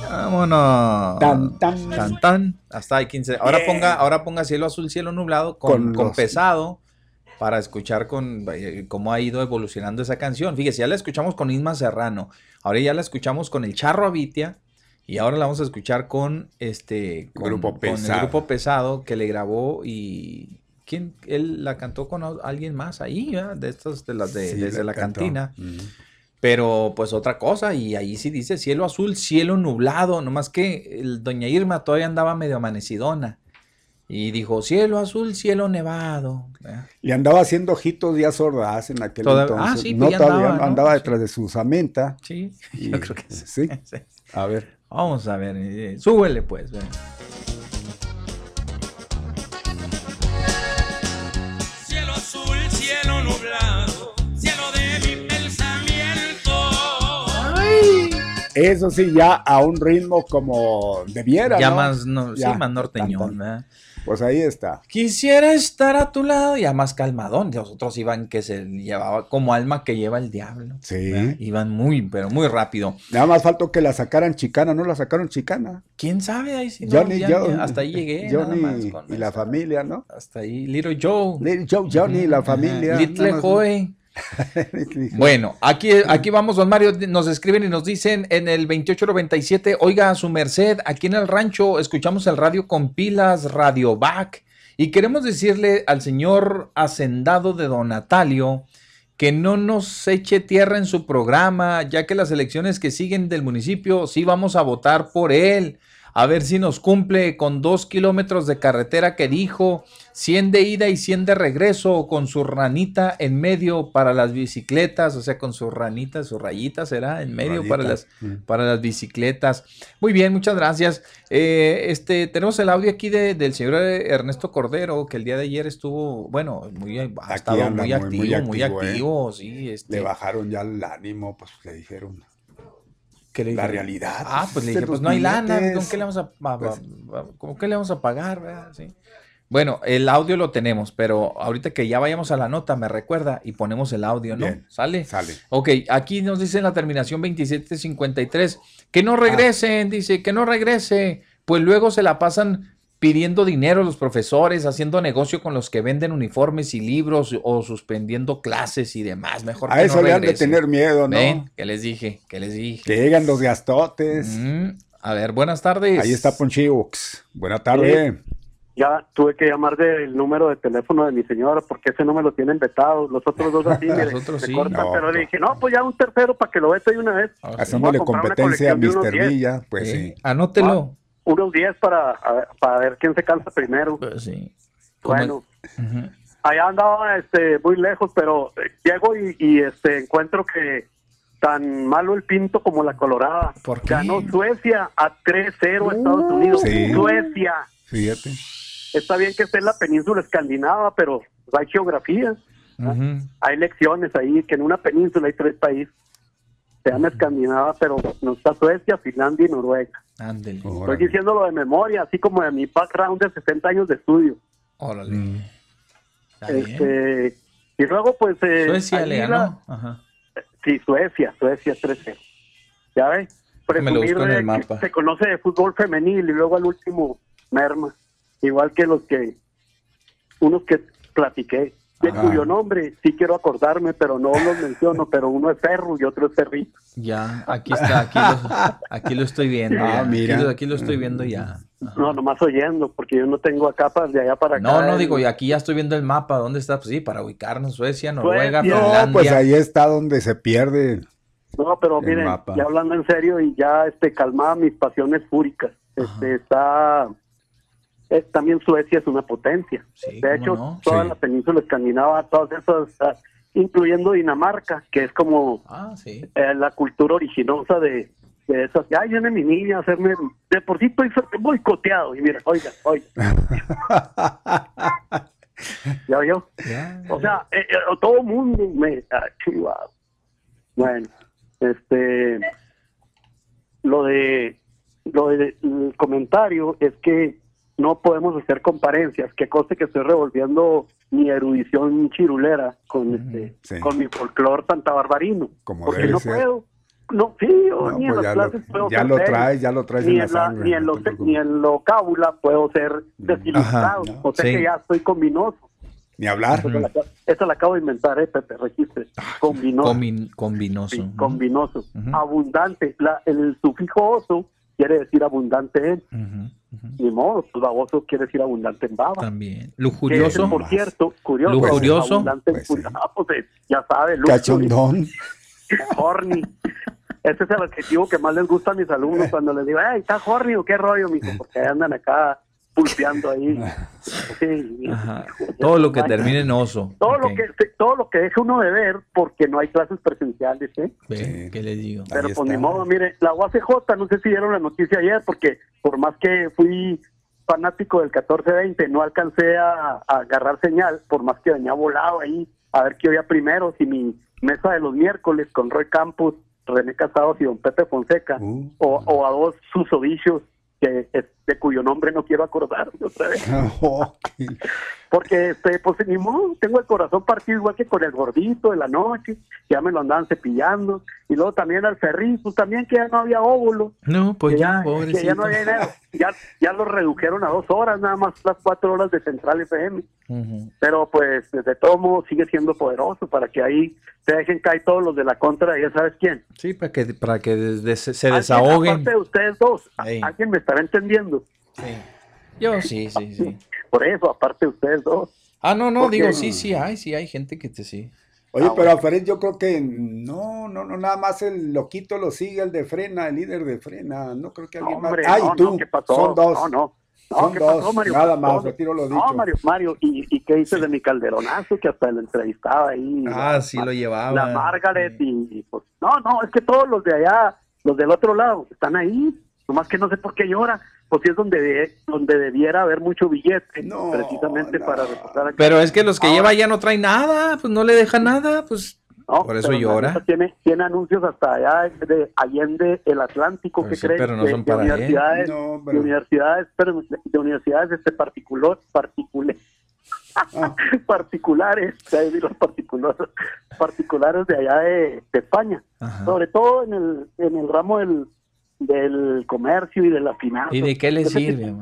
Vámonos. Tan tan. Tan tan. Hasta hay 15. Ahora ponga, ahora ponga cielo azul, cielo nublado con, con, pesado para escuchar con eh, cómo ha ido evolucionando esa canción. Fíjese, ya la escuchamos con Isma Serrano, ahora ya la escuchamos con el Charro Avitia y ahora la vamos a escuchar con este grupo con el grupo pesado que le grabó y quién él la cantó con alguien más ahí, de estas de las de desde la, cantina. Pero pues otra cosa, y ahí sí dice cielo azul, cielo nublado, nomás que el doña Irma todavía andaba medio amanecidona. Y dijo, cielo azul, cielo nevado. Y andaba haciendo ojitos ya sordas en aquel entonces. Ah, sí, no, pues todavía andaba, andaba detrás de su samenta. Sí, yo creo que sí. sí. A ver. Vamos a ver, eh, súbele pues. Cielo azul, cielo nublado, cielo de mi pensamiento. Ay. Eso sí, ya a un ritmo como debiera. Ya ¿no? más, no, sí, más norteñón, ¿verdad? Pues ahí está. Quisiera estar a tu lado, ya más calmadón. Los otros iban que se llevaba como alma que lleva el diablo. Sí. ¿verdad? Iban muy, pero muy rápido. Nada más faltó que la sacaran chicana, ¿no la sacaron chicana? ¿Quién sabe? Ahí sí, no, Johnny, ya- ya hasta ahí llegué. Johnny nada más con y la familia, ¿no? Hasta ahí, Little Joe. Little Joe, Johnny, la Ajá. familia. Little Joe. Bueno, aquí, aquí vamos, don Mario, nos escriben y nos dicen en el 2897, oiga, a su merced, aquí en el rancho escuchamos el radio con pilas, Radio Back, y queremos decirle al señor hacendado de Don Natalio que no nos eche tierra en su programa, ya que las elecciones que siguen del municipio sí vamos a votar por él. A ver si nos cumple con dos kilómetros de carretera que dijo, 100 de ida y 100 de regreso, con su ranita en medio para las bicicletas, o sea, con su ranita, su rayita será en medio para las, Mm. para las bicicletas. Muy bien, muchas gracias. Eh, este, tenemos el audio aquí de- del señor Ernesto Cordero, que el día de ayer estuvo, bueno, muy, ha estado muy, muy- activo, muy activo, ¿eh? sí. Este, Le bajaron ya el ánimo, pues le dijeron. ¿Qué le La realidad. Ah, pues le Este, dije, pues los no hay lana. ¿con qué le vamos a, a- Pues- a- ¿con qué le vamos a pagar? verdad? Sí. Bueno, el audio lo tenemos, pero ahorita que ya vayamos a la nota, me recuerda y ponemos el audio, ¿no? Bien. ¿Sale? Sale. Ok, aquí nos dice en la terminación 2753 que no regresen, dice que no regrese, pues luego se la pasan pidiendo dinero los profesores, haciendo negocio con los que venden uniformes y libros o suspendiendo clases y demás. Mejor A que eso no le han de tener miedo, ¿no? Ven, que les dije, que les dije. Que llegan los gastotes. Mm, a ver, buenas tardes. Ahí está Ponchiux. Buena tarde. Ya tuve que llamar del número de teléfono de mi señora porque ese no me lo tienen vetado. Los otros dos así me, Los otros me sí. cortan, No, pero dije, no, pues ya un tercero para que lo vete de una vez. Ah. Haciéndole a competencia a Mr. 10. Villa. Pues Sí, sí. Anótelo. Unos 10 para, para ver quién se cansa primero. Pues sí. Bueno, allá andaba este, muy lejos, pero eh, llego y, y, este, encuentro que tan malo el pinto como la colorada. ¿Por qué? Ganó Suecia a 3-0 a Estados Unidos. Sí. Suecia. Fíjate. Está bien que esté en la península escandinava, pero hay geografía. Hay lecciones ahí que en una península hay tres países. Se llama Escandinava, pero no está Suecia, Finlandia y Noruega. Ándele. Órale. Estoy diciéndolo de memoria, así como de mi background de 60 años de estudio. Órale. Mm. Este, y luego, pues. eh, Suecia le la- ganó. Ajá. Sí, Suecia, Suecia 13. ¿Ya ves? Me lo busco en de el que. Se conoce de fútbol femenil y luego al último merma. Igual que los que. Unos que platiqué. De Ajá. cuyo nombre sí quiero acordarme, pero no los menciono. Pero uno es Ferro y otro es Ferrito. Ya, aquí está, aquí lo, aquí lo estoy viendo. Ah, ya. mira. Aquí, lo, aquí lo estoy viendo ya. Ajá. No, nomás oyendo, porque yo no tengo acá para de allá para acá. No, no digo, y aquí ya estoy viendo el mapa. ¿Dónde está? Pues sí, para ubicarnos. Suecia, Noruega, Suecia. No, pues ahí está donde se pierde. No, pero El miren, mapa. ya hablando en serio y ya este calmaba mis pasiones fúricas. Este está eh, también Suecia es una potencia. Sí, de ¿cómo hecho, no? toda Sí. la península escandinava, todas esas ah, incluyendo Dinamarca, que es como Ah, sí. eh, la cultura originosa de, de esas. Ay, viene mi niña a hacerme. De por sí estoy boicoteado. Y mira, oiga, oiga. ¿Ya vio? O sea, eh, eh, todo mundo me. chihuahua. Bueno, este. Lo de. Lo de, el comentario es que no podemos hacer comparencias. Que coste que estoy revolviendo mi erudición chirulera con este Sí. con mi folclor santa barbarino. Como porque debe no ser. puedo. No, sí, yo No, ni en pues las ya lo- clases puedo ya ser lo traes, ya lo traes ni en la en la- sangre, ni en no lo, ni en lo cábula puedo ser desilustrado. Ajá, o sea sí. que ya estoy combinoso. Ni hablar. Esa la, la acabo de inventar, eh, Pepe, registre. Combinoso. Combin- combinoso. Sí, combinoso. Ujú. Abundante. La- el sufijo oso quiere decir abundante en. Ujú, ujú. Ni modo, pues baboso quiere decir abundante en baba. También. Lujurioso. por cierto, curioso. Lujurioso. Abundante en Pues sí. pues, eh, ya sabe, luxury, Cachondón. horny. Ese es el adjetivo que más les gusta a mis alumnos cuando les digo, ay, ¿está horny o qué rollo, mijo? Porque andan acá pulpeando ahí. Sí. Todo lo que termine en oso. Todo lo que todo lo que deje uno de ver porque no hay clases presenciales, ¿eh? Sí. ¿Qué les digo? Pero Ahí pues ni está. modo, mire, la UACJ, no sé si vieron la noticia ayer, porque por más que fui fanático del 14-20, no alcancé a, a agarrar señal, por más que venía volado ahí, a ver qué había primero, si mi mesa de los miércoles con Roy Campos, René Casados y don Pepe Fonseca, Uh. o, o a dos susodichos que de cuyo nombre no quiero acordarme otra vez. Porque, este, pues ni modo, tengo el corazón partido igual que con el gordito de la noche, ya me lo andaban cepillando, y luego también al Ferri, pues también que ya no había óvulo, No, pues que ya, que pobrecito. ya no había dinero, ya, ya lo redujeron a dos horas, nada más las cuatro horas de Central FM, pero pues de todo modo sigue siendo poderoso para que ahí se dejen caer todos los de la contra, ya sabes quién. Sí, para que, para que des- se, desahoguen. Aparte de ustedes dos, alguien me estará entendiendo, Sí. Yo sí, sí, sí. Por eso, aparte de ustedes dos. Ah, no, no, Porque- digo, sí, sí hay, sí hay gente que te sí. Oye, Ah, pero bueno. a yo creo que no, no, no, nada más el loquito lo sigue, el de frena, el líder de frena. No creo que No, alguien hombre, más. Ah, no, tú. no, ¿qué pasó? Son dos. No, no. No, Son ¿qué dos, pasó, Mario? nada más, No, retiro lo No, dicho. Mario, Mario, ¿y, y qué dices de mi calderonazo? Que hasta lo entrevistaba ahí. Ah, la- sí lo llevaba. La Margaret y, y, pues, no, no, es que todos los de allá, los del otro lado, están ahí. Nomás que no sé por qué llora. Pues sí es donde, de- donde debiera haber mucho billete, No, precisamente no. para reportar aquí. Pero es que los que Ahora- lleva ya no traen nada, pues no le dejan nada, pues No, por eso pero llora. Tiene, tiene anuncios hasta allá de Allende el Atlántico, Pues que sí, creen? pero no de, son de para él. universidades, No, de pero- universidades, pero de universidades este particular, particulares, Ah. particulares, ya decir los particulares, particulares de allá de, de España, Ajá. sobre todo en el, en el ramo del, del comercio y de la finanza. ¿Y de qué le sirve?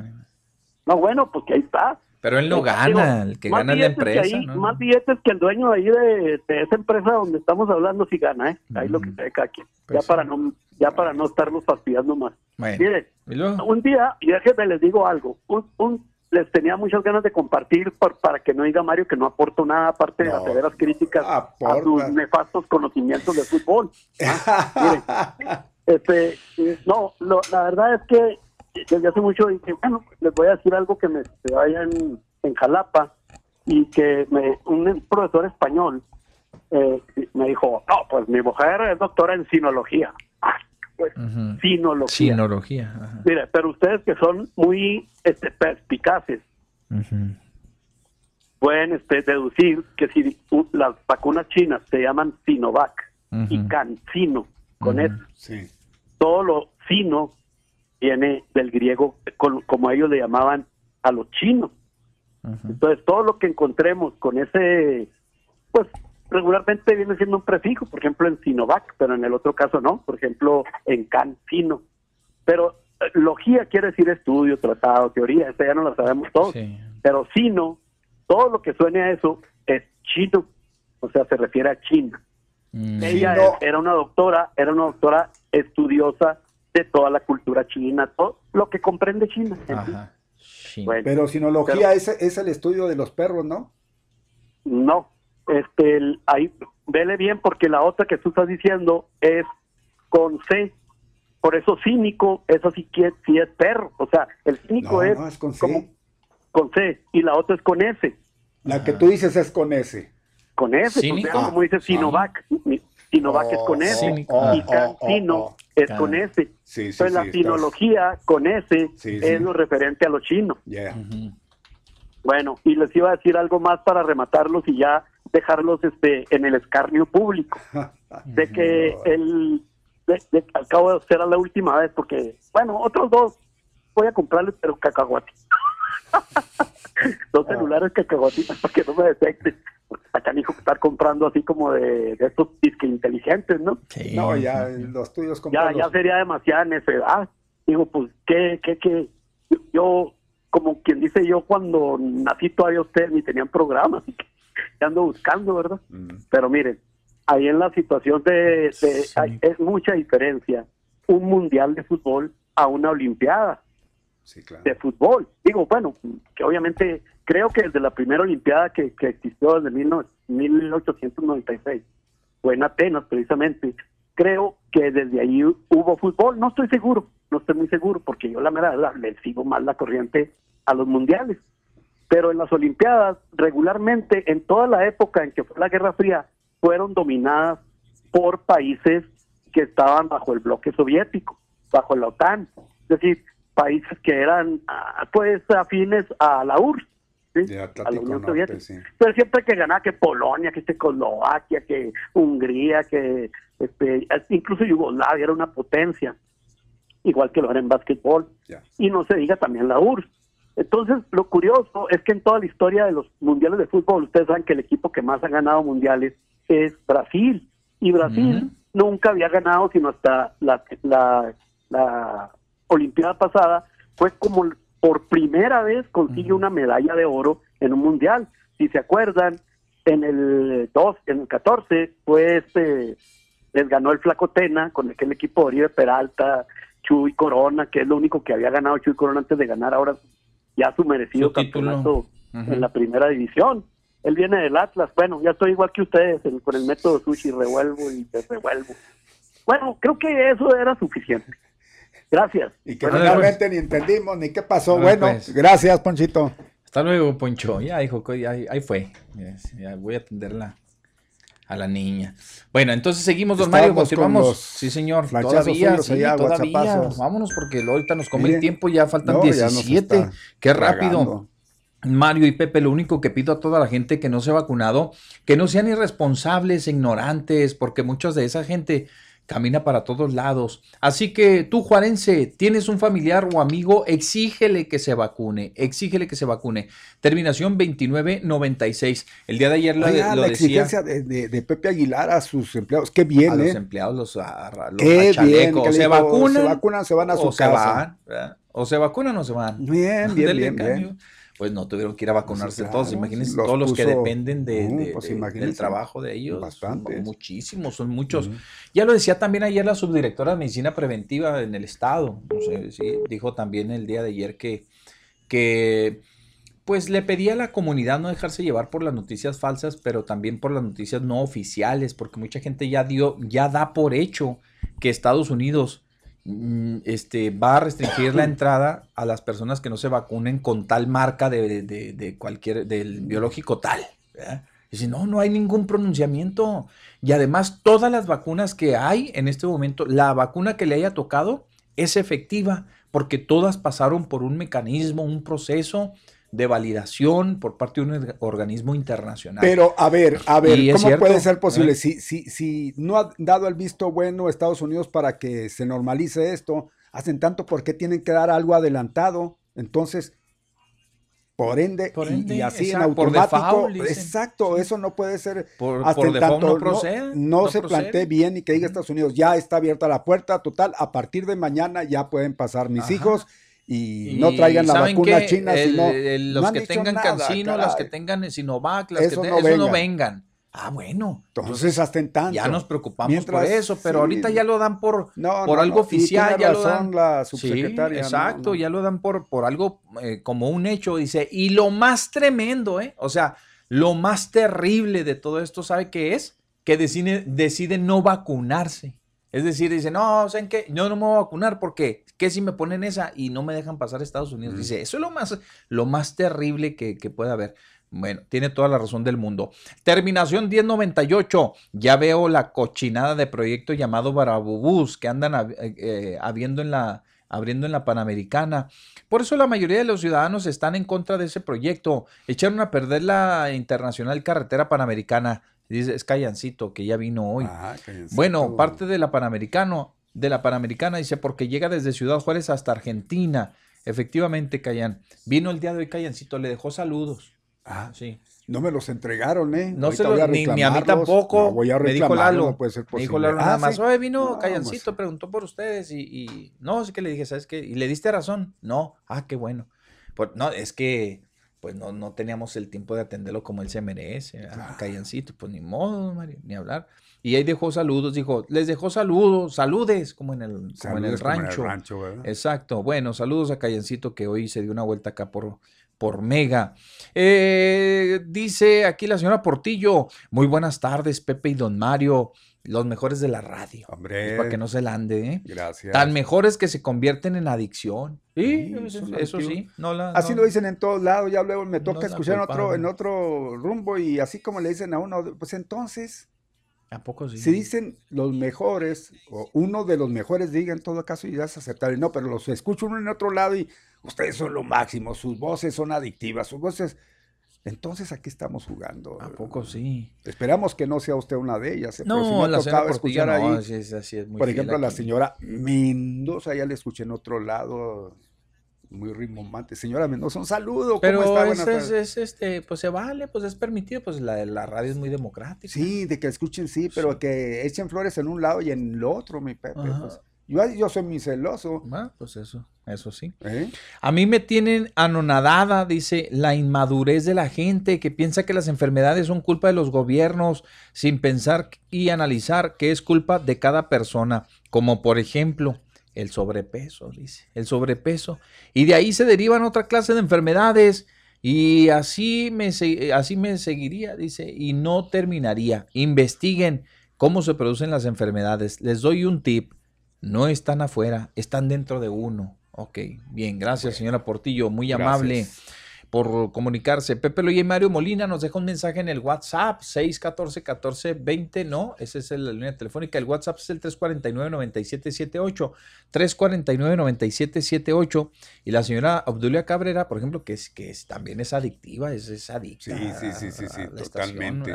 No, bueno, pues que ahí está. Pero él no gana, el que gana es la empresa, ahí- ¿no? Más billetes que el dueño de ahí de, de esa empresa donde estamos hablando sí gana, ¿eh? Ahí lo que Mm. se cada quien. Pues ya sí. para no ya para no estarlos fastidiando más. Bueno, un día, y déjenme les digo algo, un, un- les tenía muchas ganas de compartir por- para que no diga Mario que no aporto nada aparte de las No, severas críticas a sus nefastos conocimientos de fútbol. ¿ah? Miren, este, no, lo- la verdad es que desde hace mucho dije, bueno, les voy a decir algo que me se vaya en, en Jalapa y que me, un profesor español eh, me dijo, no, pues mi mujer es doctora en sinología. Ah, pues, sinología. Sinología. ajá. Mire, pero ustedes que son muy este, perspicaces, pueden este, deducir que si las vacunas chinas se llaman Sinovac y. CanSino, con eso, Sí. Todo lo sino viene del griego, con- como ellos le llamaban a los chinos. Entonces, todo lo que encontremos con ese, pues regularmente viene siendo un prefijo, por ejemplo en Sinovac, pero en el otro caso no, por ejemplo en CanSino. Pero eh, logía quiere decir estudio, tratado, teoría, esa ya no la sabemos todos. Sí. Pero sino, todo lo que suene a eso es chino, o sea, se refiere a China. Mm. Ella Sino- era una doctora, era una doctora estudiosa de toda la cultura china, todo lo que comprende China. en sí. Ajá. Sí. Bueno, Pero sinología Pero- es, es el estudio de los perros, ¿no? no, este, el- ahí, vele bien porque la otra que tú estás diciendo es con C. Por eso cínico, eso sí que sí es perro. O sea, el cínico No, es, no, es con C. como con C y la otra es con S. La que tú dices es con S. con S, como dice Sinovac, Sinovac es con S, y Cancino es con S. Entonces la sinología con S es lo referente a los chinos. Bueno, y les iba a decir algo más para rematarlos y ya dejarlos este en el escarnio público. De que el de, al cabo de ser la última vez, porque, bueno, otros dos voy a comprarles, pero cacahuate. dos celulares cacahuatitas para que no me detecten. Porque está canijo estar comprando así como de, de estos disque inteligentes, ¿no? no, ya los tuyos Ya, ya sería demasiada necedad. Digo, pues, ¿qué, qué, qué? Yo, como quien dice yo, cuando nací todavía ustedes ni tenían programas, que ando buscando, ¿verdad? Mm. Pero miren, ahí en la situación de, es mucha diferencia un mundial de fútbol a una olimpiada de fútbol. Digo, bueno, que obviamente creo que desde la primera olimpiada que, existió desde 1896 fue en Atenas precisamente, creo que desde ahí hubo fútbol, no estoy seguro, no estoy muy seguro, porque yo la verdad le sigo más la corriente a los mundiales. Pero en las Olimpiadas, regularmente, en toda la época en que fue la Guerra Fría, fueron dominadas por países que estaban bajo el bloque soviético, bajo la OTAN, es decir, países que eran ah, pues afines a la URSS, a la Unión Soviética. Pero siempre que ganaba que Polonia, que Checoslovaquia, que Hungría, que este, incluso Yugoslavia era una potencia, igual que lo era en básquetbol. Y no se diga también la URSS. Entonces, lo curioso es que en toda la historia de los mundiales de fútbol, ustedes saben que el equipo que más ha ganado mundiales es Brasil. Y Brasil nunca había ganado, sino hasta la, la, la Olimpiada pasada, fue como por primera vez consigue una medalla de oro en un mundial. Si se acuerdan, en el 2, en el 14, fue este, les ganó el Flacotena con aquel equipo de Oribe Peralta, Chuy Corona, que es lo único que había ganado Chuy Corona antes de ganar ahora ya su merecido campeonato en la primera división él viene del Atlas. Bueno, ya estoy igual que ustedes con el método sushi, revuelvo y te revuelvo. Bueno, creo que eso era suficiente. Gracias. Y que realmente ni entendimos ni qué pasó. bueno, pues. gracias, Ponchito. Hasta luego, Poncho. Ya dijo, ahí, ahí fue. Ya, voy a atenderla a la niña. Bueno, entonces seguimos, don Mario, continuamos. Sí, señor. Todavía, sí, todavía. Vámonos porque ahorita nos come el tiempo, ya faltan 17. Qué rápido. Mario y Pepe, lo único que pido a toda la gente que no se ha vacunado, que no sean irresponsables, ignorantes, porque muchos de esa gente camina para todos lados. Así que tú, Juarense, tienes un familiar o amigo, exígele que se vacune, exígele que se vacune. Terminación 2996. El día de ayer lo, Oiga, la exigencia de, Pepe Aguilar a sus empleados, qué bien, A los empleados, los, a, los se vacunan, se vacunan, se van a su casa. o se vacunan o se van. Bien, bien, bien, bien pues no tuvieron que ir a pues vacunarse todos. Imagínense todos los que dependen de, pues del trabajo de ellos. Bastante. Muchísimos, son muchos. Ya lo decía también ayer la subdirectora de Medicina Preventiva en el Estado. No sé, sí, dijo también el día de ayer que, que pues le pedía a la comunidad no dejarse llevar por las noticias falsas, pero también por las noticias no oficiales, porque mucha gente ya dio, ya da por hecho que Estados Unidos este, va a restringir la entrada a las personas que no se vacunen con tal marca de, cualquier, del biológico tal. Si no, no hay ningún pronunciamiento. Y además, todas las vacunas que hay en este momento, la vacuna que le haya tocado es efectiva, porque todas pasaron por un mecanismo, un proceso de validación por parte de un organismo internacional. Pero a ver, a ver, ¿cómo puede ser posible? Si, si, si no ha dado el visto bueno Estados Unidos para que se normalice esto, hacen tanto, ¿por qué tienen que dar algo adelantado? Entonces, por ende, y, así en automático, exacto, eso no puede ser por, hasta tanto no, no, se plantee bien y que diga Estados Unidos, ya está abierta la puerta, total, a partir de mañana ya pueden pasar mis hijos y, no traigan la vacuna china, sino los que tengan Cancino, los que tengan Sinovac, las eso, que no, eso no vengan. Ah, bueno. Entonces, hasta en tanto. Ya nos preocupamos por eso, pero ahorita ya lo dan por, por algo oficial. ya lo dan. la subsecretaria. exacto, ya lo dan por, por algo eh, como un hecho. Dice, y lo más tremendo, ¿eh? O sea, lo más terrible de todo esto, ¿sabe qué es? Que decide, decide no vacunarse. Es decir, dice, no, ¿saben qué? Yo no me voy a vacunar porque, ¿qué si me ponen esa y no me dejan pasar a Estados Unidos? Dice, eso es lo más, lo más terrible que, que puede haber. Bueno, tiene toda la razón del mundo. Terminación 1098. Ya veo la cochinada de proyecto llamado Barabubús que andan eh, eh, habiendo en la, abriendo en la Panamericana. Por eso la mayoría de los ciudadanos están en contra de ese proyecto. Echaron a perder la Internacional Carretera Panamericana. Dice, es Callancito, que ya vino hoy. Ah, bueno, parte de la Panamericano, de la Panamericana, dice, porque llega desde Ciudad Juárez hasta Argentina. Efectivamente, Callan. Vino el día de hoy Callancito, le dejó saludos. Ah, sí. No me los entregaron, ¿eh? No se los, ni, a mí tampoco. voy a me dijo Lalo. No puede ser me dijo Lalo nada ah, más. Oye, vino Callancito, preguntó por ustedes y, no, es que le dije, ¿sabes qué? Y le diste razón. No, ah, qué bueno. Pues, no, es que pues no, no teníamos el tiempo de atenderlo como él se merece. Callancito, pues ni modo, Mario, ni hablar. Y ahí dejó saludos, dijo, les dejó saludos, saludes, como en el, como en el rancho. En el rancho Exacto. Bueno, saludos a Callancito que hoy se dio una vuelta acá por, por Mega. Eh, dice aquí la señora Portillo, muy buenas tardes, Pepe y Don Mario, los mejores de la radio. Hombre. para que no se la ande, ¿eh? Gracias. Tan mejores que se convierten en adicción. Sí, eso, sí. así lo dicen en todos lados, ya luego me toca escuchar en otro, en otro rumbo y así como le dicen a uno, pues entonces... ¿A poco sí? Si dicen los mejores, o uno de los mejores diga en todo caso y ya es aceptable. No, pero los escucho uno en otro lado y ustedes son lo máximo, sus voces son adictivas, sus voces... Entonces aquí estamos jugando. ¿A poco sí? Esperamos que no sea usted una de ellas. No, la señora escuchar ahí. No, es, es muy Por ejemplo, la señora Mendoza, ya le escuché en otro lado muy rimomante. Señora Mendoza, un saludo. Pero ¿cómo está? Es, es, este, pues se vale, pues es permitido, pues la, la radio es muy democrática. Sí, de que escuchen, sí, pero que echen flores en un lado y en el otro, mi Pepe. Pues. Yo, soy muy celoso. Ah, pues eso, eso sí. ¿Eh? A mí me tienen anonadada, dice, la inmadurez de la gente que piensa que las enfermedades son culpa de los gobiernos sin pensar y analizar que es culpa de cada persona. Como por ejemplo, el sobrepeso, dice, el sobrepeso. Y de ahí se derivan otra clase de enfermedades. Y así me, así me seguiría, dice, y no terminaría. Investiguen cómo se producen las enfermedades. Les doy un tip no están afuera, están dentro de uno. Ok, bien, gracias señora Portillo, muy amable por comunicarse. Pepe Loya y Mario Molina nos deja un mensaje en el WhatsApp 614-1420, no, esa es la línea telefónica, el WhatsApp es el 349-9778, 349-9778 y la señora Obdulia Cabrera, por ejemplo, que es que es, también es adictiva, es, es adicta. Sí, sí, sí, sí, sí totalmente.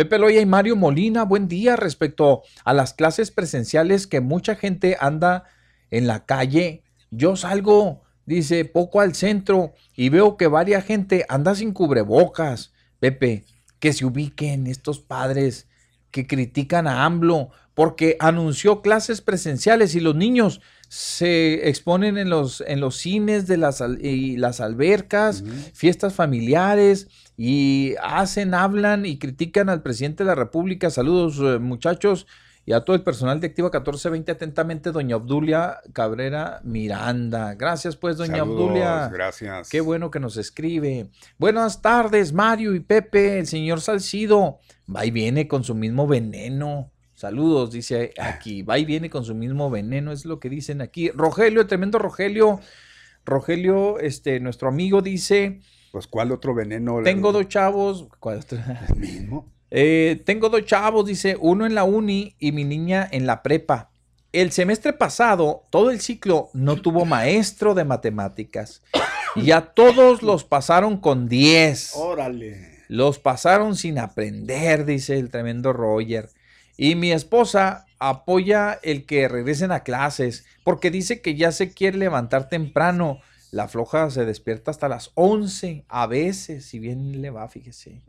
Pepe Loya y Mario Molina, buen día respecto a las clases presenciales que mucha gente anda en la calle. Yo salgo, dice, poco al centro y veo que varia gente anda sin cubrebocas. Pepe, que se ubiquen estos padres que critican a AMLO porque anunció clases presenciales y los niños se exponen en los, en los cines de las, y las albercas, fiestas familiares y hacen, hablan y critican al presidente de la República. Saludos eh, muchachos y a todo el personal de Activa 1420 atentamente, doña Obdulia Cabrera Miranda. Gracias pues, doña Obdulia. Gracias. Qué bueno que nos escribe. Buenas tardes, Mario y Pepe, el señor Salcido. Va y viene con su mismo veneno. Saludos, dice aquí. Va y viene con su mismo veneno, es lo que dicen aquí. Rogelio, el tremendo Rogelio. Rogelio, este, nuestro amigo dice. Pues, ¿cuál otro veneno? Tengo dos chavos. ¿Cuál otro? El mismo. Eh, tengo dos chavos, dice, uno en la uni y mi niña en la prepa. El semestre pasado, todo el ciclo no tuvo maestro de matemáticas. Y a todos los pasaron con 10. Órale. Los pasaron sin aprender, dice el tremendo Roger. Y mi esposa apoya el que regresen a clases porque dice que ya se quiere levantar temprano. La floja se despierta hasta las 11 a veces, si bien le va, fíjese.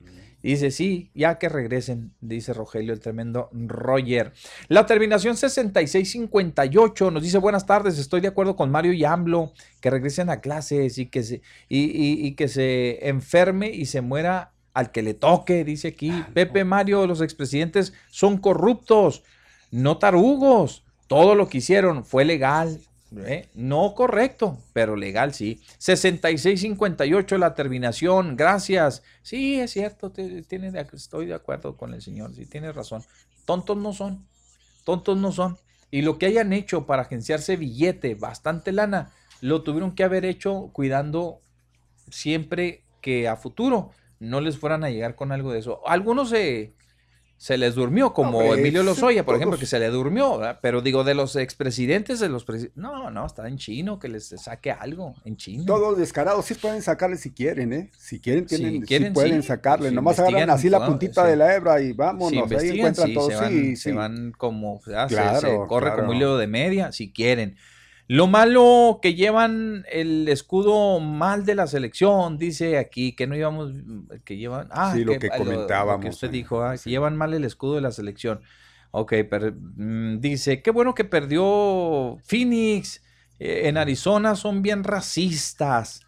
Dice, sí, ya que regresen, dice Rogelio, el tremendo Roger. La terminación 6658 nos dice, buenas tardes, estoy de acuerdo con Mario y AMLO, que regresen a clases y que se, y que se enferme y se muera al que le toque, dice aquí. Pepe Mario, los expresidentes son corruptos, no tarugos. Todo lo que hicieron fue legal. ¿Eh? No correcto, pero legal sí. 6658 la terminación, gracias. Sí, es cierto, tiene, estoy de acuerdo con el señor, sí, tiene razón. Tontos no son, tontos no son. Y lo que hayan hecho para agenciarse billete, bastante lana, lo tuvieron que haber hecho cuidando siempre que a futuro no les fueran a llegar con algo de eso. Algunos se, se les durmió, como Emilio Lozoya, por ejemplo, que se le durmió, pero digo, de los expresidentes, de los no, no, está en chino, que les saque algo, en chino. Todos descarados, sí pueden sacarle si quieren, ¿eh? Si quieren, tienen, sí pueden sacarle, nomás agarran así la puntita de la hebra y vámonos, ahí encuentran todo, se van, se van como, se, corre como hilo de media, si quieren. Lo malo que llevan el escudo mal de la selección, dice aquí, que no íbamos, que llevan, ah, sí, lo que, comentábamos. que usted dijo, ah, que llevan mal el escudo de la selección. Ok, pero mm, dice, qué bueno que perdió Phoenix. Eh, en Arizona son bien racistas.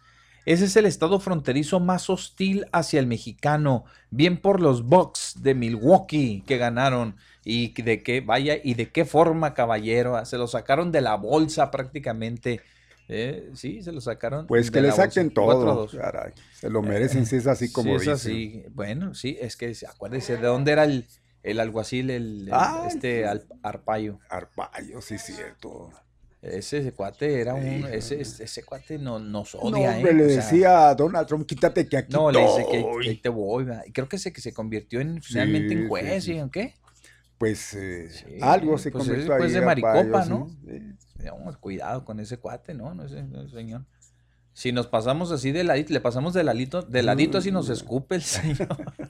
Ese es el estado fronterizo más hostil hacia el mexicano. Bien por los Bucks de Milwaukee que ganaron. Y de qué, vaya, y de qué forma, caballero. Se lo sacaron de la bolsa prácticamente. Eh, sí, se lo sacaron. Pues que le saquen todo. se lo merecen si es así como sí, es así. Bueno, sí, es que acuérdese de dónde era el, el alguacil, el, este Arpayo. Arpayo, sí, cierto. Ese, cuate era un. Ese, ese cuate no, nos odia. No, ¿eh? le decía a Donald Trump, quítate que aquí. No, le dice que, te voy. Y creo que se, que se convirtió en, finalmente en juez, ¿y en qué? Pues eh, algo se pues convirtió pues de maricopa, ¿no? cuidado con ese cuate, ¿no? No ese, señor. Si nos pasamos así de ladito, le pasamos de ladito, de ladito así nos escupe el señor.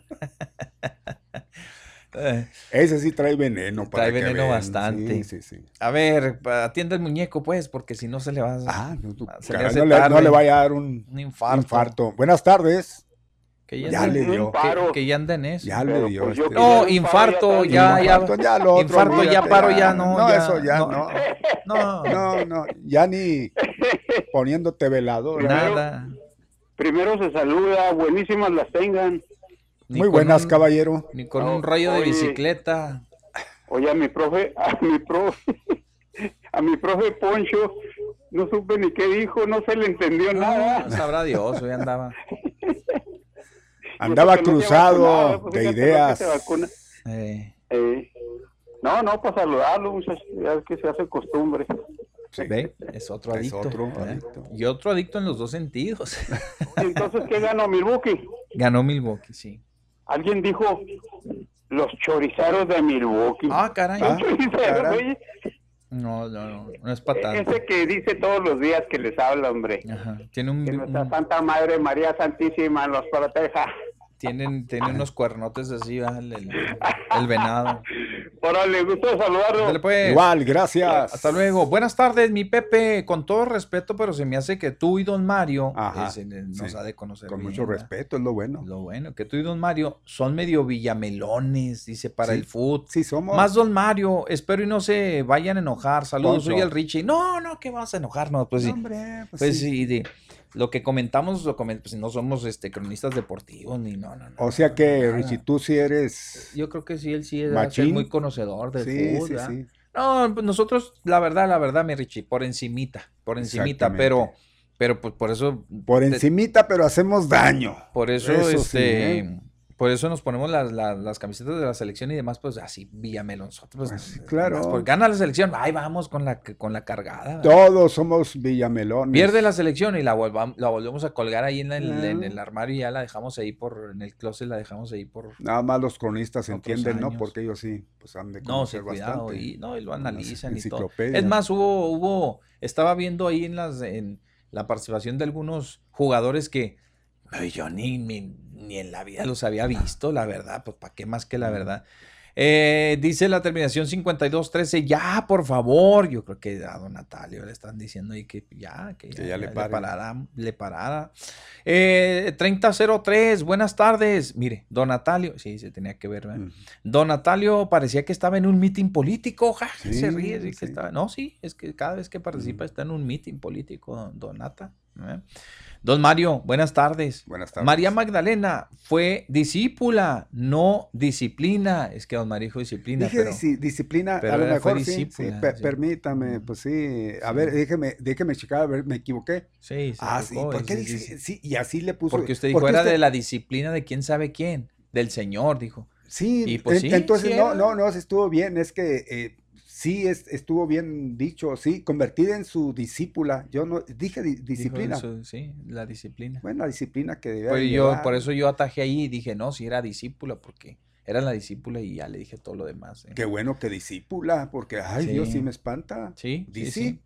Ese sí trae veneno. Para trae veneno bastante. Sí, sí, sí. A ver, atiende el muñeco, pues, porque si no se le va a. Ah, no, no, le, vaya a dar un, infarto. Buenas tardes. Que ya, le dio. Que, ya anda en eso. Ya le dio. Pues este. No, infarto, ya, ya. Infarto, ya, lo otro, infarto, ya paro, ya, no. No, eso ya no. No, no, no. Ya ni poniéndote velador. Nada. Primero se saluda, buenísimas las tengan. Muy buenas, caballero. Ni con un rayo de bicicleta. Oye, a mi profe, a mi profe, a mi profe Poncho, no supe ni qué dijo, no se le entendió nada. Sabrá Dios, hoy andaba. Andaba cruzado pues de ideas. Eh. Eh, no, no, para saludarlo, ya es que se hace costumbre. ¿Ve? Es otro adicto. Y otro adicto en los dos sentidos. entonces qué ganó Milwaukee? Ganó Milwaukee, sí. Alguien dijo los chorizaros de Milwaukee. Ah, caray. Ah, no, no, no, no es tanto. Ese que dice todos los días que les habla, hombre. Ajá. Tiene un... Que nuestra Santa Madre María Santísima los proteja. Tienen, tienen unos cuernotes así, el, el, venado. Órale, gusto saludarlo. Pues. Igual, gracias. Hasta luego. Buenas tardes, mi Pepe. Con todo respeto, pero se me hace que tú y don Mario nos ha de conocer. Con mucho respeto, es lo bueno. Lo bueno, que tú y don Mario son medio villamelones, dice, para el foot. Sí, somos. Más don Mario, espero y no se vayan a enojar. Saludos, soy el Richie. No, no, que vas a enojarnos. Pues sí. Hombre, pues, pues sí. sí lo que comentamos, lo pues no somos este cronistas deportivos ni no, no, O sea que, Richie, tú sí eres. Yo creo que sí, él sí es muy conocedor del sí, fútbol. Sí, sí. No, pues nosotros, la verdad, la verdad, mi Richie, por encimita, por encimita, pero, pero pues por eso. Por encimita, pero hacemos daño. Por eso, este. ¿eh? Por eso nos ponemos las, las, camisetas de la selección y demás, pues así, Villamelo. Nosotros, pues, claro. Pues, gana la selección, ahí vamos con la, con la cargada. Todos somos Villamelones. Pierde la selección y la, la volvemos a colgar ahí en el, en el, armario y ya la dejamos ahí por, en el closet la dejamos ahí por. Nada más los cronistas entienden, ¿no? Porque ellos sí, pues han de conocer No, sí, cuidado, y, no, y lo analizan y todo. Es más, hubo, hubo, estaba viendo ahí en las, en la participación de algunos jugadores que yo ni, ni, en la vida los había visto, la verdad, pues ¿para qué más que la verdad? Eh, dice la terminación 5213, ya, por favor. Yo creo que a don Natalio le están diciendo ahí que ya, que ya, le, parara. Le parara. Eh, 3003, buenas tardes. Mire, don Natalio, sí, se tenía que ver. Don Natalio parecía que estaba en un mitin político, ja, se ríe. Que estaba, no, sí, es que cada vez que participa está en un mitin político, don Nata. ¿eh? Don Mario, buenas tardes. Buenas tardes. María Magdalena fue discípula, no disciplina. Es que don Mario dijo disciplina. Dije disciplina, a lo mejor sí, permítame, pues sí. A ver, déjeme, déjeme checar, a ver, me equivoqué. Sí, sí. Ah, sí, ¿por qué dice? Sí, y así le puso. Porque usted dijo, era de la disciplina de quién sabe quién, del Señor, dijo. Sí, pues entonces no, no, no, estuvo bien, es que... Eh, Sí, estuvo bien dicho, sí, convertida en su discípula. Yo no dije disciplina. sí, la disciplina. Bueno, la disciplina que debía pues yo, Por eso yo atajé ahí y dije, no, si era discípula, porque era la discípula y ya le dije todo lo demás. ¿eh? Qué bueno que discípula, porque, ay, Dios, sí me espanta. Sí, sí,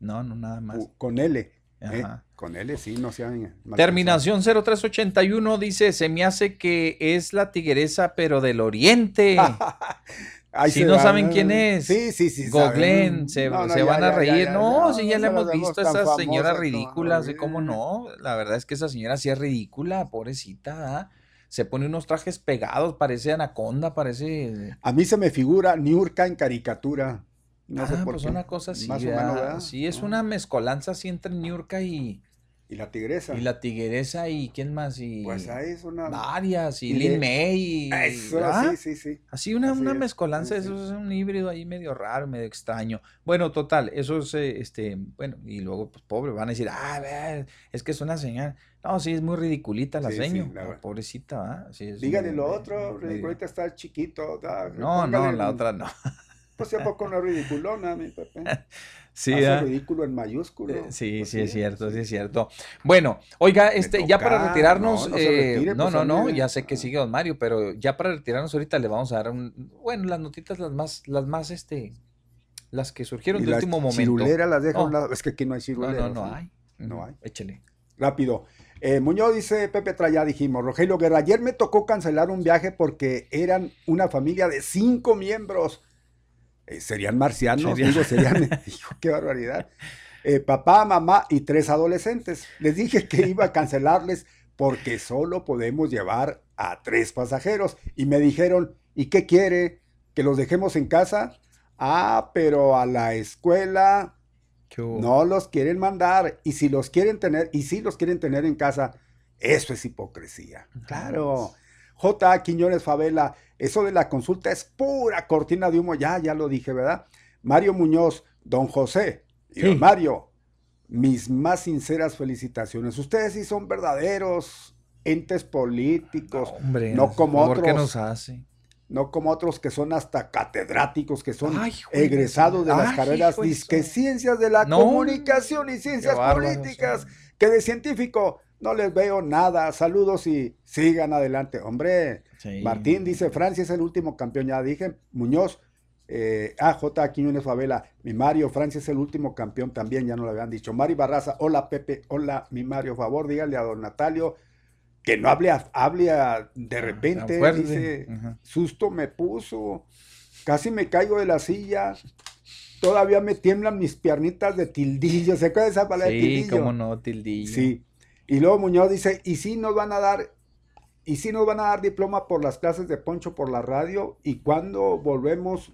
No, no, nada más. con L. ¿eh? Con L, sí, no sean. Terminación 0381 dice: Se me hace que es la tigresa, pero del oriente. si no saben quién es, sí, sí, sí, Goglen, se, van a reír. no, si ya le hemos visto a esa señora ridícula, así como no. La verdad es que esa señora sí es ridícula, pobrecita. ¿ah? Se pone unos trajes pegados, parece anaconda, parece. A mí se me figura Niurka en caricatura. No ah, sé por pues una cosa así. Más o menos, Sí, es una mezcolanza así entre Niurka y, y la tigresa. Y la tigresa y quién más y pues ahí es una varias y, Lin May eso sí sí sí. Así una, una mezcolanza eso es un híbrido ahí medio raro medio extraño. Bueno total eso es eh, este bueno y luego pues pobre van a decir ah ver, es que es una señal no sí es muy ridiculita la seño pobrecita ¿va? Sí, dígale lo otro ridiculita está chiquito no no la otra no. Pues a poco no ridiculona mi Pepe Sí, Hace ridículo en mayúsculo. Eh, sí, pues sí, es cierto, sí. es cierto. Bueno, oiga, este, ya para retirarnos, no, no, eh, no, pues, no, ya sé que sigue don Mario, pero ya para retirarnos ahorita le vamos a dar un, bueno, las notitas las más, las más, este, las que surgieron de último momento. Cirulera las dejo a un lado, es que aquí no hay cirulera. No, no, no hay. No hay. Échale. Rápido. Eh, Muñoz dice, Pepe Traya, dijimos, Rogelio Guerra, ayer me tocó cancelar un viaje porque eran una familia de cinco miembros eh, serían marcianos, digo, serían, qué barbaridad. Eh, papá, mamá y tres adolescentes. Les dije que iba a cancelarles porque solo podemos llevar a tres pasajeros. Y me dijeron, ¿y qué quiere? ¿Que los dejemos en casa? Ah, pero a la escuela no los quieren mandar. Y si los quieren tener, y si los quieren tener en casa, eso es hipocresía. Claro. J. Quiñones Favela, eso de la consulta es pura cortina de humo, ya, ya lo dije, ¿verdad? Mario Muñoz, don José y don Mario, mis más sinceras felicitaciones. Ustedes sí son verdaderos entes políticos, no, como otros. ¿Qué nos hace? No como otros que son hasta catedráticos, que son egresados de las carreras que ciencias de la comunicación y ciencias políticas, que de científico no les veo nada. Saludos y sigan adelante. Hombre, Martín dice, Francia es el último campeón. Ya dije, Muñoz, eh, AJ Quiñones Favela, mi Mario, Francia es el último campeón también, ya no lo habían dicho. Mari Barraza, hola Pepe, hola mi Mario, favor, dígale a don Natalio que no hable, hable de repente, dice, susto me puso, casi me caigo de la silla, todavía me tiemblan mis piernitas de tildillo, ¿se acuerda esa palabra sí, de tildillo? cómo no, tildillo. Sí, y luego Muñoz dice, ¿y si nos van a dar, y si nos van a dar diploma por las clases de Poncho por la radio? ¿Y cuándo volvemos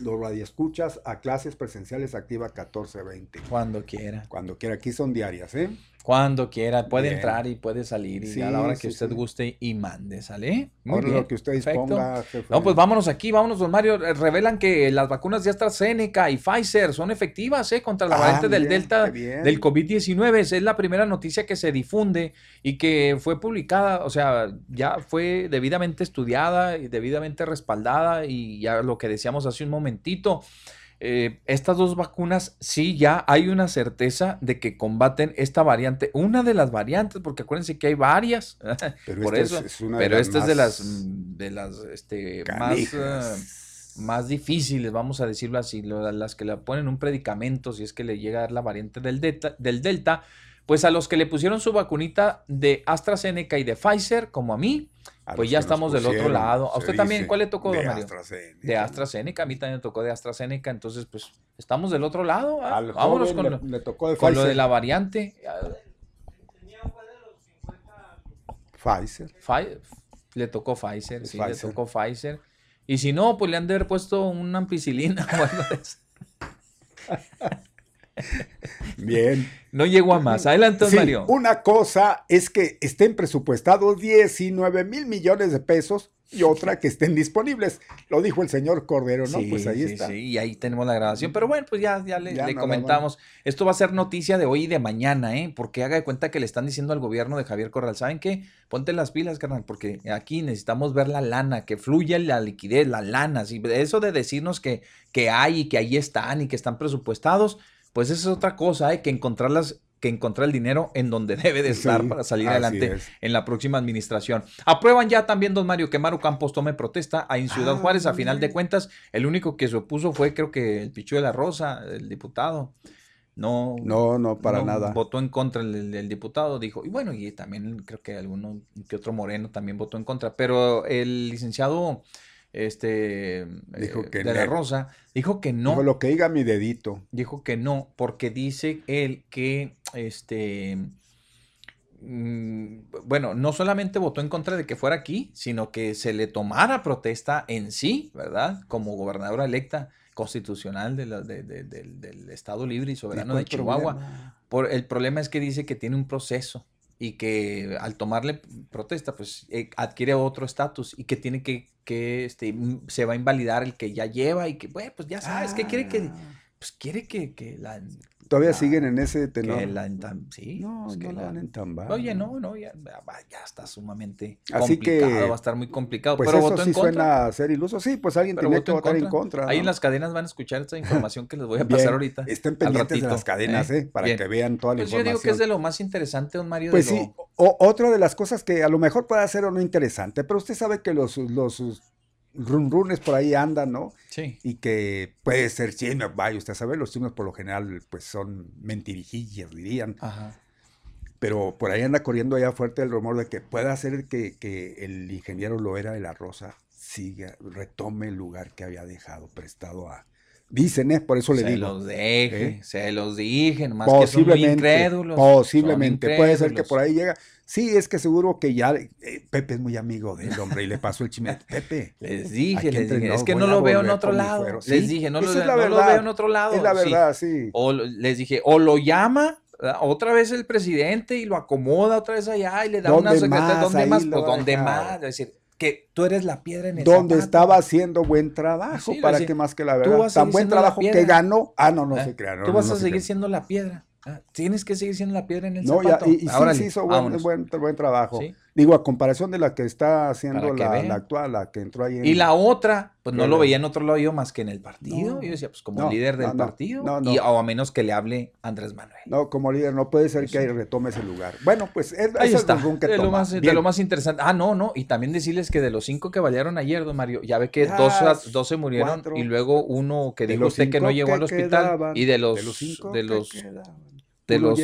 los radioescuchas a clases presenciales activa 1420? Cuando quiera. Cuando quiera, aquí son diarias, ¿eh? Cuando quiera, puede entrar y puede salir y a la hora que usted guste y mande, ¿sale? Muy bien. lo que usted disponga. No, pues vámonos aquí, vámonos, don Mario. Eh, revelan que las vacunas de AstraZeneca y Pfizer son efectivas, ¿eh? Contra la ah, variante del Delta del COVID-19. Es la primera noticia que se difunde y que fue publicada, o sea, ya fue debidamente estudiada y debidamente respaldada y ya lo que decíamos hace un momentito. Eh, estas dos vacunas sí ya hay una certeza de que combaten esta variante, una de las variantes, porque acuérdense que hay varias, pero por eso, pero esta es de las de las este, más, eh, más difíciles, vamos a decirlo así, las que le ponen un predicamento si es que le llega a dar la variante del delta, del delta, pues a los que le pusieron su vacunita de AstraZeneca y de Pfizer, como a mí, pues ya estamos del otro lado. ¿A usted también cuál le tocó, de Mario? AstraZeneca. De AstraZeneca, a mí también me tocó de AstraZeneca, entonces pues estamos del otro lado. ¿ah? Vámonos con, lo, lo de la variante. Pfizer. Le tocó Pfizer, sí, le tocó Pfizer. Y si no, pues le han de haber puesto una ampicilina o algo de eso. Bien. No llegó a más. Adelante, Mario. Una cosa es que estén presupuestados 19 mil millones de pesos y otra que estén disponibles. Lo dijo el señor Cordero, ¿no? pues ahí está. Sí, y ahí tenemos la grabación. Pero bueno, pues ya, ya le, comentamos. Esto va a ser noticia de hoy y de mañana, ¿eh? Porque haga de cuenta que le están diciendo al gobierno de Javier Corral, ¿saben qué? Ponte las pilas, carnal, porque aquí necesitamos ver la lana, que fluya la liquidez, la lana. Eso de decirnos que, que hay y que ahí están y que están presupuestados pues esa es otra cosa, hay que encontrarlas que encontrar el dinero en donde debe de estar para salir adelante en la próxima administración. Aprueban ya también, don Mario, que Maru Campos tome protesta en Ciudad ah, Juárez. A final de cuentas, el único que se opuso fue, creo que el Pichu de la Rosa, el diputado. No, no, no, para nada. Votó en contra el, diputado, dijo. Y bueno, y también creo que alguno que otro moreno también votó en contra. Pero el licenciado este dijo eh, que de la Rosa, dijo que no. Dijo lo que diga mi dedito. Dijo que no, porque dice él que este mm, bueno, no solamente votó en contra de que fuera aquí, sino que se le tomara protesta en sí, ¿verdad? Como gobernadora electa constitucional de del Estado Libre y Soberano de Chihuahua. Por, el problema es que dice que tiene un proceso y que al tomarle protesta, pues eh, adquiere otro estatus y que tiene que, que este, se va a invalidar el que ya lleva y que, bueno, pues ya sabes, que quiere que, ah. pues quiere que, que la Todavía siguen en ese tenor. sí. No, pues no la, van entambar. Oye, no, no, ya, ya está sumamente Así complicado, que, va a estar muy complicado. Pues pero eso sí suena a ser iluso. Sí, pues alguien tiene que votar en contra. Ahí en las cadenas van a escuchar esta información que les voy a pasar ahorita. Estén pendientes de las cadenas, ¿eh? Para que vean toda la información. Pues yo digo que es de lo más interesante, don Mario. Pues sí, o, otra de las cosas que a lo mejor puede ser o no interesante, pero usted sabe que los, los run runes por ahí andan, ¿no? Sí. Y que puede ser chisme, vaya, usted sabe, los chismes por lo general pues son mentirijillas, dirían. Ajá. Pero por ahí anda corriendo allá fuerte el rumor de que pueda ser que, que el ingeniero Loera de la Rosa siga, retome el lugar que había dejado prestado a, Dicen, ¿eh? por eso le digo. Se los deje, ¿Eh? se los dije, más que son muy incrédulos. Posiblemente, puede ser que por ahí llega. Sí, es que seguro que ya eh, Pepe es muy amigo del hombre y le pasó el chisme. Pepe. Les dije, les dije, es que no lo veo en otro lado. Les dije, no, lo, veo en otro lado. Es la verdad, sí. O les dije, o lo llama otra vez el presidente y lo acomoda otra vez allá y le da una secretaria. ¿Dónde más? Pues donde más. Es decir, que tú eres la piedra en el Donde estaba haciendo buen trabajo, para que más que la verdad. Tan buen trabajo que ganó. Ah, no, no ¿Eh? se crea. tú vas a seguir siendo la piedra. Ah, tienes que seguir siendo la piedra en el zapato. y, Ahora sí, hizo buen, buen, buen, trabajo. Digo, a comparación de la que está haciendo la, la, actual, la que entró ahí. En... Y la otra, pues no lo veía en otro lado yo más que en el partido. yo decía, pues como líder del partido. Y, o a menos que le hable Andrés Manuel. No, como líder, no puede ser pues que ahí retome ese lugar. Bueno, pues es, ahí está. que de, lo más, de lo más interesante. Ah, no, no. Y también decirles que de los cinco que balearon ayer, don Mario, ya ve que dos, dos, se murieron y luego uno que dijo usted que no llegó al hospital. y de los, de los cinco. De los, de los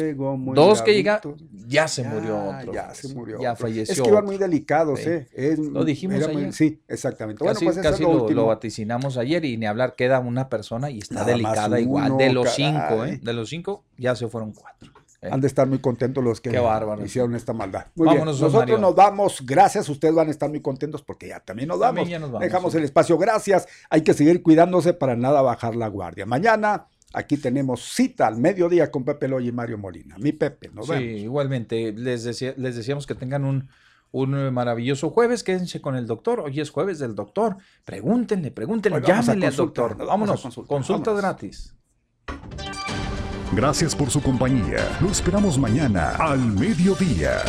dos que llegaron, ya se murió otro. Ya se murió. Ya falleció. Es que iban muy delicados, ¿eh? lo dijimos ayer. sí, exactamente. Bueno, casi, pues lo, lo, vaticinamos ayer y ni hablar, queda una persona y está delicada igual. De los cinco, ¿eh? De los cinco, ya se fueron cuatro. ¿eh? Han de estar muy contentos los que hicieron esta maldad. Muy Vámonos, bien. Nosotros nos vamos. Gracias. Ustedes van a estar muy contentos porque ya también nos vamos. Dejamos el espacio. Gracias. Hay que seguir cuidándose para nada bajar la guardia. Mañana Aquí tenemos cita al mediodía con Pepe Loy y Mario Molina. Mi Pepe, nos sí, igualmente. Les, les decíamos que tengan un, un maravilloso jueves. Quédense con el doctor. Hoy es jueves del doctor. Pregúntenle, pregúntenle, llámenle al doctor. Vámonos, consulta gratis. Gracias por su compañía. Lo esperamos mañana al mediodía.